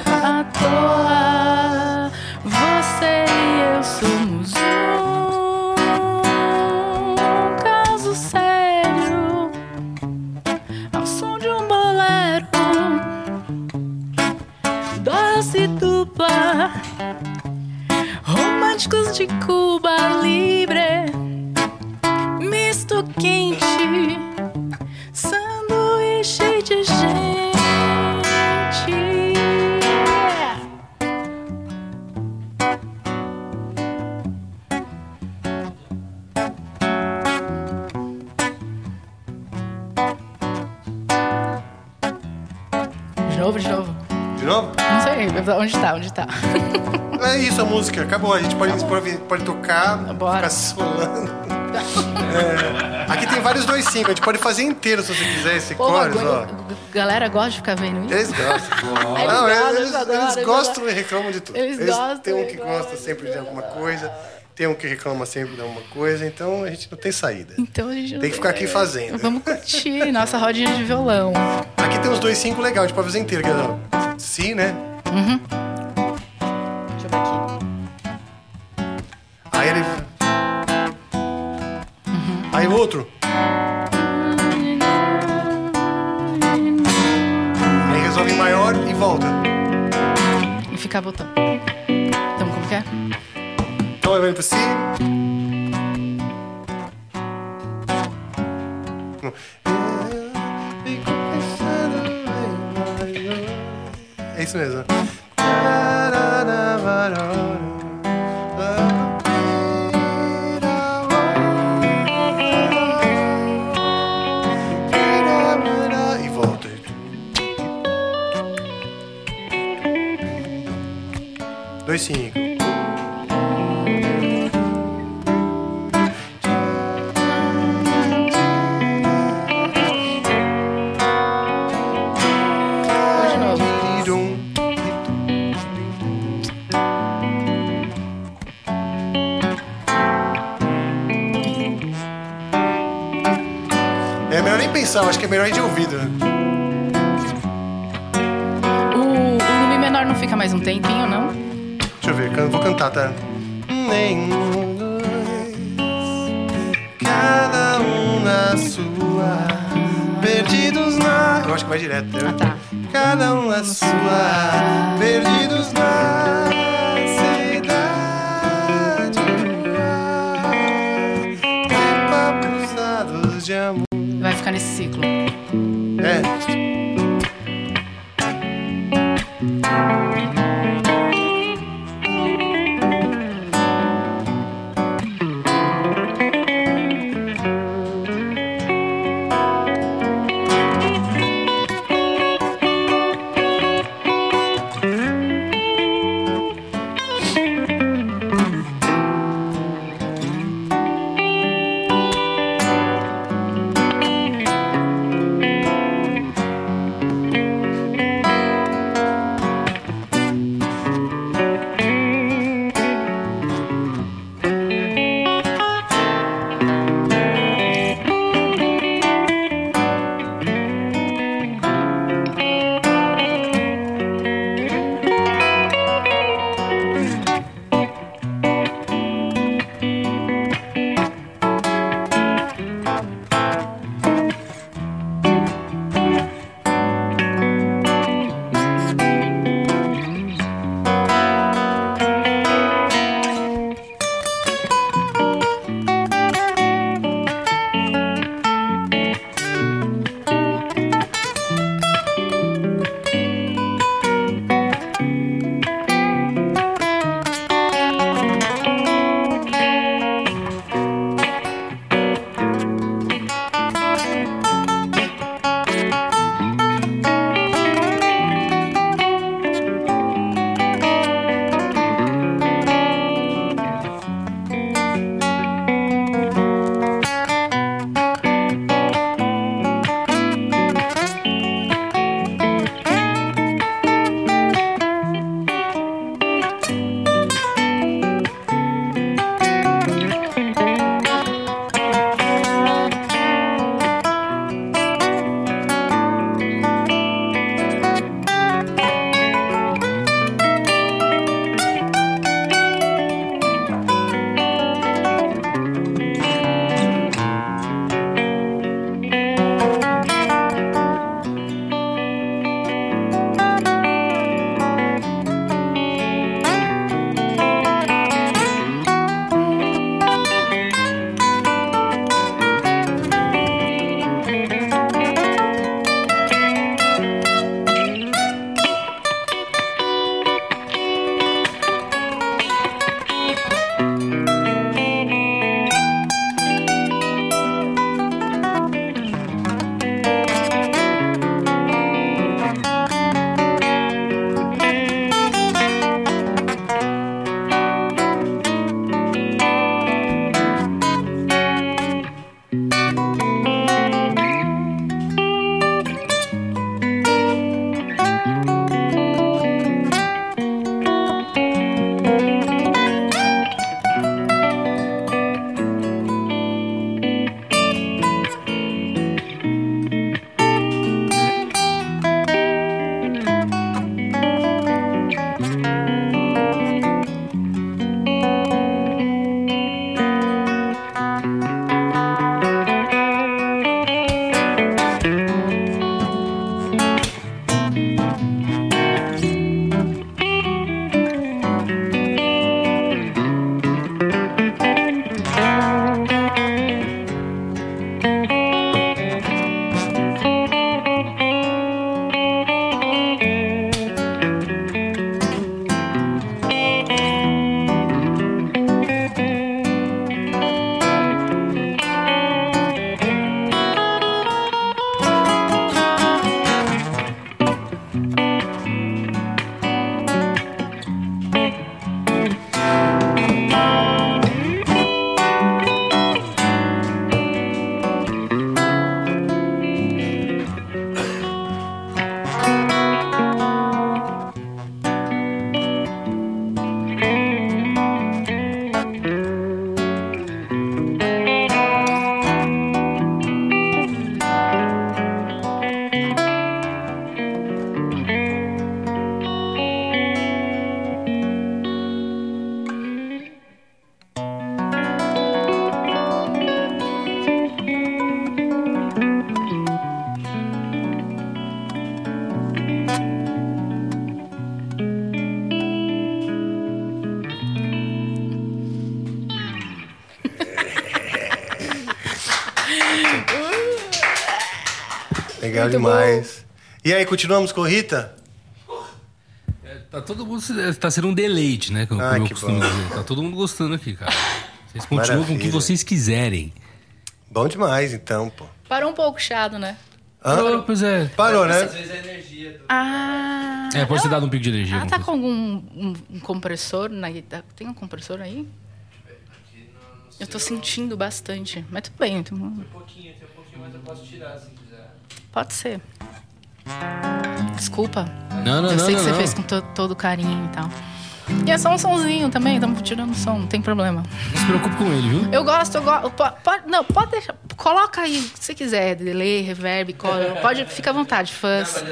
à toa. Românticos de Cuba Libre, misto quente sanduíche de gente. De novo, de novo. De novo? Não sei, onde tá, onde tá? É isso a música, acabou. A gente pode, pode, pode tocar, Bora. ficar solando. É, aqui tem vários dois cinco, a gente pode fazer inteiro se você quiser esse Pô, chorus, a ó. galera gosta de ficar vendo isso? Eles gostam. Eles Não, gostam, eles, eles adoram, eles eles gostam e reclamam de tudo. Eles gostam, Tem um que eles gosta sempre de alguma coisa, tem um que reclama sempre de alguma coisa, então a gente não tem saída. Então a gente Tem que ficar aqui fazendo. Vamos curtir nossa rodinha de violão. Aqui tem uns dois cinco legal, a gente pode fazer inteiro. Si, né? Ver aqui. Aí ele. Uhum. Aí o outro. Aí resolve em maior e volta. E fica botando, Então como que é? Então eu venho pra si. É isso mesmo. Dois cinco. Nem eu acho que é melhor ir de ouvido. O, o no Mi menor não fica mais um tempinho, não? Deixa eu ver, can- vou cantar, tá? Nenhum, dois, cada um na sua, perdidos na. Eu acho que vai direto, né? Ah, tá. Cada um na sua, perdidos na ficar nesse ciclo. É. Legal Muito demais. E aí, continuamos com Rita? É, Tá todo mundo. Tá sendo um deleite, né? Como, Ah, eu que costumo bom. dizer. Tá todo mundo gostando aqui, cara. Vocês continuam com o que Maravilha. vocês quiserem. Bom demais, então, pô. Parou um pouco o chiado, né? Hã? Parou, pois é. Parou, né? Ah. É, pode ter dado um pico de energia. Ah, tá coisa. com algum um, um compressor na guitarra? Tem um compressor aí? Eu tô sentindo bastante. Mas tudo bem. Então... Um pouquinho, tem um pouquinho, mas eu posso tirar quiser. Pode ser. Desculpa. Não, não, eu não, sei não, que você não. fez com to- todo carinho e tal. E é só um sonzinho também, estamos tirando som, não tem problema. Não se preocupe com ele, viu? Eu gosto, eu gosto. Pode, não, pode deixar. Coloca aí, se você quiser, delay, reverb, cola. Pode, fica à vontade, fãs.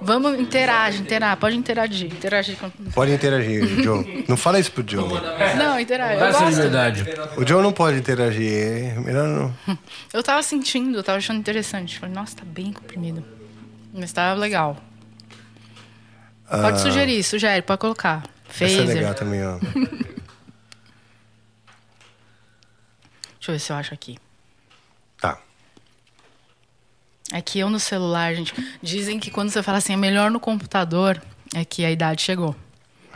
Vamos, interage, interage, pode interagir. Interagir com. Pode interagir, Joe. Não fala isso pro Joe. Não, interage. Essa gosto. liberdade. O Joe não pode interagir. é Melhor não. Eu tava sentindo, eu tava achando interessante. Falei, nossa, tá bem comprimido. Mas tá legal. Pode sugerir, sugere, pode colocar. Essa é Phaser. legal também, ó. Deixa eu ver se eu acho aqui. Tá. É que eu no celular, gente. Dizem que quando você fala assim, é melhor no computador, é que a idade chegou.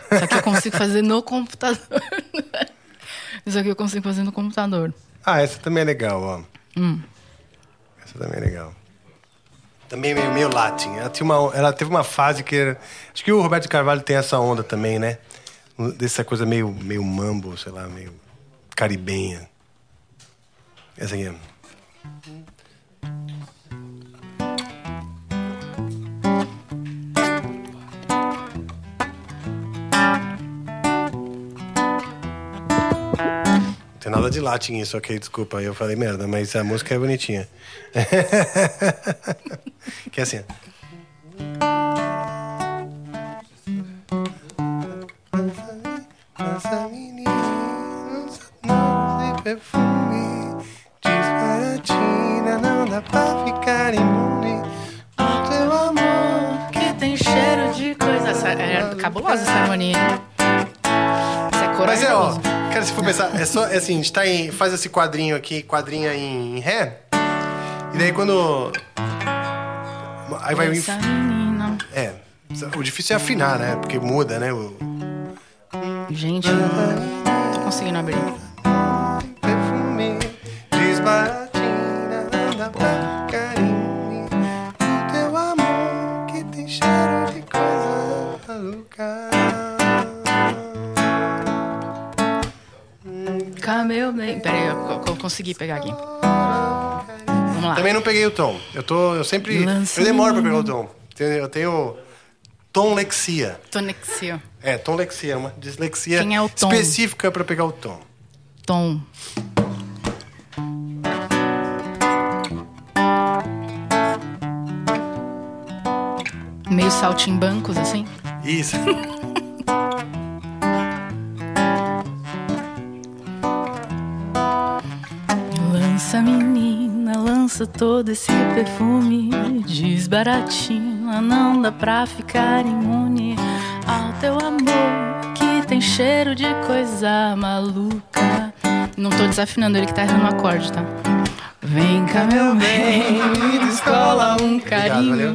Só que eu consigo fazer no computador. Isso aqui eu consigo fazer no computador. Ah, essa também é legal, ó. Hum. Essa também é legal. Também meio, meio latin. Ela, tinha uma, ela teve uma fase que era... Acho que o Roberto Carvalho tem essa onda também, né? Dessa coisa meio, meio mambo, sei lá, meio caribenha. Essa aqui. é- nada de latim isso, ok? Desculpa, eu falei merda, mas a música é bonitinha. que é assim. ó. Essa menina, nossa perfume, disparatina, não dá pra ficar imune do teu amor. Que tem cheiro de coisa. Essa, é cabulosa essa harmonia. Isso é Mas é, ó, corajoso. Cara, se for pensar, é só, é assim, a gente tá em, faz esse quadrinho aqui, quadrinha em, em ré, e daí quando... Aí vai... Essa menina. É, o difícil é afinar, né? Porque muda, né? O Gente, não tô conseguindo abrir. Cameu bem. Peraí, eu, eu- eu consegui pegar aqui. Vamos lá. Também não peguei o tom. Eu tô, eu sempre, Lança eu demoro pra pegar o tom. Eu tenho tonlexia. Tonexia. É, tonlexia, uma dislexia Quem é o tom? específica pra pegar o tom. Tom. Meio saltimbancos, assim. Isso. lança todo esse perfume. Desbaratina, não dá pra ficar imune ao teu amor que tem cheiro de coisa maluca. Não tô desafinando ele que tá errando o acorde, tá? Vem cá, meu bem, me descola um carinho.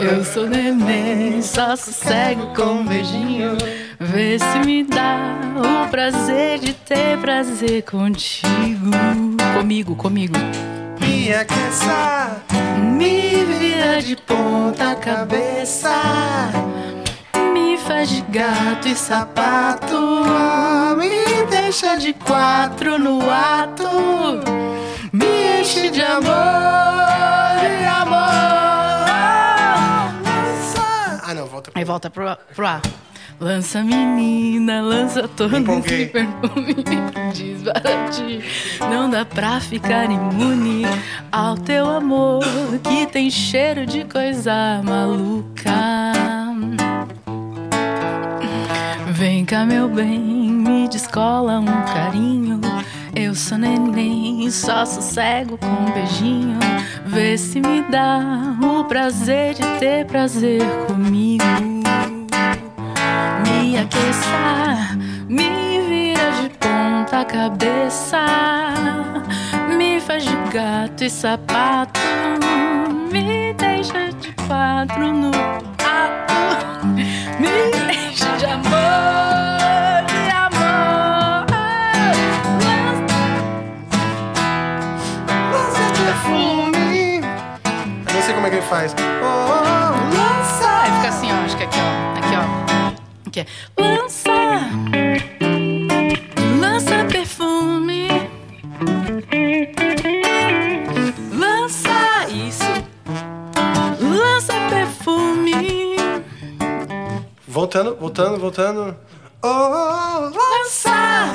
Eu sou neném, só sossego com um beijinho. Vê se me dá o prazer de ter prazer contigo. Comigo, comigo. Me aqueça, Me vira de ponta cabeça. Me faz de gato e sapato. Me deixa de quatro no ato. Me enche de amor, de amor. Ah, não, volta. Aí volta pro, pro A. Lança menina, lança todo esse perfume Desbarate, não dá pra ficar imune Ao teu amor que tem cheiro de coisa maluca. Vem cá meu bem, me descola um carinho. Eu sou neném, só sossego com um beijinho. Vê se me dá o prazer de ter prazer comigo me aqueça, me vira de ponta cabeça, me faz de gato e sapato, me deixa quatro no ato. Me enche de amor, de como é que ele faz. Oh, oh, Aqui é. Lança. Lança perfume. Lança isso. Lança perfume. Voltando, voltando, voltando. Oh, lança.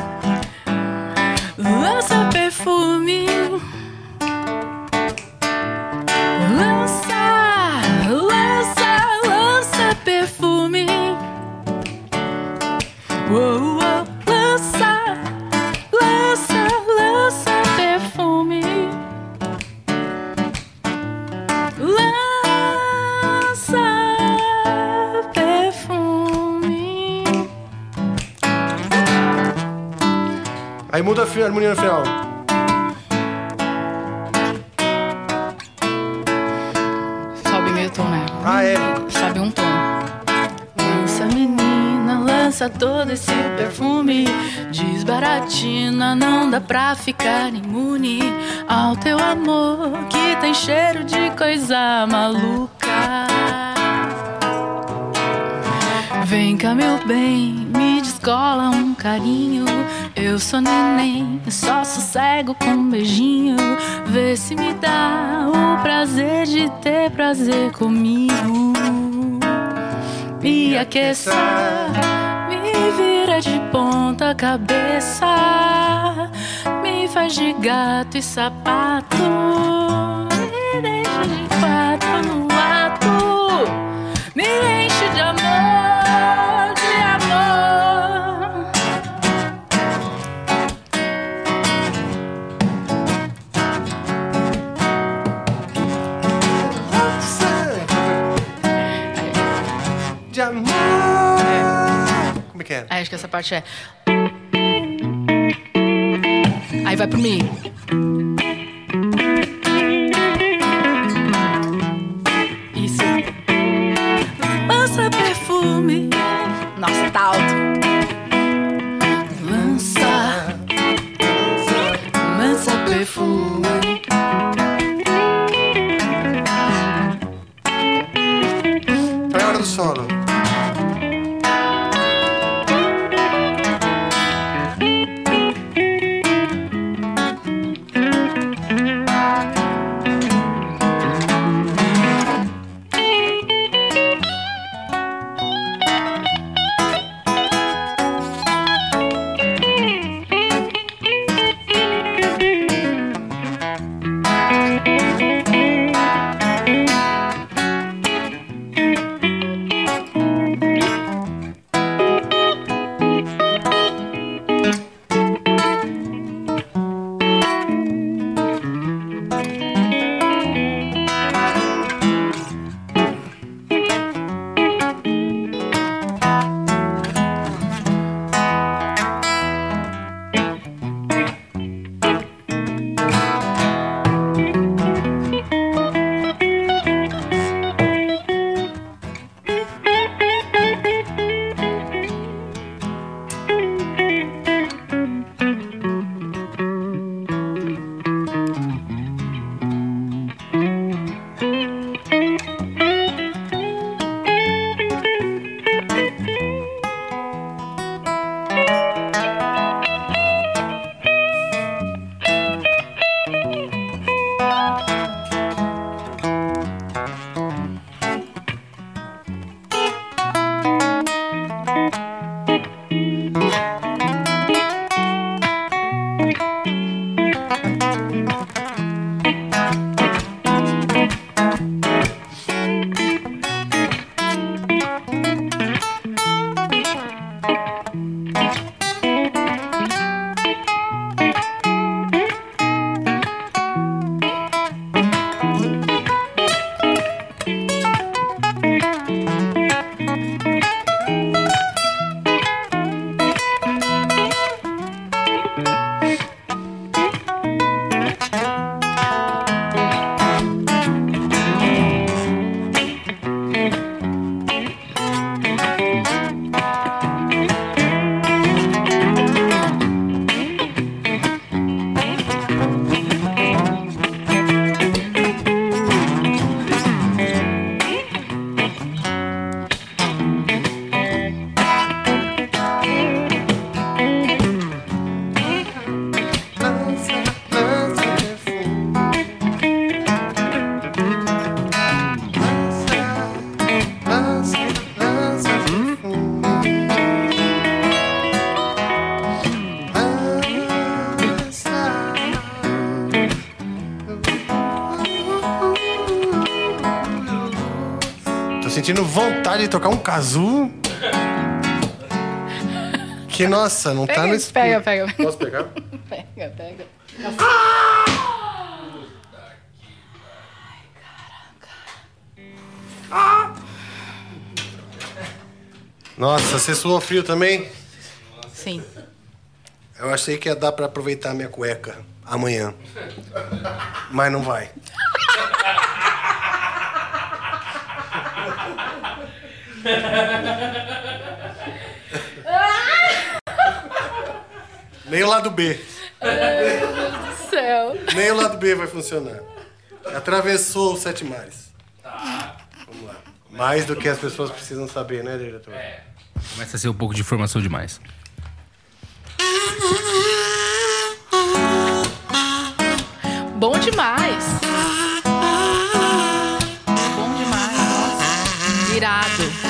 Lança perfume. Uou, uou, lança, lança, lança perfume. Lança perfume. Aí muda a harmonia no final. Sobe meio tom, né? Ah, é. Lança todo esse perfume. Desbaratina, não dá pra ficar imune ao teu amor que tem cheiro de coisa maluca. Vem cá, meu bem, me descola um carinho. Eu sou neném, só sossego com um beijinho. Vê se me dá o prazer de ter prazer comigo. Me aqueça, me vira de ponta cabeça. Me faz de gato e sapato. É acho que essa parte é. Aí vai pro Mi. Isso. Lança perfume. Nossa, tá alto. Lança. Lança perfume. É hora do solo. Kazoo. Que, nossa, não tá Pega, nesse... pega, pega. Posso pegar? Pega, pega. Nossa, você suou frio também? Sim. Eu achei que ia dar pra aproveitar minha cueca amanhã. Mas não vai. Nem o lado B. Céu. Nem o lado B vai funcionar. Atravessou os sete mares. Vamos lá. Mais do que as pessoas precisam saber, né, diretor? Começa a ser um pouco de informação demais. Bom demais. Bom demais. Nossa. Irado.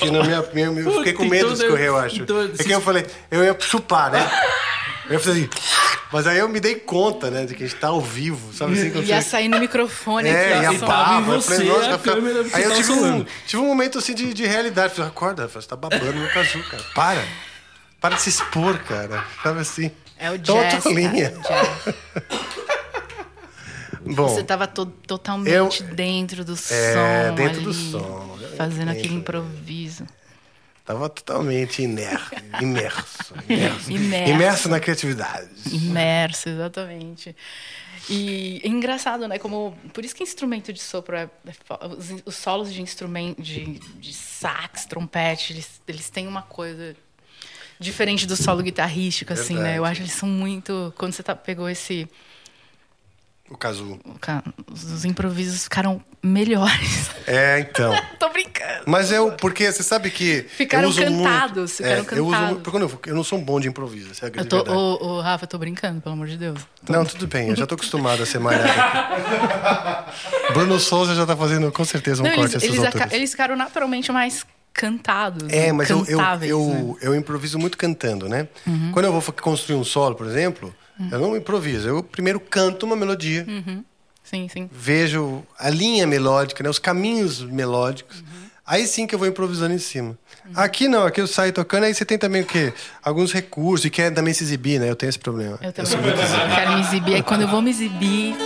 Que na minha. minha eu fiquei com medo então de escorrer, eu acho. então- É que eu falei, eu ia chupar, né? Eu ia fazer assim. Mas aí eu me dei conta, né, de que a gente tá ao vivo, sabe assim? quando Ia você- sair no microfone É, aqui. e a ó, só- tava em baba. Eu falei, você, nossa, a câmera Aí eu tive um, tive um momento assim de, de realidade. Eu Falei, acorda, você tá babando no casu, cara. Para. Para de se expor, cara. Sabe assim? É o Então, jazz, outra cara, linha. o jazz. Bom, Você tava to- totalmente Eu- dentro do som. É, dentro do ali, som. Fazendo Dentro. aquele improviso. tava totalmente iner, imerso. Imerso, Imerso. imerso na criatividade. Imerso, exatamente. E é engraçado, né? Como, por isso que instrumento de sopro é, é os, os solos de instrumento de, de sax, trompete, eles, eles têm uma coisa diferente do solo guitarrístico, assim, né? Eu Verdade. acho que eles são muito. Quando você tá, pegou esse. O casu. ca- Os, os improvisos ficaram melhores. É, então. Tô brincando. Mas eu, porque você sabe que. Ficaram eu uso cantados, muito, ficaram é, Eu, uso, cantados. porque eu, eu não sou um bom de improviso, essa é a Eu tô, ô, ô, Rafa, eu tô brincando, pelo amor de Deus. Não, tudo bem, eu já tô acostumado a ser malhado. Bruno Souza já tá fazendo com certeza um Não, corte eles, eles, aca- eles ficaram naturalmente mais cantados. É, mas eu, eu, eu, né? eu improviso muito cantando, né? Quando eu vou construir um solo, por exemplo, eu não improviso. Eu primeiro canto uma melodia, Sim, sim. vejo a linha melódica, né? os caminhos melódicos. Aí sim que eu vou improvisando em cima. Aqui não, aqui eu saio tocando, aí você tem também o quê? Alguns recursos e quer também se exibir, né? Eu tenho esse problema. Eu também quero me exibir. Aí quando eu vou me exibir,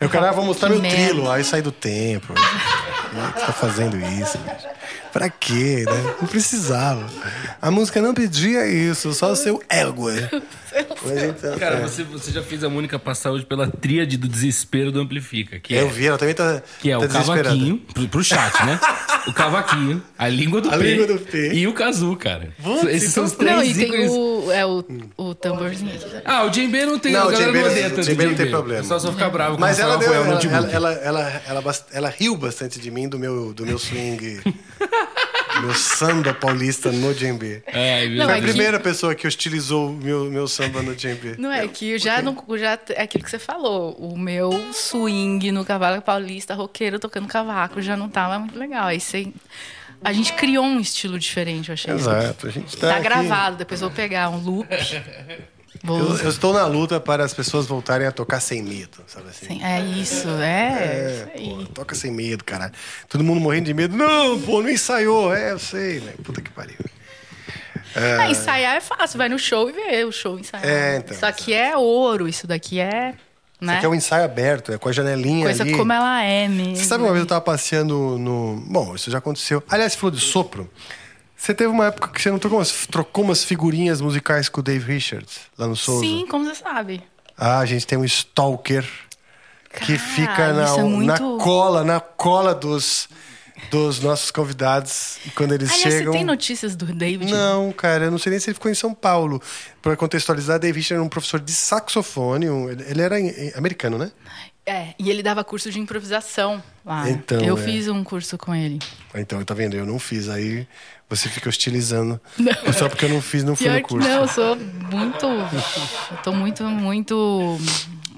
Eu quero, ah, vou mostrar meu merda. trilo, aí sai do tempo. Por que você tá fazendo isso? bicho? Pra quê, né? Não precisava. A música não pedia isso, só o seu ego. Então, Cara, é. você, você já fez a Mônica passar hoje pela tríade do desespero do Amplifica. Que é, Eu vi, ela também tá, que é tá o cavaquinho, pro, pro chat, né? O cavaquinho, a língua do A P. língua do P. E o Kazu, cara. Putz, Esses são os então- três Não, e tem ícones. o, é o, o tamborzinho. Ah, o Djembe não tem, Não, a o djembe não não- tem problema. O pessoal só fica bravo Mas ela, você deu, ela, ela, ela, ela, ela, bast- ela riu bastante de mim, do meu, do meu swing, meu samba paulista no djembe. Ai, meu Não, Foi é a que- primeira pessoa que hostilizou o meu, meu samba no djembe. Não é que eu já não. Já, é aquilo que você falou. O meu swing no cavalo paulista, roqueiro tocando cavaco, já não tava muito legal. Aí você. A gente criou um estilo diferente, eu achei. Exato, a gente tá Tá aqui- gravado, depois eu vou pegar um loop. Eu, eu estou na luta para as pessoas voltarem a tocar sem medo, sabe assim? Sim, é isso, é. É, isso pô, aí. toca sem medo, caralho. Todo mundo morrendo de medo. Não, pô, não ensaiou. É, eu sei, né? Puta que pariu. Ah, ensaiar é fácil, vai no show e vê o show ensaiar. É, então, Isso aqui é ouro, isso daqui é. Isso Né? aqui é um ensaio aberto, é com a janelinha Coisa ali. como ela é mesmo. Você sabe uma vez eu tava passeando no. Bom, isso já aconteceu. Aliás, você falou de sopro. Você teve uma época que você não trocou umas, trocou umas figurinhas musicais com o Dave Richards, lá no Souza? Sim, como você sabe. Ah, a gente tem um stalker que Cara, fica na, é muito- na cola, na cola dos, dos nossos convidados. E quando eles Aliás, chegam. você tem notícias do David? Não, cara, eu não sei nem se ele ficou em São Paulo. Pra contextualizar, Dave Richards era um professor de saxofone. um- ele era americano, né? É, e ele dava curso de improvisação lá. Então, eu é. fiz um curso com ele. Então, tá vendo? Eu não fiz. Aí você fica hostilizando. Só porque eu não fiz, não fui Pior no curso. não, eu sou muito. Eu tô muito, muito.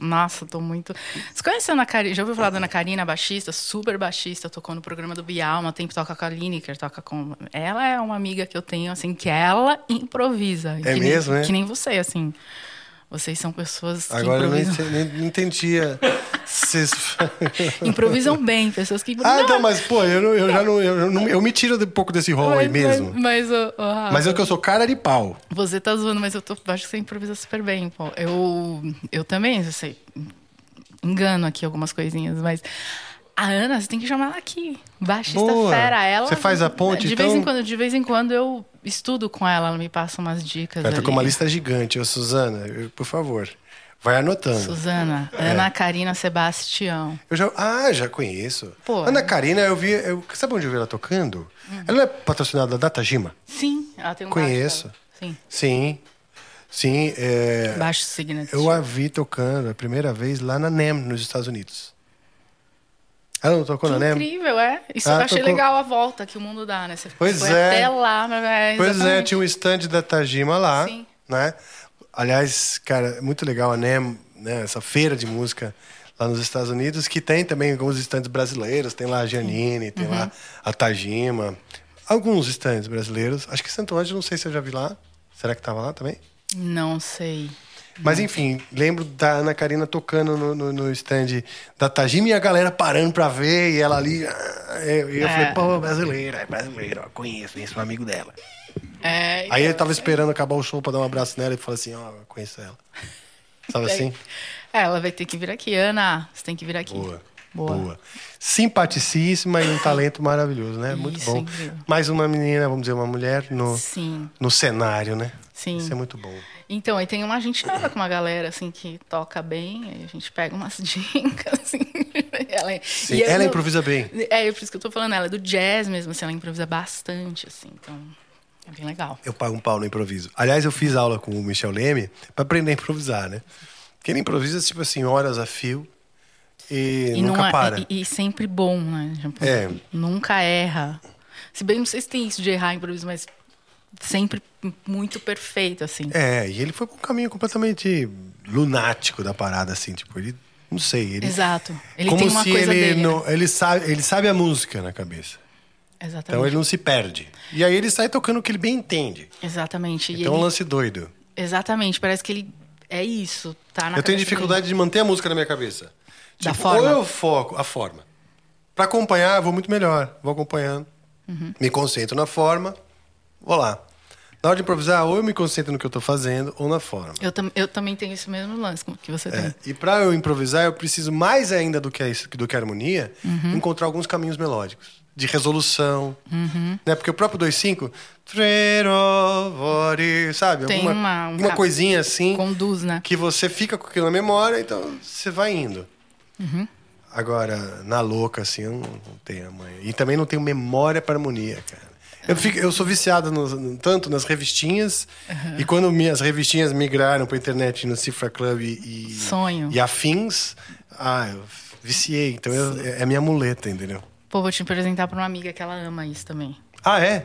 Nossa, tô muito. Você conhece a Ana Karina? Já ouviu falar da Ana Karina, baixista, super baixista, tocou no programa do Bial, uma tempo toca com a Lineker, toca com. Ela é uma amiga que eu tenho, assim, que ela improvisa. É que mesmo, nem, é? Que nem você, assim. Vocês são pessoas que Agora eu improvisam. nem- não entendia. Vocês- Improvisam bem, pessoas que ah, improvisam. então, mas, pô, eu, não- eu já não eu, não. eu me tiro um pouco desse rol aí mesmo. Mas, mas, ô, Rafa, Mas é que eu sou cara de pau. Você tá zoando, mas eu, tô, eu acho que você improvisa super bem, pô. Eu, eu também, eu sei, engano aqui algumas coisinhas, mas a Ana, você tem que chamar ela aqui. Baixista Boa. fera. Ela, Você faz a ponte, de vez então? em quando De vez em quando eu estudo com ela, ela me passa umas dicas tô ali. com uma lista gigante. Ô, Suzana, eu- por favor, vai anotando. Suzana, É. Ana Karina Sebastião. Eu já, ah, já conheço. Pô, Ana. Karina, eu vi. Eu, sabe onde eu vi ela tocando? Ela não é patrocinada da Datajima? Sim, ela tem um Conheço. Sim, Sim. Sim. é, baixo signature. eu a vi tocando a primeira vez lá na NEM, nos Estados Unidos. Ela não tocou na NEM? incrível, é? Isso Ah, eu achei tocou- legal a volta que o mundo dá, né? Você Pois foi é. até lá, mas é Pois é, tinha um stand da Tajima lá, Sim. né? Aliás, cara, é muito legal a NEM, né? Essa feira de música lá nos Estados Unidos, que tem também alguns stands brasileiros. Tem lá a Giannini, tem Uhum. lá a Tajima. Alguns stands brasileiros. Acho que Santo Ângelo, não sei se eu já vi lá. Será que tava lá também? Não sei. Mas enfim, lembro da Ana Karina tocando no, no, no stand da Tajima e a galera parando pra ver e ela ali. ah, eu, eu É. falei, pô, brasileira, é brasileira, ó, conheço, conheço um amigo dela. É, Aí ele tava esperando acabar o show pra dar um abraço nela e falou assim, ó, eu conheço ela. Sabe assim? É, ela vai ter que vir aqui. Ana, você tem que vir aqui. Boa. Boa. Boa. Simpaticíssima e um talento maravilhoso, né? Muito Isso, bom. incrível. Mais uma menina, vamos dizer, uma mulher no, Sim, no cenário, né? sim. Isso é muito bom. Então, aí tem uma, gente anda com uma galera, assim, que toca bem, aí a gente pega umas dicas, assim. ela, é- Sim, eu ela improvisa bem. É, por isso que eu tô falando, ela é do jazz mesmo, assim, ela improvisa bastante, assim, então é bem legal. Eu pago um pau no improviso. Aliás, eu fiz aula com o Michel Leme pra aprender a improvisar, né? Porque ele improvisa, tipo assim, horas a fio e, E, nunca não é- para. e, e sempre bom, né? Tipo, É. Nunca erra. Se bem, não sei se tem isso de errar improviso, mas sempre muito perfeito, assim. É, e ele foi pra um caminho completamente lunático da parada, assim, tipo, ele. Não sei, ele. Exato. Ele como tem uma se coisa ele dele. não. né? Ele sabe, ele sabe a música na cabeça. Exatamente. Então ele não se perde. E aí ele sai tocando o que ele bem entende. Exatamente. Então é um lance doido. Exatamente, parece que ele é isso, tá na eu tenho dificuldade de manter a música na minha cabeça. Da Tipo, forma. Ou eu foco a forma. Pra acompanhar, eu vou muito melhor. Vou acompanhando. Uhum. Me concentro na forma. Vou lá. Na hora de improvisar, ou eu me concentro no que eu tô fazendo, ou na forma. Eu, tam- eu também tenho esse mesmo lance que você É, tem. E pra eu improvisar, eu preciso mais ainda do que a, do que a harmonia, Uhum. encontrar alguns caminhos melódicos. De resolução. Uhum. Né? Porque o próprio 2-5... Sabe? Tem alguma, uma- um ca- coisinha assim. Conduz, né? que você fica com aquilo na memória, então você vai indo. Uhum. Agora, na louca, assim, eu não, não tenho a manha. E também não tenho memória para harmonia, cara. Eu, fico, eu sou viciado no- no- tanto nas revistinhas, e quando minhas revistinhas migraram para internet no Cifra Club e, Sonho. e afins, ah, eu viciei. Então eu- é a minha muleta, entendeu? Pô, vou te apresentar pra uma amiga que ela ama isso também. Ah, é?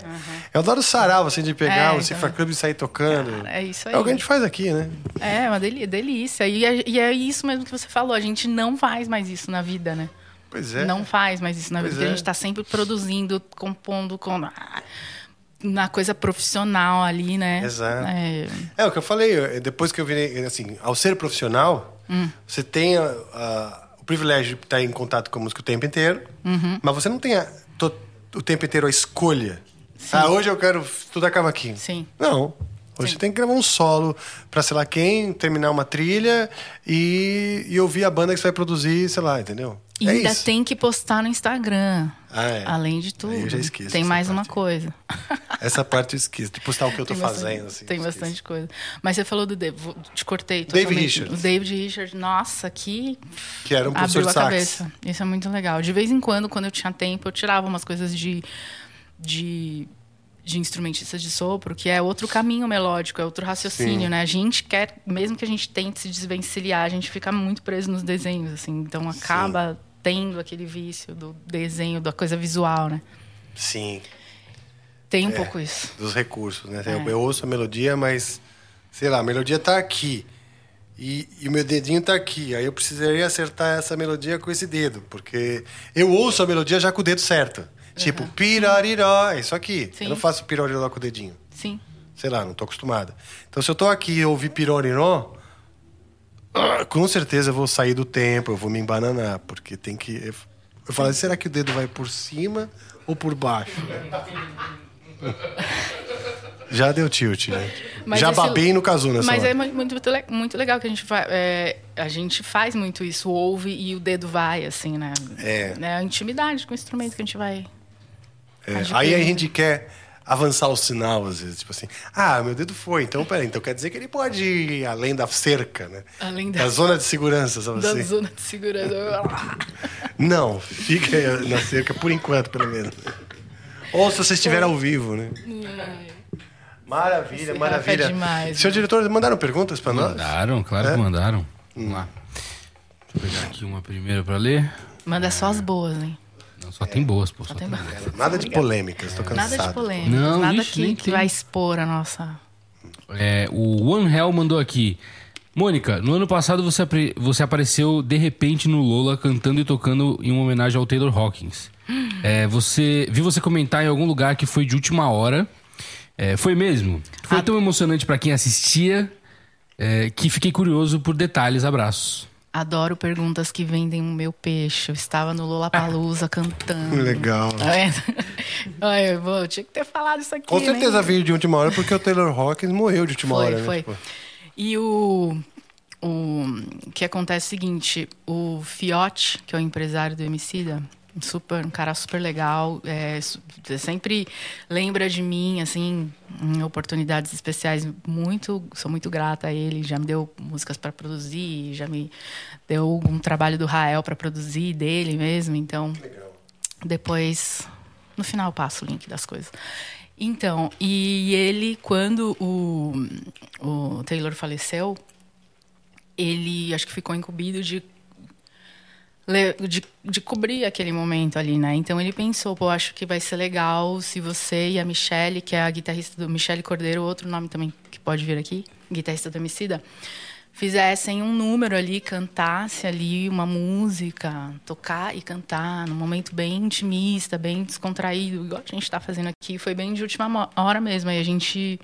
Eu adoro sarau, assim, de pegar É, o Cifra Club e sair tocando. Cara, é isso aí. É o que a gente faz aqui, né? É, uma delícia. E é, e é isso mesmo que você falou. A gente não faz mais isso na vida, né? Pois é. Não faz mais isso na vida. Pois Porque é. a gente tá sempre produzindo, compondo com... na coisa profissional ali, né? Exato. É, É, o que eu falei, depois que eu virei, assim, ao ser profissional, Hum. você tem a- a- o privilégio de estar em contato com a música o tempo inteiro, Uhum. mas você não tem a- to- o tempo inteiro a escolha. Ah, hoje eu quero estudar cavaquinho. Sim. Não. Hoje Sim. você tem que gravar um solo pra, sei lá, quem, terminar uma trilha e, e ouvir a banda que você vai produzir, sei lá, entendeu? E é ainda isso. tem que postar no Instagram. Ah, é. Além de tudo. Aí eu já esqueço Tem mais uma parte. coisa. Essa parte eu esqueço, de postar o que eu tô bastante- fazendo. Assim, tem bastante coisa. Mas você falou do vou- te cortei totalmente. Richards. O David Richards, nossa, que Que era um professor abriu a sax. cabeça. Isso é muito legal. De vez em quando, quando eu tinha tempo, eu tirava umas coisas de de, de instrumentistas de sopro, que é outro caminho melódico, é outro raciocínio, Sim. né? A gente quer, mesmo que a gente tente se desvencilhar, a gente fica muito preso nos desenhos, assim. Então acaba tendo aquele vício do desenho, da coisa visual, né? Sim. Tem um É. pouco isso. dos recursos, né? É. Eu, eu ouço a melodia, mas sei lá, a melodia tá aqui. E, e o meu dedinho tá aqui. Aí eu precisaria acertar essa melodia com esse dedo, porque eu ouço a melodia já com o dedo certo. Tipo, pirariró, é isso aqui. Sim. Eu não faço pirariró com o dedinho. Sim. Sei lá, não tô acostumado. Então se eu tô aqui e ouvir pirariró, ah, com certeza eu vou sair do tempo, eu vou me embananar, porque tem que eu, eu falo, será que o dedo vai por cima ou por baixo? Já deu tilt, né? Mas Já esse- babei no casu nessa Mas hora. é mu- muito, muito, le- muito legal que a gente faz. a gente faz muito isso, ouve e o dedo vai, assim, né? É. É a intimidade com o instrumento que a gente vai. É, aí a gente quer avançar o sinal, às vezes, tipo assim, ah, meu dedo foi, então peraí, então quer dizer que ele pode ir além da cerca, né? Além da, da- zona de segurança, sabe Da assim? zona de segurança. Não, fica aí na cerca por enquanto, pelo menos. Ou se você estiver ao vivo, né? Maravilha, Esse maravilha. É demais, Senhor né? diretor, mandaram perguntas pra nós? Mandaram, claro É? que mandaram. Vamos lá. Deixa eu pegar aqui uma primeira pra ler. Manda só as boas, hein? Só tem boas, pô. Só, Só tem tem boas. Nada de polêmicas, tô cansado. Nada de polêmica. Não, nada ixi, que, que vai expor a nossa. É, o One Hell mandou aqui. Mônica, no ano passado você, você apareceu de repente no Lola cantando e tocando em uma homenagem ao Taylor Hawkins. É, você vi você comentar em algum lugar que foi de última hora. É, foi mesmo? Foi Ah. tão emocionante pra quem assistia é, que fiquei curioso por detalhes. Abraços. Adoro perguntas que vendem o meu peixe. Eu estava no Lollapalooza cantando. Legal. Tá vendo? Ai, eu, tinha que ter falado isso aqui. Com né? certeza veio de última hora porque o Taylor Hawkins morreu de última Foi, hora, né? foi. Tipo, E o, o que acontece é o seguinte, o Fiote, que é o empresário do Emicida, super, um cara super legal, é, sempre lembra de mim, assim, em oportunidades especiais, muito, sou muito grata a ele, já me deu músicas para produzir, já me deu um trabalho do Rael para produzir dele mesmo, então depois, no final, passo o link das coisas. Então, e ele, quando o, o Taylor faleceu, ele acho que ficou incumbido de, de, de cobrir aquele momento ali, né? Então ele pensou, pô, acho que vai ser legal se você e a Michelle, que é a guitarrista do Michelle Cordeiro, outro nome também que pode vir aqui, guitarrista do Emicida, fizessem um número ali, cantasse ali uma música, tocar e cantar num momento bem intimista, bem descontraído, igual a gente está fazendo aqui. Foi bem de última hora mesmo. Aí a gente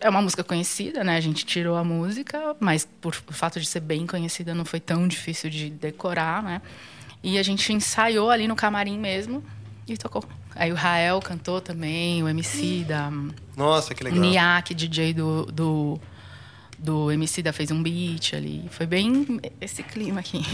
é uma música conhecida, né? A gente tirou a música, mas por fato de ser bem conhecida não foi tão difícil de decorar, né? E a gente ensaiou ali no camarim mesmo e tocou. Aí o Rael cantou também, o MC da Nossa, que legal. Niak, DJ do, do, do MC da fez um beat ali. Foi bem esse clima aqui.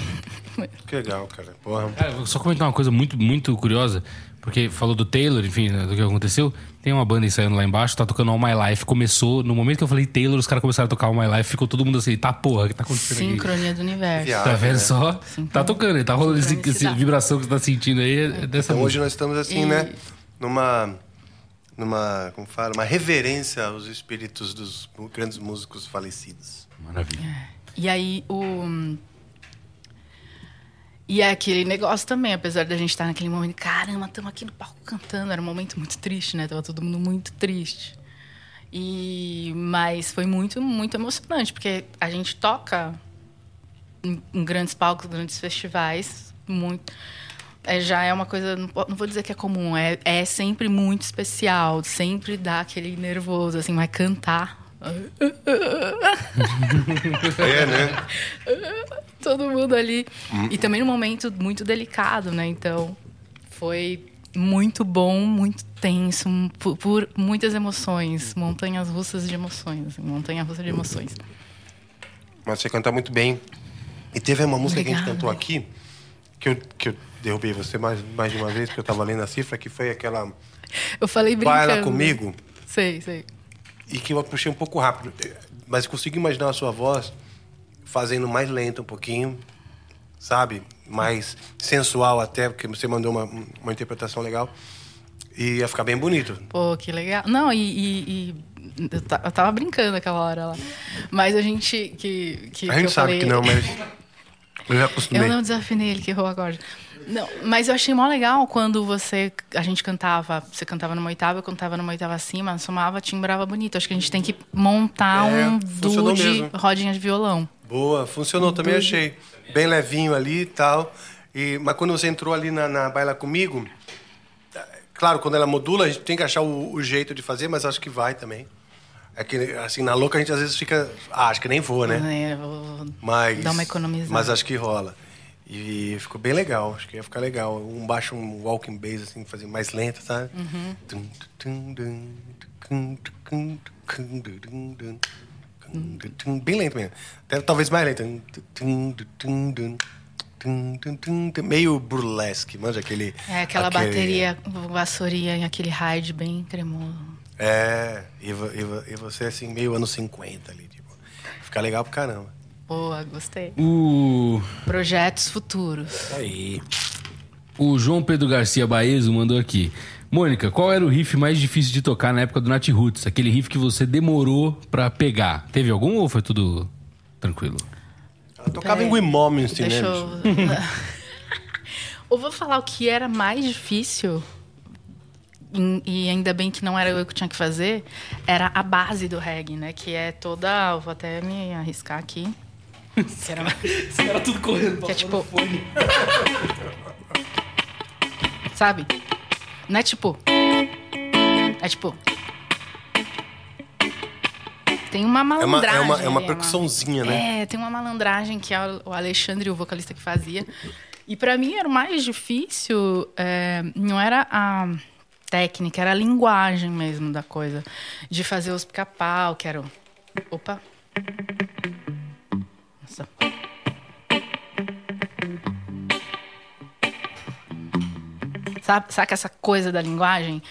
Que legal, cara. Porra. Cara, vou só comentar uma coisa muito, muito curiosa, porque falou do Taylor, enfim, né, do que aconteceu. Tem uma banda ensaiando lá embaixo, tá tocando All My Life. Começou, no momento que eu falei Taylor, os caras começaram a tocar All My Life, ficou todo mundo assim, tá porra, o que tá acontecendo aqui? Sincronia do universo. Viagem. Tá vendo né? só? Tá tocando, tá rolando esse, esse Sincronicidade. vibração que você tá sentindo aí é dessa Então hoje nós estamos assim, E- né? Numa. Numa. Como fala? Uma reverência aos espíritos dos grandes músicos falecidos. Maravilha. E aí o. E é aquele negócio também, apesar da gente estar naquele momento, caramba, estamos aqui no palco cantando. Era um momento muito triste, né? Tava todo mundo muito triste. E mas foi muito, muito emocionante, porque a gente toca em, em grandes palcos, grandes festivais, muito. é, já é uma coisa, não, não vou dizer que é comum, é, é sempre muito especial, sempre dá aquele nervoso, assim, vai cantar. É, né? todo mundo ali. E também num momento muito delicado, né? Então, foi muito bom, muito tenso, por, por muitas emoções. Montanhas russas de emoções. assim, Montanha russa de emoções. Mas você canta muito bem. E teve uma música que a gente Obrigada. cantou aqui, que eu, que eu derrubei você mais, mais de uma vez, porque eu tava lendo a cifra, que foi aquela Eu falei brincando. Baila Comigo, Sei, sei. E que eu puxei um pouco rápido. Mas consigo imaginar a sua voz fazendo mais lenta um pouquinho, sabe? Mais sensual até, porque você mandou uma, uma interpretação legal. E ia ficar bem bonito. Pô, que legal. Não, e... e- e eu, ta- eu tava brincando aquela hora lá. Mas a gente... Que, que, A que gente eu sabe falei... que não, mas eu já acostumei. Eu não desafinei ele que errou agora. Não, mas eu achei mó legal quando você a gente cantava, você cantava numa oitava, eu cantava numa oitava acima, somava, timbrava bonito. Acho que a gente tem que montar É, um duo de mesmo. rodinha de violão. Boa, funcionou, também achei. Bem levinho ali e tal. E, mas quando você entrou ali na, na Baila Comigo, claro, quando ela modula, a gente tem que achar o, o jeito de fazer, mas acho que vai também. É que, assim, na louca a gente às vezes fica. Ah, acho que nem vou, né? É, vou Mas. dar uma economizada. Mas acho que rola. E ficou bem legal, acho que ia ficar legal. Um baixo, um walking bass, assim, fazer mais lento, sabe? Uhum. Bem lento mesmo. Até, talvez mais lento. Meio burlesque, manja aquele. É aquela aquele- bateria vassourinha em aquele ride bem cremoso. É, e, e e você assim, meio anos 50 ali, tipo. Fica legal pro caramba. Boa, gostei. O, Projetos futuros. Aí. o João Pedro Garcia Baezo mandou aqui. Mônica, qual era o riff mais difícil de tocar na época do Nat Roots? Aquele riff que você demorou pra pegar. Teve algum ou foi tudo tranquilo? Ela tocava em Peraí. Wimomensty, né? Deixa eu. eu vou falar o que era mais difícil, e- ainda bem que não era eu que tinha que fazer, era a base do reggae, né? Que é toda. Vou até me arriscar aqui. Que era- tudo correndo Que é tipo. Sabe? Não é tipo. É tipo. Tem uma É uma, malandragem. é uma, é uma ali, percussãozinha, né? É, tem uma malandragem que é o Alexandre, o vocalista, que fazia. E pra mim era o mais difícil, é, não era a técnica, era a linguagem mesmo da coisa. De fazer os pica-pau, que era o... Opa! Sabe, sabe essa coisa da linguagem?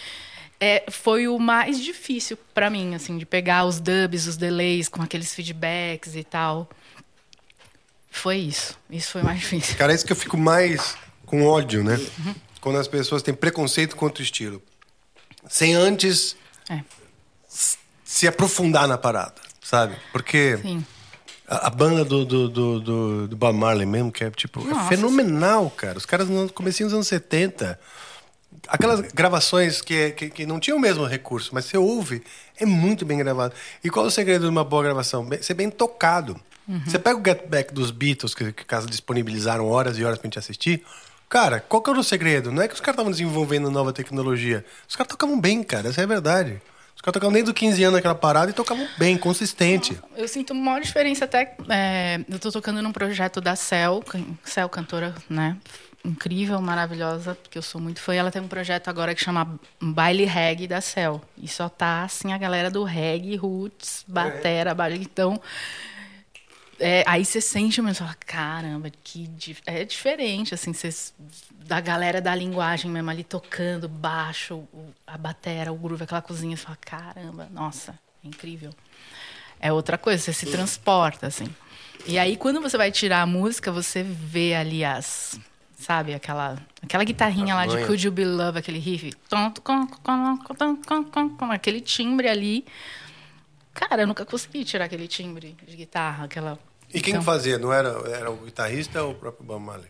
É, foi o mais difícil pra mim, assim, de pegar os dubs, os delays com aqueles feedbacks e tal. Foi isso. Isso foi mais difícil. Cara, é isso que eu fico mais com ódio, né? Quando as pessoas têm preconceito contra o estilo. Sem antes É, se aprofundar na parada, sabe? Porque sim. A, a banda do, do, do, do, do Bob Marley mesmo, que é tipo, é Nossa. fenomenal, cara. Os caras no comecinho dos anos 70 aquelas gravações que, que, que não tinham o mesmo recurso, mas você ouve, é muito bem gravado. E qual é o segredo de uma boa gravação? Bem- Ser bem tocado. Você pega o Get Back dos Beatles, que, que caso disponibilizaram horas e horas pra gente assistir. Cara, qual que era o segredo? Não é que os caras estavam desenvolvendo nova tecnologia. Os caras tocavam bem, cara, essa é a verdade. Os caras tocavam desde os 15 anos naquela parada e tocavam bem, consistente. Eu sinto uma maior diferença até. é, eu tô tocando num projeto da Cel, Cel, cantora, né? Incrível, maravilhosa, porque eu sou muito fã. Ela tem um projeto agora que chama Baile Reggae da Cel. E só tá assim a galera do reggae, roots, batera, baile. Então. É, aí você sente mesmo, fala, caramba, que dif- é diferente, assim, você, da galera da linguagem mesmo ali tocando baixo, o- a batera, o groove, aquela cozinha, você fala, caramba, nossa, é incrível. É outra coisa, você se transporta, assim. E aí, quando você vai tirar a música, você vê ali as. Sabe, aquela, aquela guitarrinha lá de. Could You Be Love, aquele riff. tom, com, com, com, com, com, com, com, Aquele timbre ali. Cara, eu nunca consegui tirar aquele timbre de guitarra, aquela. E quem Então- fazia? Não era, era o guitarrista ou o próprio Bob Marley?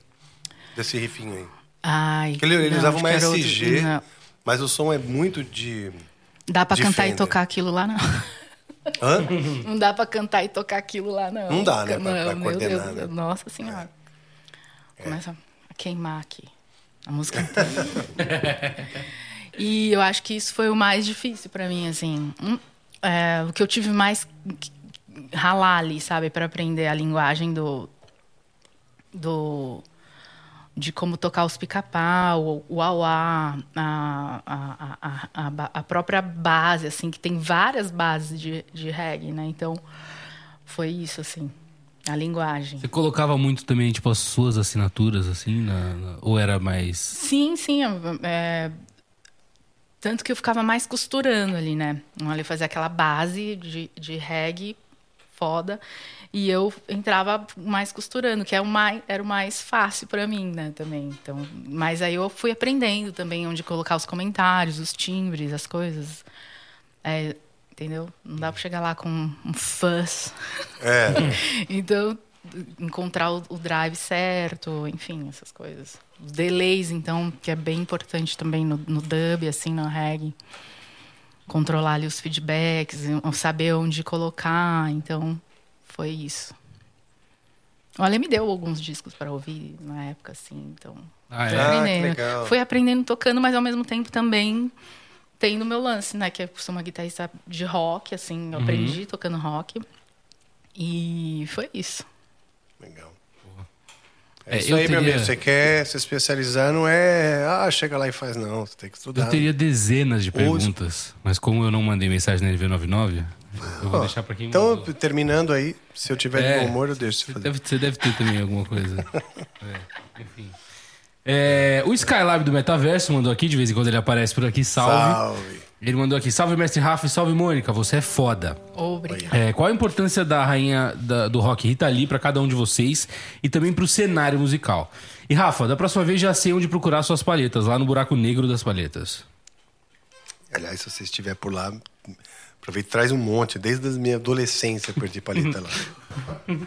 Desse rifinho aí. Ai, Porque ele, ele não, usava uma outro- SG, não. mas o som é muito de. Dá pra de cantar e Fender. tocar aquilo lá, não. Hã? Não dá pra cantar e tocar aquilo lá, não. Não dá, né, pra- pra meu coordenar, Deus, né? Nossa senhora. Começa a queimar aqui. A música inteira. e eu acho que isso foi o mais difícil pra mim, assim. Hum, é, o que eu tive mais ralar ali, sabe? Pra aprender a linguagem do... do de como tocar os pica-pau, o auá, a, a, a, a própria base, assim, que tem várias bases de, de reggae, né? Então, foi isso, assim, a linguagem. Você colocava muito também, tipo, as suas assinaturas, assim, na- na- ou era mais. Sim, sim. é, tanto que eu ficava mais costurando ali, né? Ali fazia aquela base de, de reggae foda. E eu entrava mais costurando, que é o mais, era o mais fácil para mim, né? Também. Então, mas aí eu fui aprendendo também onde colocar os comentários, os timbres, as coisas. É, entendeu? Não dá para chegar lá com um fuzz. É. Então, encontrar o, o drive certo, enfim, essas coisas. Os delays, então, que é bem importante também no, no dub, assim, no reggae. Controlar ali os feedbacks, saber onde colocar. Então, foi isso. O Ale me deu alguns discos para ouvir na época, assim, então... Ah, fui é? Ah, que aprendendo. legal. Fui aprendendo tocando, mas ao mesmo tempo também tendo meu lance, né? Que eu sou uma guitarrista de rock, assim, eu aprendi tocando rock. E foi isso. Legal. É, isso eu aí, meu teria- amigo. Você quer se especializar, não é. Ah, chega lá e faz, não. Você tem que estudar. Eu teria dezenas de Ou- perguntas, mas como eu não mandei mensagem na LV99, eu vou Ó, deixar pra quem Então, mandou. terminando aí, se eu tiver É, de bom humor, eu deixo você deve, você deve ter também alguma coisa. É, enfim. É, o Skylab do Metaverso mandou aqui, de vez em quando ele aparece por aqui, salve. Salve. Ele mandou aqui, salve mestre Rafa e salve Mônica, você é foda. Obrigada. É, qual a importância da rainha da- do rock Rita Lee pra cada um de vocês e também pro cenário musical? E Rafa, da próxima vez já sei onde procurar suas palhetas, lá no buraco negro das palhetas. Aliás, se você estiver por lá, aproveita e traz um monte. Desde a minha adolescência eu perdi paleta lá.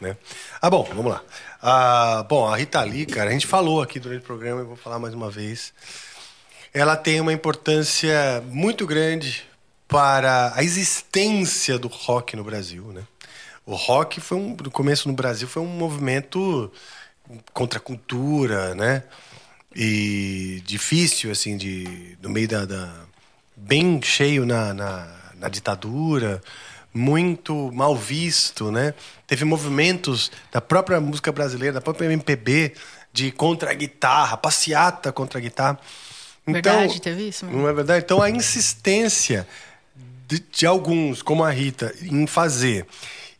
né? Ah, bom, vamos lá. Ah, bom, a Rita Lee, cara, a gente falou aqui durante o programa, eu vou falar mais uma vez. Ela tem uma importância muito grande para a existência do rock no Brasil, né? O rock foi um, no começo no Brasil foi um movimento contra a cultura, né? E difícil, assim, de, no meio da, da- bem cheio na, na, na ditadura, muito mal visto, né? Teve movimentos da própria música brasileira, da própria MPB, de contra a guitarra, passeata contra a guitarra. Verdade, teve isso mesmo. Não é verdade? Então a insistência de, de alguns, como a Rita, em fazer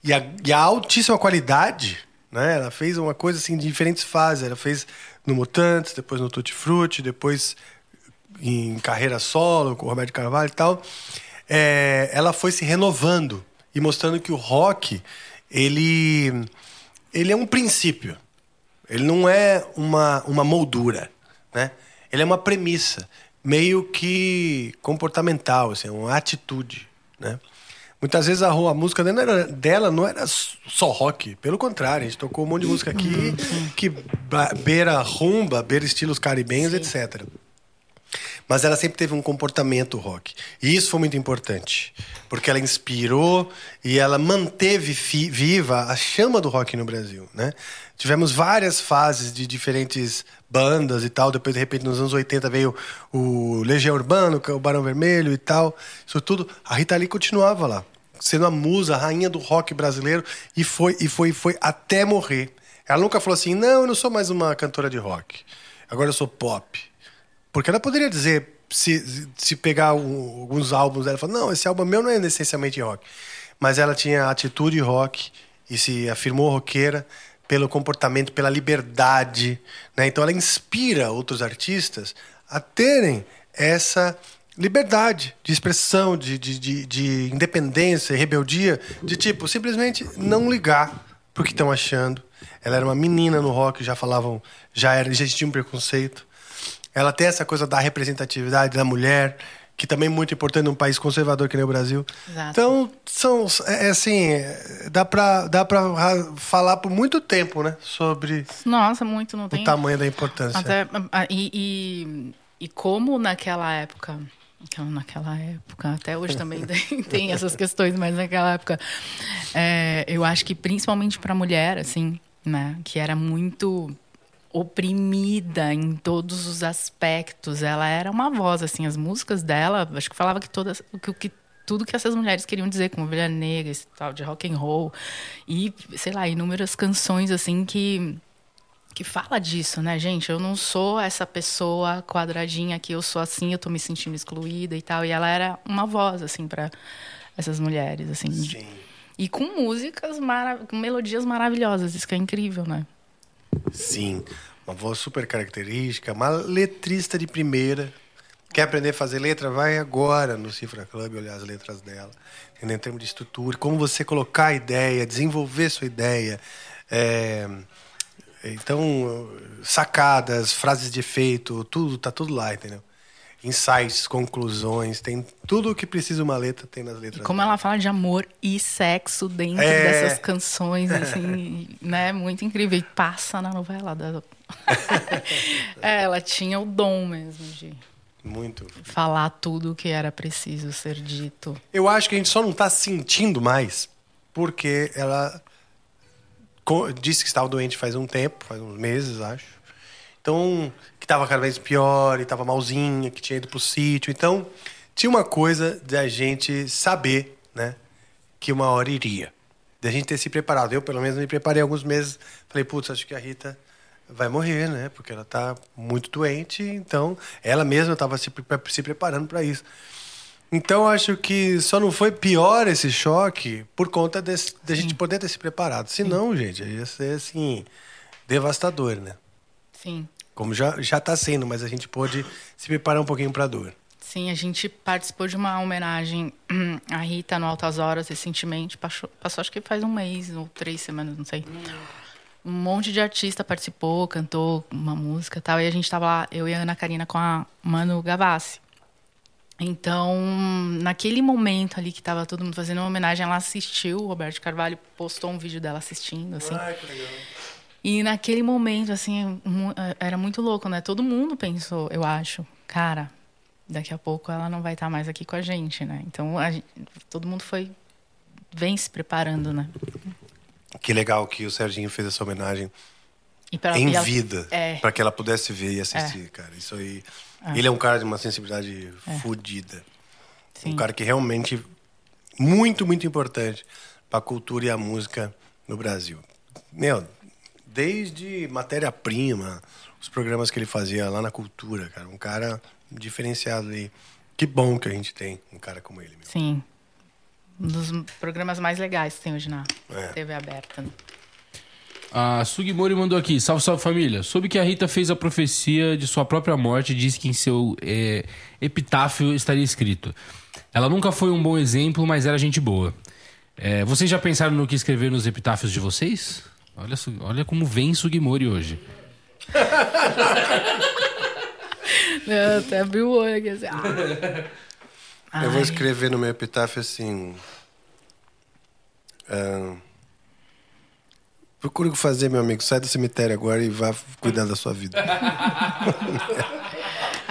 e a, e a altíssima qualidade, né? Ela fez uma coisa assim de diferentes fases. Ela fez no Mutantes, depois no Tutti Frutti, depois em carreira solo com o Roberto Carvalho e tal. É, ela foi se renovando e mostrando que o rock ele ele é um princípio. Ele não é uma, uma moldura, né? Ele é uma premissa, meio que comportamental, assim, uma atitude, né? Muitas vezes a, a música dela, era- dela não era só rock. Pelo contrário, a gente tocou um monte de música aqui que ba- beira rumba, beira estilos caribenhos, etc. Mas ela sempre teve um comportamento rock. E isso foi muito importante. Porque ela inspirou e ela manteve viva a chama do rock no Brasil, né? Tivemos várias fases de diferentes bandas e tal. Depois, de repente, nos anos 80 veio o Legião Urbano, é o Barão Vermelho e tal. Isso tudo. A Rita Lee continuava lá. Sendo a musa, a rainha do rock brasileiro. E foi, e foi, e foi até morrer. Ela nunca falou assim, não, eu não sou mais uma cantora de rock. Agora eu sou pop. Porque ela poderia dizer, se, se pegar um- alguns álbuns dela, falar, não, esse álbum meu não é essencialmente rock. Mas ela tinha atitude rock e se afirmou roqueira pelo comportamento, pela liberdade. Né? Então ela inspira outros artistas a terem essa liberdade de expressão, de, de, de, de independência, rebeldia, de tipo, simplesmente não ligar pro que estão achando. Ela era uma menina no rock, já falavam, já era, já existia um preconceito. Ela tem essa coisa da representatividade da mulher, que também é muito importante num país conservador que nem o Brasil. Exato. Então, são, é, é assim, dá pra, dá pra falar por muito tempo, né? Sobre Nossa, muito, não o tem. tamanho da importância. Até, e, e, e como naquela época, aquela- naquela época, até hoje também tem, tem essas questões, mas naquela época, é, eu acho que principalmente para mulher, assim, né, que era muito oprimida em todos os aspectos, ela era uma voz, assim, as músicas dela, acho que falava que todas, que, o que tudo que essas mulheres queriam dizer, como Ovelha Negra, esse tal de rock and roll e sei lá, inúmeras canções assim que que fala disso, né, gente? Eu não sou essa pessoa quadradinha que eu sou assim, eu tô me sentindo excluída e tal. E ela era uma voz, assim, para essas mulheres, assim. Sim. E com músicas, mara com melodias maravilhosas, isso que é incrível, né? Sim. Uma voz super característica, uma letrista de primeira. Quer aprender a fazer letra? Vai agora no Cifra Club olhar as letras dela. Entendeu? Em termos de estrutura, como você colocar a ideia, desenvolver sua ideia. É, Então, sacadas, frases de efeito, tudo, tá tudo lá, entendeu? Insights, conclusões, tem tudo o que precisa uma letra, tem nas letras. E como ela fala de amor e sexo dentro É. dessas canções, assim, né? Muito incrível. E passa na novela. Da... É, ela tinha o dom mesmo de Muito. falar tudo o que era preciso ser dito. Eu acho que a gente só não tá sentindo mais porque ela disse que estava doente faz um tempo, faz uns meses, acho. Então, que estava cada vez pior, e estava malzinha, que tinha ido pro sítio. Então, tinha uma coisa de a gente saber, né, que uma hora iria. De a gente ter se preparado. Eu, pelo menos, me preparei alguns meses. Falei, putz, acho que a Rita vai morrer, né? Porque ela tá muito doente, então ela mesma estava se, se preparando para isso. Então acho que só não foi pior esse choque por conta desse, da gente poder ter se preparado. Senão, gente, ia ser assim devastador, né? Sim. Como já já está sendo, mas a gente pôde se preparar um pouquinho para a dor. Sim, a gente participou de uma homenagem à Rita no Altas Horas recentemente. Passou, passou acho que faz um mês ou três semanas, não sei. Um monte de artista participou, cantou uma música e tal. E a gente tava lá, eu e a Ana Karina, com a Manu Gavassi. Então, naquele momento ali que tava todo mundo fazendo uma homenagem, ela assistiu, o Roberto Carvalho postou um vídeo dela assistindo, assim. que legal. E naquele momento, assim, mu- era muito louco, né? Todo mundo pensou, eu acho, cara, daqui a pouco ela não vai estar mais aqui com a gente, né? Então, a gen- todo mundo foi, vem se preparando, né? Que legal que o Serginho fez essa homenagem E pra, em ela- vida É. para que ela pudesse ver e assistir, cara. Isso aí. Ele é um cara de uma sensibilidade fodida. Um cara que realmente muito, muito importante para a cultura e a música no Brasil. Meu, desde matéria-prima, os programas que ele fazia lá na cultura, cara, um cara diferenciado aí. Que bom que a gente tem um cara como ele, meu. Sim. Um dos programas mais legais que tem hoje na É. TV aberta. né? A Sugimori mandou aqui, salve, salve família. Soube que a Rita fez a profecia de sua própria morte e disse que em seu é, epitáfio estaria escrito. Ela nunca foi um bom exemplo, mas era gente boa. É, vocês já pensaram no que escrever nos epitáfios de vocês? Olha, olha como vem Sugimori hoje. Eu até abri o olho aqui assim. ah. Eu vou escrever no meu epitáfio assim: Ah, procure o que fazer, meu amigo. Sai do cemitério agora e vá cuidar da sua vida.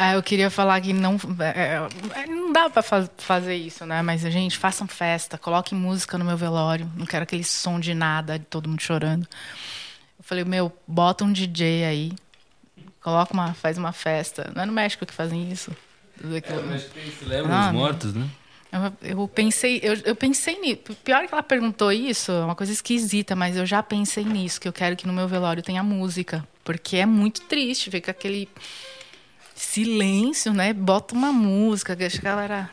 Ah, eu queria falar que não, é, é, não dá pra fa- fazer isso, né? Mas, gente, façam festa, coloquem música no meu velório. Não quero aquele som de nada, de todo mundo chorando. Eu falei, meu, bota um DJ aí, coloca uma, faz uma festa. Não é no México que fazem isso? Lembra Ah, os mortos, né? Eu, eu pensei, eu, eu pensei nisso. Pior que ela perguntou isso, é uma coisa esquisita, mas eu já pensei nisso, que eu quero que no meu velório tenha música. Porque é muito triste ver com aquele silêncio, né? Bota uma música, deixa a galera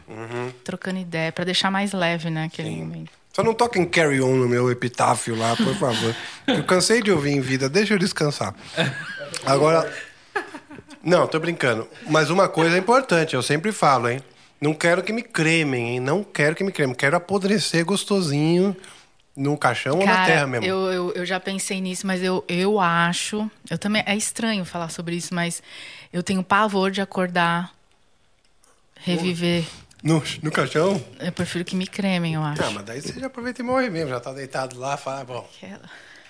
trocando ideia, pra deixar mais leve, né, aquele momento. Só não toquem Carry On no meu epitáfio lá, por favor. Eu cansei de ouvir em vida, deixa eu descansar. Agora. Não, tô brincando. Mas uma coisa é importante, eu sempre falo, hein? Não quero que me cremem, hein? Não quero que me cremem. Quero apodrecer gostosinho no caixão ou na terra mesmo. Eu, eu, eu já pensei nisso, mas eu, eu acho. Eu também. É estranho falar sobre isso, mas eu tenho pavor de acordar, reviver. No, no caixão? Eu prefiro que me cremem, eu acho. Ah, mas daí você já aproveita e morre mesmo. Já tá deitado lá, fala, bom, Aquela-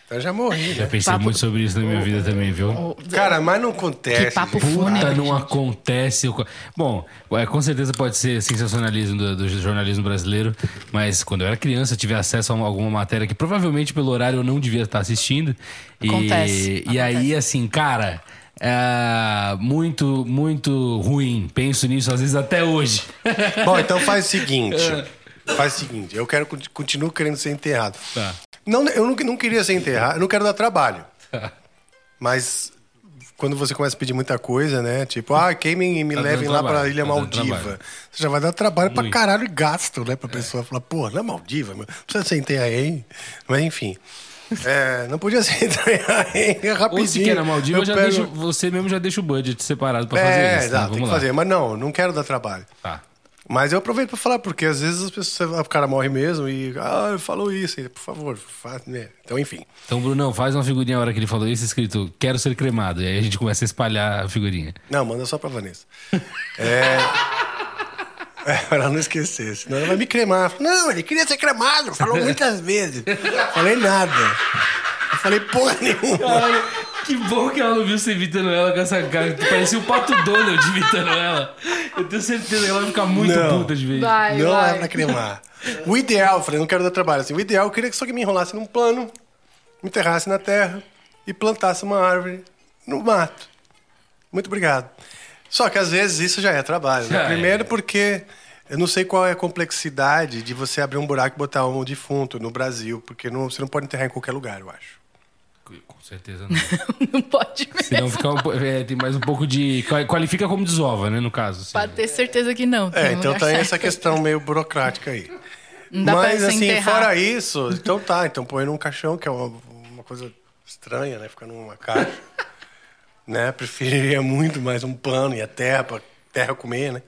então eu já morri. Já Né? pensei Papo- muito sobre isso na minha vida também, viu? O- Cara, mas não acontece. Que papo fúnebre. Puta, não gente. acontece. Bom, é, com certeza pode ser sensacionalismo do, do jornalismo brasileiro, mas quando eu era criança eu tive acesso a uma- alguma matéria que provavelmente pelo horário eu não devia estar assistindo. E, Acontece, e aí, acontece. assim, cara, é muito, muito ruim. Penso nisso às vezes até hoje. Bom, então faz o seguinte. É. Faz o seguinte, eu quero continuo querendo ser enterrado. Tá. Não, eu não, não queria ser enterrado, eu não quero dar trabalho. Mas quando você começa a pedir muita coisa, né? Tipo, ah, queimem e me Tá levem lá pra trabalho, Ilha tá Maldiva. Você já vai dar trabalho Muito. caralho e gasto, né? Pra pessoa falar, pô, não é Maldiva, meu. não precisa ser enterrado. Mas enfim. É, não podia ser enterrado é rapidinho. Ou se quer na Maldiva, Eu eu já pego- deixo, você mesmo já deixa o budget separado pra fazer É, isso. né? exato, tem Vamos que fazer. Mas não, não quero dar trabalho. Tá. Mas eu aproveito pra falar, porque às vezes as pessoas, o cara morre mesmo e, ah, falou isso, e, por favor, faz, né? Então, enfim. Então, Brunão, faz uma figurinha a hora que ele falou isso, escrito Quero ser cremado. E aí a gente começa a espalhar a figurinha. Não, manda só pra Vanessa. É. É, pra ela não esquecer, senão ela vai me cremar. Não, ele queria ser cremado, falou muitas vezes. Falei nada. Eu falei porra nenhuma. Caralho, que bom que ela não viu você imitando ela com essa cara. Tu parecia o Pato Donald imitando ela. Eu tenho certeza que ela vai ficar muito Não. puta de vez. Vai, não vai. é pra cremar. O ideal, eu falei, não quero dar trabalho. Assim, o ideal, eu queria que só que me enrolasse num pano, me enterrasse na terra e plantasse uma árvore no mato. Muito obrigado. Só que às vezes isso já é trabalho. né? É. Primeiro porque eu não sei qual é a complexidade de você abrir um buraco e botar um defunto no Brasil, porque não- você não pode enterrar em qualquer lugar, eu acho. Com certeza não. Não pode mesmo. Senão fica um, é, tem mais um pouco de. qual- Qualifica como desova, né? No caso. assim. Pode ter certeza que não. É, então tá essa questão meio burocrática aí. Não dá pra Mas você assim, enterrar. fora isso, então tá, então põe num caixão, que é uma, uma coisa estranha, né? Ficar numa caixa. né? Preferiria muito mais um pano e a terra pra terra comer, né?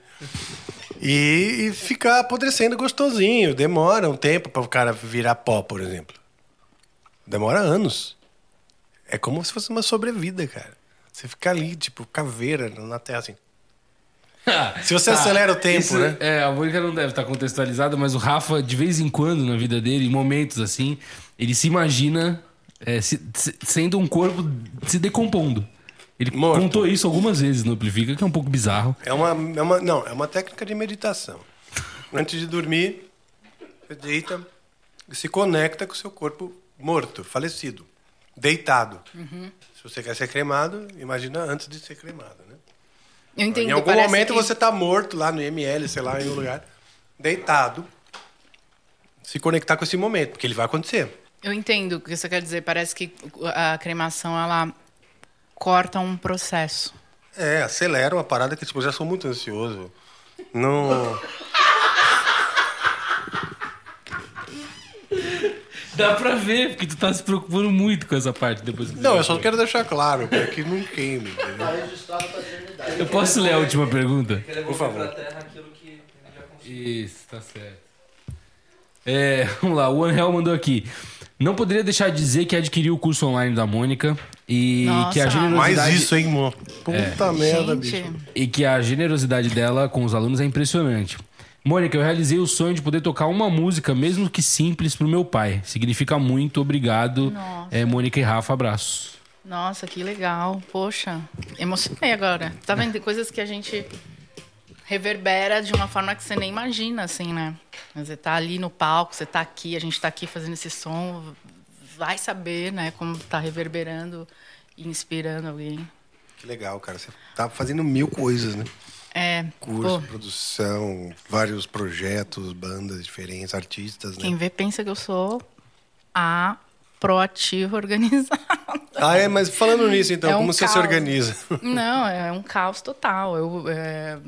E, e ficar apodrecendo gostosinho. Demora um tempo para o cara virar pó, por exemplo. Demora anos. É como se fosse uma sobrevida, cara. Você fica ali, tipo, caveira na terra, assim. Se você acelera o tempo, Isso, né? É, a Mônica não deve estar contextualizada, mas o Rafa, de vez em quando na vida dele, em momentos assim, ele se imagina é, se- se- sendo um corpo se decompondo. Ele Morto. contou isso algumas vezes no Amplifica, que é um pouco bizarro. É uma, é uma, não, é uma técnica de meditação. Antes de dormir, você deita e se conecta com o seu corpo morto, falecido, deitado. Se você quer ser cremado, imagina antes de ser cremado, né? Eu entendo. em algum momento que- você está morto lá no IML, sei lá, em um lugar, deitado. Se conectar com esse momento, porque ele vai acontecer. Eu entendo o que você quer dizer. Parece que a cremação, ela corta um processo. É, acelera uma parada que, tipo, eu já sou muito ansioso. Não. Dá pra ver, porque tu tá se preocupando muito com essa parte depois Não, eu só quero deixar claro, para que não queime, entendeu? Tá registrado pra eternidade. Eu posso ler a última pergunta? Devolver favor. pra terra aquilo que ele já conseguiu. Isso, tá certo. É, vamos lá, o Angel mandou aqui. Não poderia deixar de dizer que adquiriu o curso online da Mônica e Nossa. que a generosidade Mais isso, hein, mano? Puta merda, Gente, bicho. e que a generosidade dela com os alunos é impressionante. Mônica, eu realizei o sonho de poder tocar uma música, mesmo que simples, pro meu pai. Significa muito, obrigado. Nossa. É, Mônica e Rafa, abraços. Nossa, que legal. Poxa, emocionei agora. Tá vendo? Tem coisas que a gente reverbera de uma forma que você nem imagina, assim, né? Você tá ali no palco, você tá aqui, a gente tá aqui fazendo esse som. Vai saber, né, como tá reverberando e inspirando alguém. Que legal, cara. Você tá fazendo mil coisas, né? É, Curso, pô, produção, vários projetos, bandas diferentes, artistas, né? quem vê pensa que eu sou a proativa organizada. Ah, é, mas falando nisso, então, É um como você se caos. organiza? Não, é um caos total. Eu, é,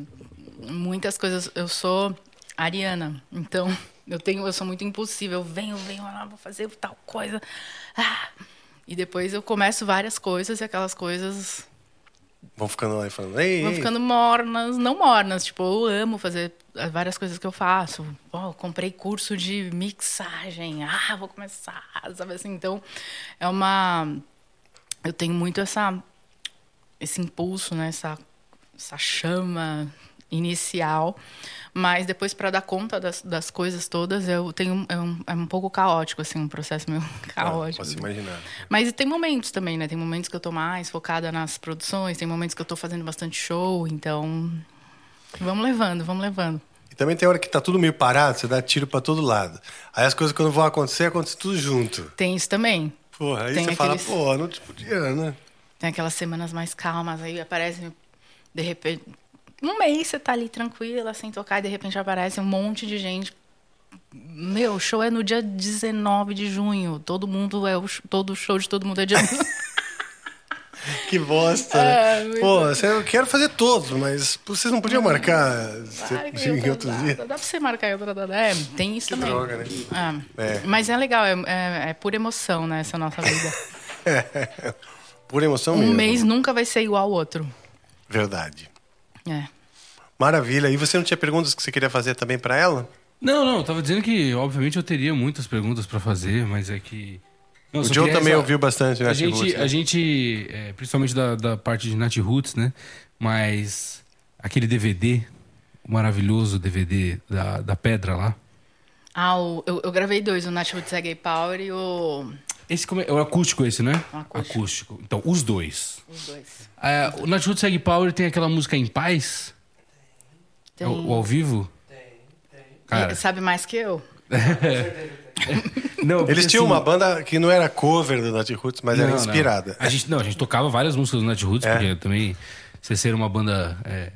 muitas coisas. Eu sou ariana, então eu tenho, eu sou muito impulsiva. Eu venho, venho, ah, vou fazer tal coisa. Ah, e depois eu começo várias coisas e aquelas coisas Vão ficando lá e falando, ei, vão ficando mornas, não mornas. Tipo, eu amo fazer várias coisas que eu faço. Eu comprei curso de mixagem. Ah, vou começar, sabe assim? Então, é uma eu tenho muito essa esse impulso, né, essa essa chama inicial, mas depois para dar conta das, das coisas todas, eu tenho é um, é um pouco caótico assim, um processo meio Ah, caótico. Posso imaginar. Mas tem momentos também, né? Tem momentos que eu tô mais focada nas produções, tem momentos que eu tô fazendo bastante show, então vamos levando, vamos levando. E também tem hora que tá tudo meio parado, você dá tiro pra todo lado. Aí as coisas quando vão acontecer, acontece tudo junto. Tem isso também. Porra, aí Tem você fala, aqueles- pô, não te podia, né? Tem aquelas semanas mais calmas, aí aparece de repente um mês você tá ali tranquila, sem tocar, e de repente aparece um monte de gente. Meu, o show é no dia 19 de junho. Todo mundo é o todo show de todo mundo é dia Que bosta, É, né? muito- Pô, você- eu quero fazer todos, mas vocês não podiam marcar Marca em outra outros dias? Dá pra você marcar em outra data. É, tem isso Que também. droga, né? É. É. Mas é legal, é, é, é pura emoção, né? Essa nossa vida. Por emoção Um mesmo. mês nunca vai ser igual ao outro. Verdade. É. Maravilha. E você não tinha perguntas que você queria fazer também pra ela? Não, não, eu tava dizendo que, obviamente, eu teria muitas perguntas pra fazer, mas é que. Não, o Joe também essa- ouviu bastante, né? A gente, Roots, né? a gente é, principalmente da, da parte de Nat Roots, né? Mas aquele DVD, o maravilhoso DVD da, da Pedra lá. Ah, o- eu, eu gravei dois, o Nat Roots Reggae Power e o... Esse como é, o acústico esse, né? O acústico. Então, os dois. Os dois. É, o Nat Roots Reg Power tem aquela música Em Paz? Tem... É O, o ao vivo? Cara, Ele sabe mais que eu? não, Eles tinham assim, uma banda que não era cover do Nat Roots, mas era Não, não. inspirada. A gente, não, a gente tocava várias músicas do Nat Roots, É. porque também você ser uma banda. É,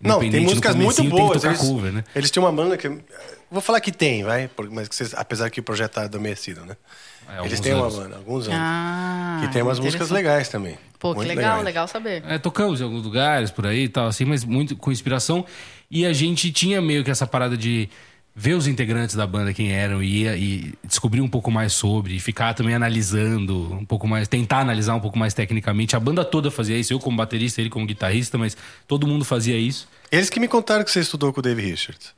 Não, tem músicas muito boas. Tem que tocar Eles, cover, né? eles tinham uma banda que. Vou falar que tem, vai? Mas que vocês, apesar que o projeto tá adormecido, né? É, eles têm anos. uma banda, alguns anos. Ah, que tem umas músicas legais também. Pô, que legal, legais. legal saber. É, tocamos em alguns lugares por aí e tal, assim, mas muito com inspiração. E a gente tinha meio que essa parada de ver os integrantes da banda quem eram e, ia- e descobrir um pouco mais sobre, e ficar também analisando um pouco mais, tentar analisar um pouco mais tecnicamente. A banda toda fazia isso, eu como baterista, ele como guitarrista, mas todo mundo fazia isso. Eles que me contaram que você estudou com o Dave Richards.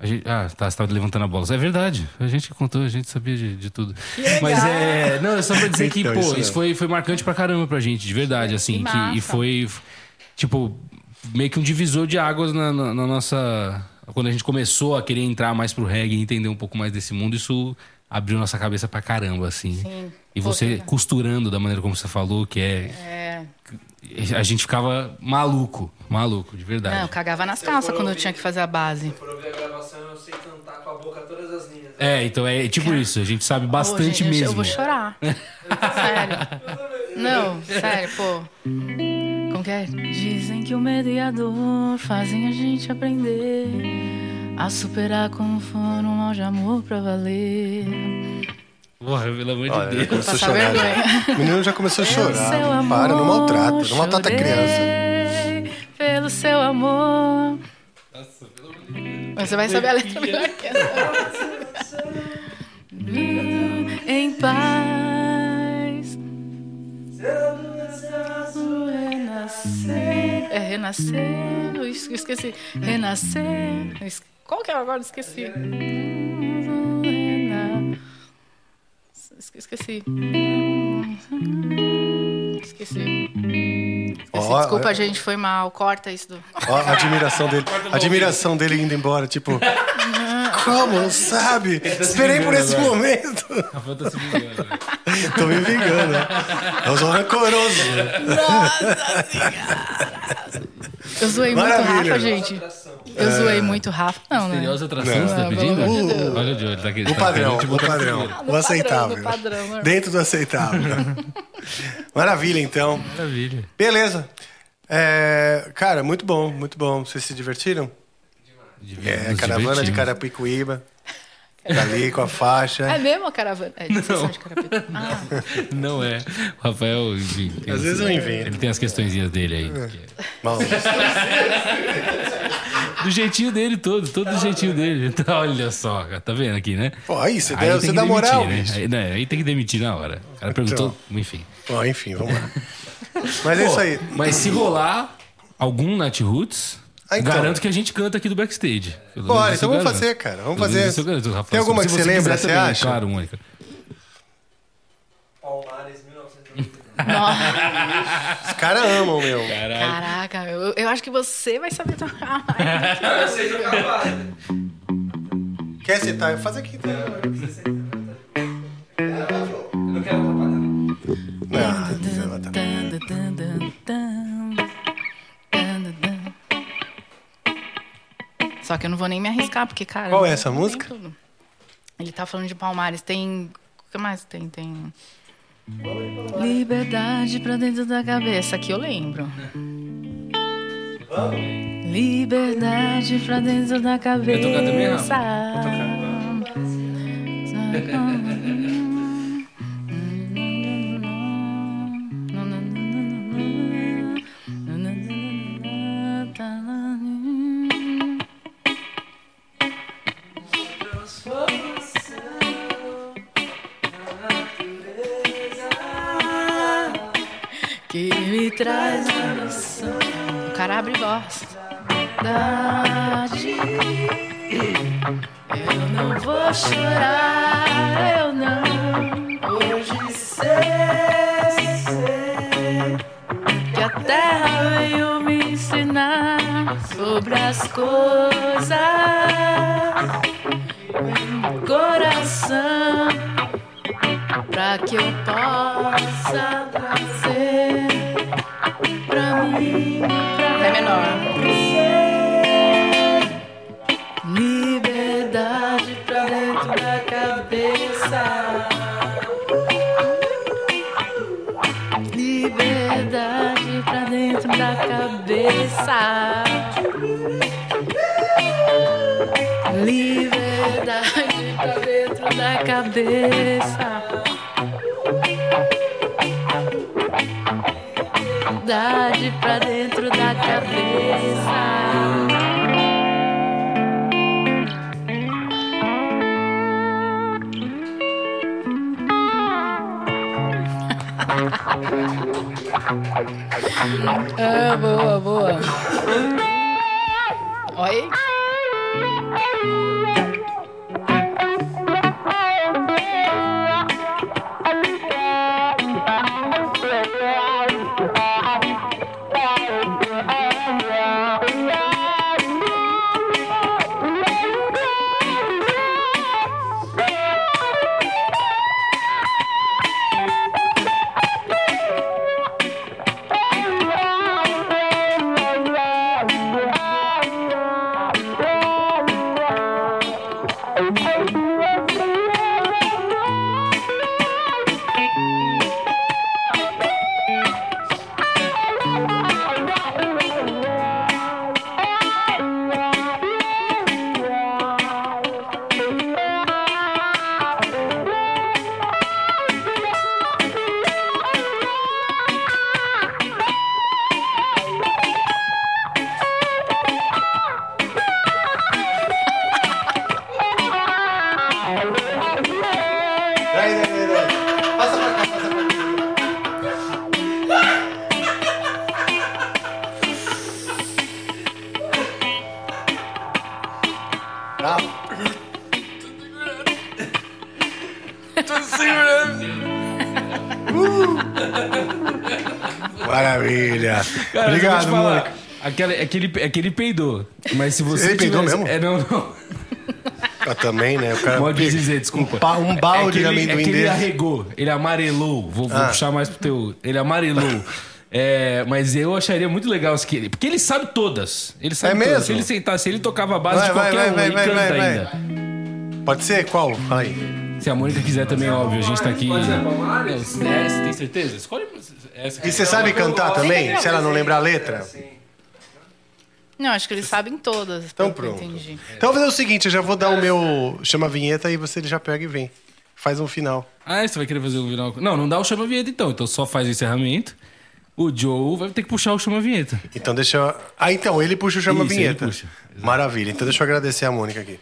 A gente, ah, tá, você tava levantando a bola. É verdade. A gente que contou, a gente sabia de, de tudo. Mas é. Não, é só pra dizer que, Então, pô, isso isso, mesmo. foi, foi marcante pra caramba pra gente, de verdade, assim. Que Que, e foi, tipo, meio que um divisor de águas na, na- na nossa. Quando a gente começou a querer entrar mais pro reggae e entender um pouco mais desse mundo, isso abriu nossa cabeça pra caramba, assim. Sim. E Pô, você legal. costurando da maneira como você falou, que é. É... A gente ficava maluco, maluco, de verdade. Não, eu cagava nas calças quando eu tinha que fazer a base. Por ouvir a gravação, eu sei cantar com a boca todas as linhas. É, então é tipo isso, a gente sabe bastante Pô, gente, eu- mesmo. Eu vou chorar. sério. Não, sério, pô. Como que é? Dizem que o medo e a dor fazem a gente aprender a superar como for um mal de amor pra valer. Porra, pelo amor Olha, de já Deus. começou a chorar. O menino já começou a Pelo seu chorar. amor, Para, não maltrata. Não maltrata a criança. Pelo seu amor. Mas você vai saber a letra melhor que essa. em paz. Renascer. É renascer. Eu esqueci. Renascer. Eu es- Qual que é agora? Eu Esqueci. Esqueci. Esqueci. Ó, ó, Desculpa, ó. gente, foi mal. Corta isso do. Ó, a admiração dele. A admiração dele indo embora, tipo. Como? Sabe? Esperei por esse agora. momento. Rafael tá se vingando. Tô me vingando. né? Eu sou rancoroso. Eu zoei muito Maravilha. Rafa, gente. Eu zoei muito Rafa. Não, né? Misteriosa atração, você tá pedindo? Olha de olho, tá aqui. O padrão, o padrão. O aceitável. padrão, né? Dentro do aceitável. Maravilha, então. Maravilha. Beleza. É, cara, muito bom, muito bom. Vocês se divertiram? É, Nos caravana de. Carapicuíba. Tá ali com a faixa. É mesmo a caravana? É, sessão de. Ah, Não é. O Rafael, enfim. Às as- vezes eu invento. Ele tem as questõezinhas dele aí. É. é- Bom, Do jeitinho dele todo, todo do jeitinho dele. Então, olha só, cara, tá vendo aqui, né? pô, aí você, Aí dá, tem você que dá demitir, moral, né? Aí, né? aí tem que demitir na hora. O cara perguntou, enfim. Bom, enfim, vamos lá. Mas é Pô, isso aí. Mas se rolar algum Nat Roots, Ah, então. garanto que a gente canta aqui do backstage. Bora, então vamos fazer, cara. Vamos fazer. garanto. Tem alguma que você lembra, quiser você também, acha? Claro, Mônica. Palmares, 1990. Os caras amam, meu. Caralho. caraca, eu, eu acho que você vai saber tocar mais. Eu sei tocar base. Quer citar? Faz aqui. Tá? Eu não quero atrapalhar. Não, Só que eu não vou nem me arriscar, porque, cara. Qual é essa música? tudo. Ele tá falando de Palmares. Tem. O que mais tem? Tem. Liberdade pra dentro da cabeça. Aqui eu lembro. Liberdade pra dentro da cabeça. tocar também, traz a noção. O cara abre voz. Eu não vou chorar, eu não. Hoje sei, sei que a terra veio me ensinar sobre as coisas. Coração pra que eu possa trazer pra mim. Pra Ré menor. Liberdade pra dentro da cabeça. Liberdade pra dentro da cabeça. Liberdade pra dentro da cabeça. Liberdade pra dentro da cabeça. Ah, boa, boa. Oi. Mônica. Aquele, aquele, aquele peidou. Mas se você. Ele peidou tivesse- mesmo? É, não, não. Ah, também, né? O cara Pode dizer, desculpa. Um, um balde é que de ele, amendoim é que ele arregou, ele amarelou. Vou, vou Ah. puxar mais pro teu. Ele amarelou. É, mas eu acharia muito legal se que ele. Porque ele sabe todas. Ele sabe É todas. mesmo? Se ele sentasse, ele tocava a base Vai, de qualquer vai, um, vai, ele vai, canta vai, vai. ainda. Pode ser? Qual? Fala aí. Se a Mônica quiser também, óbvio, a gente tá aqui. Pode ser a Palmares? É, você tem certeza? Escolhe essa. E você sabe cantar também? Se ela não lembrar a letra? Não, acho que eles sabem todas. Então pronto. entendi. Então vou fazer o seguinte, eu já vou dar o meu chama vinheta e você já pega e vem. Faz um final. Ah, você vai querer fazer o final. Não, não dá o chama-vinheta então. Então só faz o encerramento. O Joe vai ter que puxar o chama-vinheta. Então deixa eu... Ah, então, ele puxa o chama Isso, vinheta. Exato. Maravilha. Então deixa eu agradecer a Mônica aqui.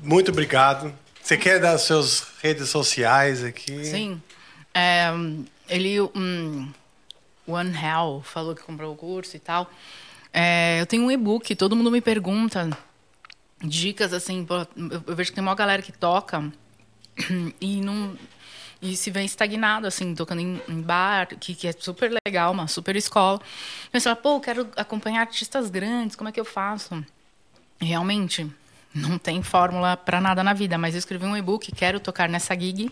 Muito obrigado. Você quer dar suas redes sociais aqui? Sim. É, ele, um, One Hell, falou que comprou o curso e tal. É, eu tenho um e-book, todo mundo me pergunta dicas assim. eu, vejo que tem uma galera que toca e não e se vem estagnado assim tocando em, em bar que, que é super legal uma super escola mas fala pô eu quero acompanhar artistas grandes como é que eu faço realmente não tem fórmula para nada na vida mas eu escrevi um e-book quero tocar nessa gig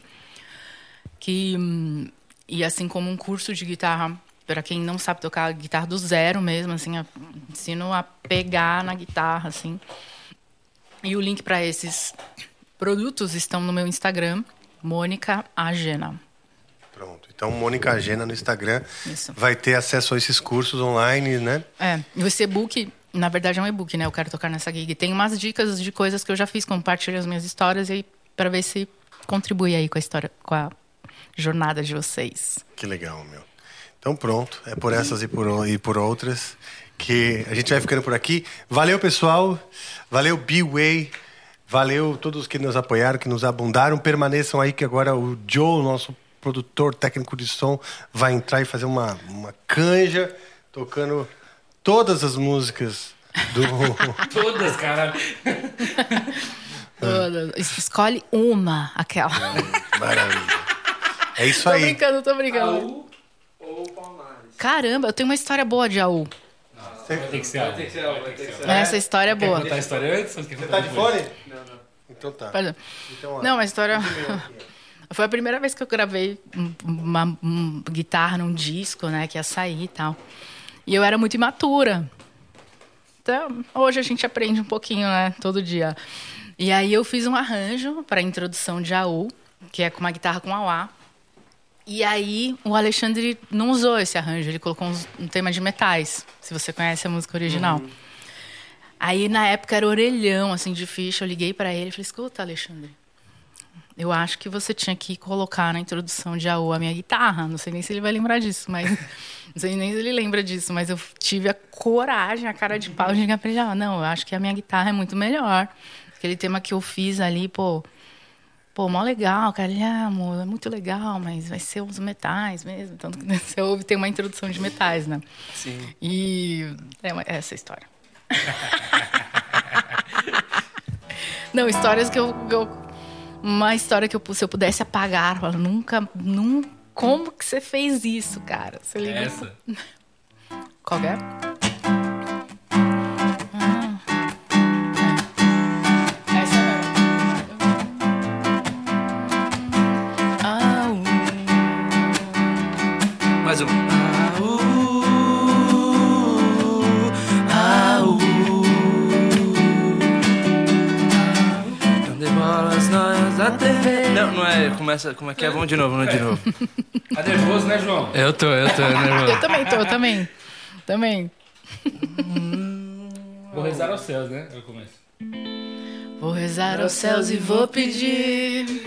que hum, e assim como um curso de guitarra para quem não sabe tocar guitarra do zero mesmo assim a, ensino a pegar na guitarra assim e o link para esses produtos estão no meu Instagram Mônica Agena Pronto. Então, Mônica Agena no Instagram Isso. vai ter acesso a esses cursos online, né? É, e esse e-book, na verdade é um e-book, né? Eu quero tocar nessa gig. Tem umas dicas de coisas que eu já fiz, compartilho as minhas histórias e para ver se contribui aí com a história, com a jornada de vocês. Que legal, meu. Então pronto, é por essas e por, e por outras que a gente vai ficando por aqui. Valeu, pessoal. Valeu, B-Way. Valeu todos que nos apoiaram, que nos abundaram. Permaneçam aí que agora o Joe, nosso produtor técnico de som, vai entrar e fazer uma, uma canja tocando todas as músicas do... Todas, caralho. Todas. Es- Escolhe uma, aquela. Maravilha. É isso tô aí. brincando, tô brincando. Aú ou Palmares? Caramba, eu tenho uma história boa de AU. Vai ter que ser a Tem que ser Aú, vai ter que ser Essa história é Quer boa. contar a história antes? ou quer Você contar tá de depois? fone? Não, não. Então tá. Perdão. Então, ó. Não, a história. Foi a primeira vez que eu gravei um- uma, um guitarra num disco, né? Que ia sair e tal. E eu era muito imatura. Então, hoje a gente aprende um pouquinho, né? Todo dia. E aí eu fiz um arranjo para a introdução de AU, que é com uma guitarra com auá. E aí o Alexandre não usou esse arranjo, ele colocou um tema de metais, se você conhece a música original. Aí na época era orelhão, assim, de ficha. Eu liguei para ele e falei: escuta, Alexandre, eu acho que você tinha que colocar na introdução de AU a minha guitarra. Não sei nem se ele vai lembrar disso, mas. não sei nem se ele lembra disso, mas eu tive a coragem, a cara de pau de ligar pra ele: ah, não, eu acho que a minha guitarra é muito melhor. Aquele tema que eu fiz ali, pô. Pô, mó legal, cara. Ele, ah, amor, é muito legal, mas vai ser os metais mesmo. Tanto que você ouve, tem uma introdução de metais, né? Sim. E é uma- essa é a história. Não, histórias que eu, eu- Uma história que eu, se eu pudesse apagar, eu falo, nunca, nunca. Como que você fez isso, cara? Você liga. Essa. Qual é? Um. Não. Não, não é. Começa. Como é que é? Vamos de novo, vamos de novo. Tá nervoso, né, João? Eu tô, eu tô nervoso. Eu também tô, eu também. Também. Vou rezar aos céus, né? Eu começo. Vou rezar aos céus e vou pedir.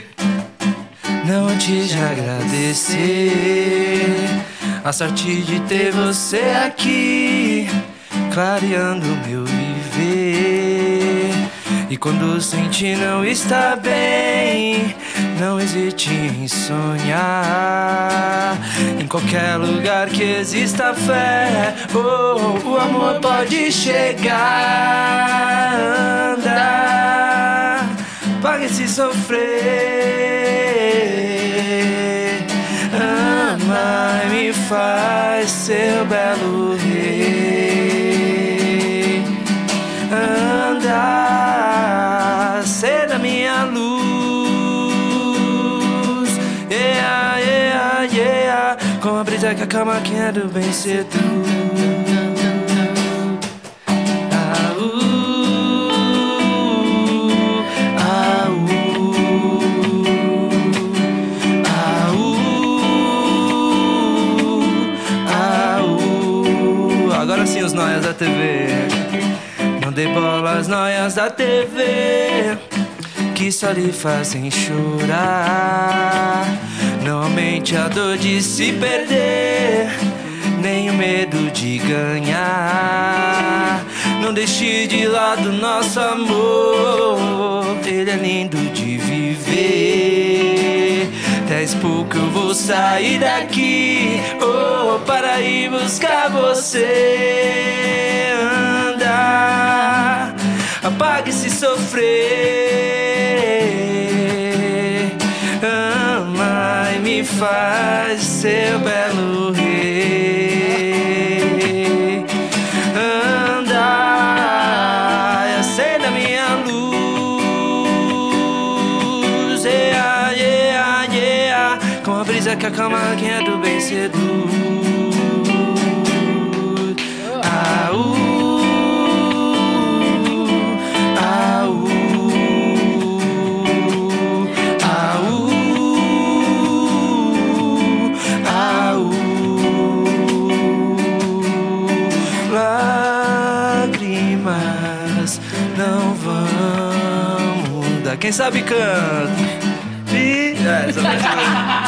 Não de agradecer a sorte de ter você aqui, clareando meu viver. E quando sente não está bem, não hesite em sonhar. Em qualquer lugar que exista fé, oh, o amor pode chegar. Andar, pague se sofrer. Ama e me faz seu belo rei. Anda, ser da minha luz. Yeah, yeah, yeah. Com a brisa que acalma quem é do bem seduz. Ah, uh, TV. Não dei bola às noias da TV que só lhe fazem chorar. Não aumente a dor de se perder, nem o medo de ganhar. Não deixe de lado nosso amor, ele é lindo de viver. Dez pouco eu vou sair daqui, oh, para ir buscar você. Anda, apague se sofrer. Ama e me faz seu belo rei. A brisa que quem é do bem uh, ah, uh, ah, uh. Lágrimas não vão mudar. Quem sabe canta. E... É, música-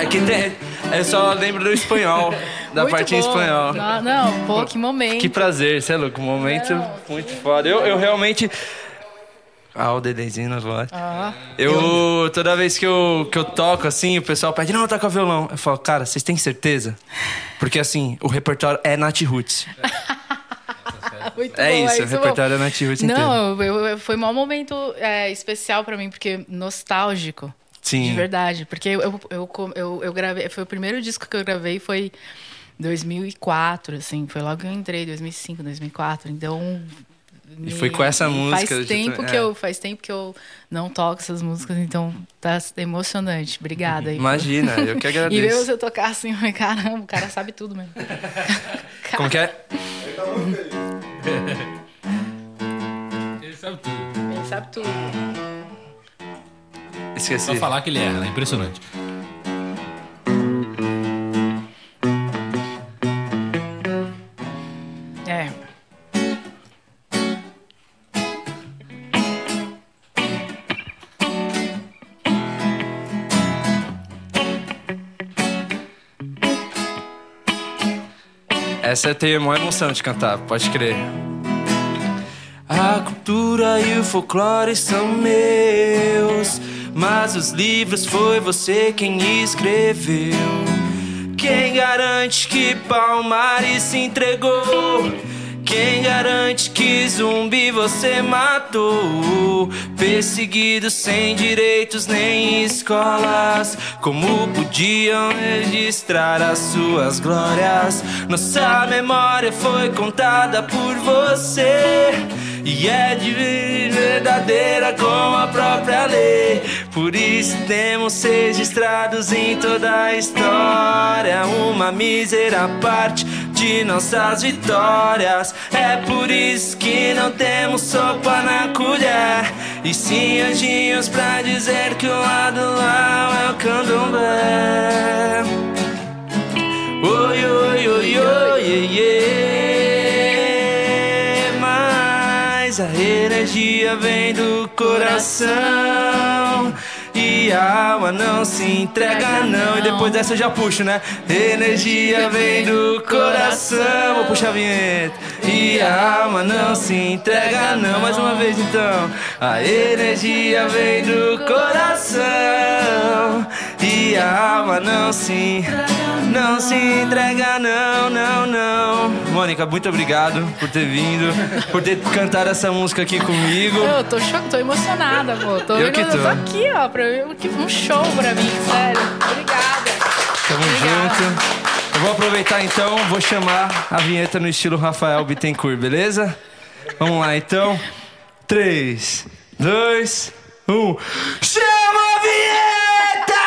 Aqui tem. Eu só lembro do espanhol, da Muito parte em bom. espanhol. Não, não, pô, que momento. Que prazer, você é louco, um momento Não. muito foda. Eu, eu realmente. Ah, o Dedezinho na voz. Ah, Eu, toda vez que eu, que eu toco assim, o pessoal pede, não, toca violão. Eu falo, cara, vocês têm certeza? Porque assim, o repertório é Nat Roots. muito É bom, isso, o muito bom. repertório é Nat Roots. Não, eu, eu- foi um momento é, especial pra mim, porque nostálgico. Sim. De verdade. Porque eu, eu, eu, eu, eu gravei. Foi o primeiro disco que eu gravei, foi 2004, assim. Foi logo que eu entrei, 2005, 2004. Então. E foi com essa música, Faz tempo, tá- que é. eu, faz tempo que eu não toco essas músicas, então tá emocionante. Obrigada aí. Imagina, eu que E ver agradeço. você tocar assim, eu falei, caramba, o cara sabe tudo mesmo. Como que é? Ele sabe tudo. Ele sabe tudo. Esqueci. Só falar que ele erra, é impressionante. É. Essa eu tenho uma emoção de cantar, pode crer. A cultura e o folclore são meus, mas os livros foi você quem escreveu. Quem garante que Palmares se entregou? Quem garante que zumbi você matou? Perseguidos sem direitos nem escolas, como podiam registrar as suas glórias? Nossa memória foi contada por você. E é de verdadeira como a própria lei. Por isso temos registrados em toda a história uma mísera parte de nossas vitórias. É por isso que não temos sopa na colher. E sim anjinhos pra dizer que o lado lá é o candomblé. Oi, oi, oi, oi, oi, oi. A energia vem do coração. E a alma não se entrega, não. E depois dessa eu já puxo, né? Energia vem do coração. Vou puxar a vinheta. E a alma não se entrega, não. Mais uma vez então. A energia vem do coração. E a alma não se não se entrega, não, não, não. Mônica, muito obrigado por ter vindo, por ter cantado essa música aqui comigo. Eu tô choque, tô emocionada, pô. Tô, Eu que tô. eu tô aqui, ó, pra um show pra mim, sério. Obrigada. Tamo Obrigada. junto. Eu vou aproveitar então, vou chamar a vinheta no estilo Rafael Bittencourt, beleza? Vamos lá então. 3, 2, 1. Chama a vinheta!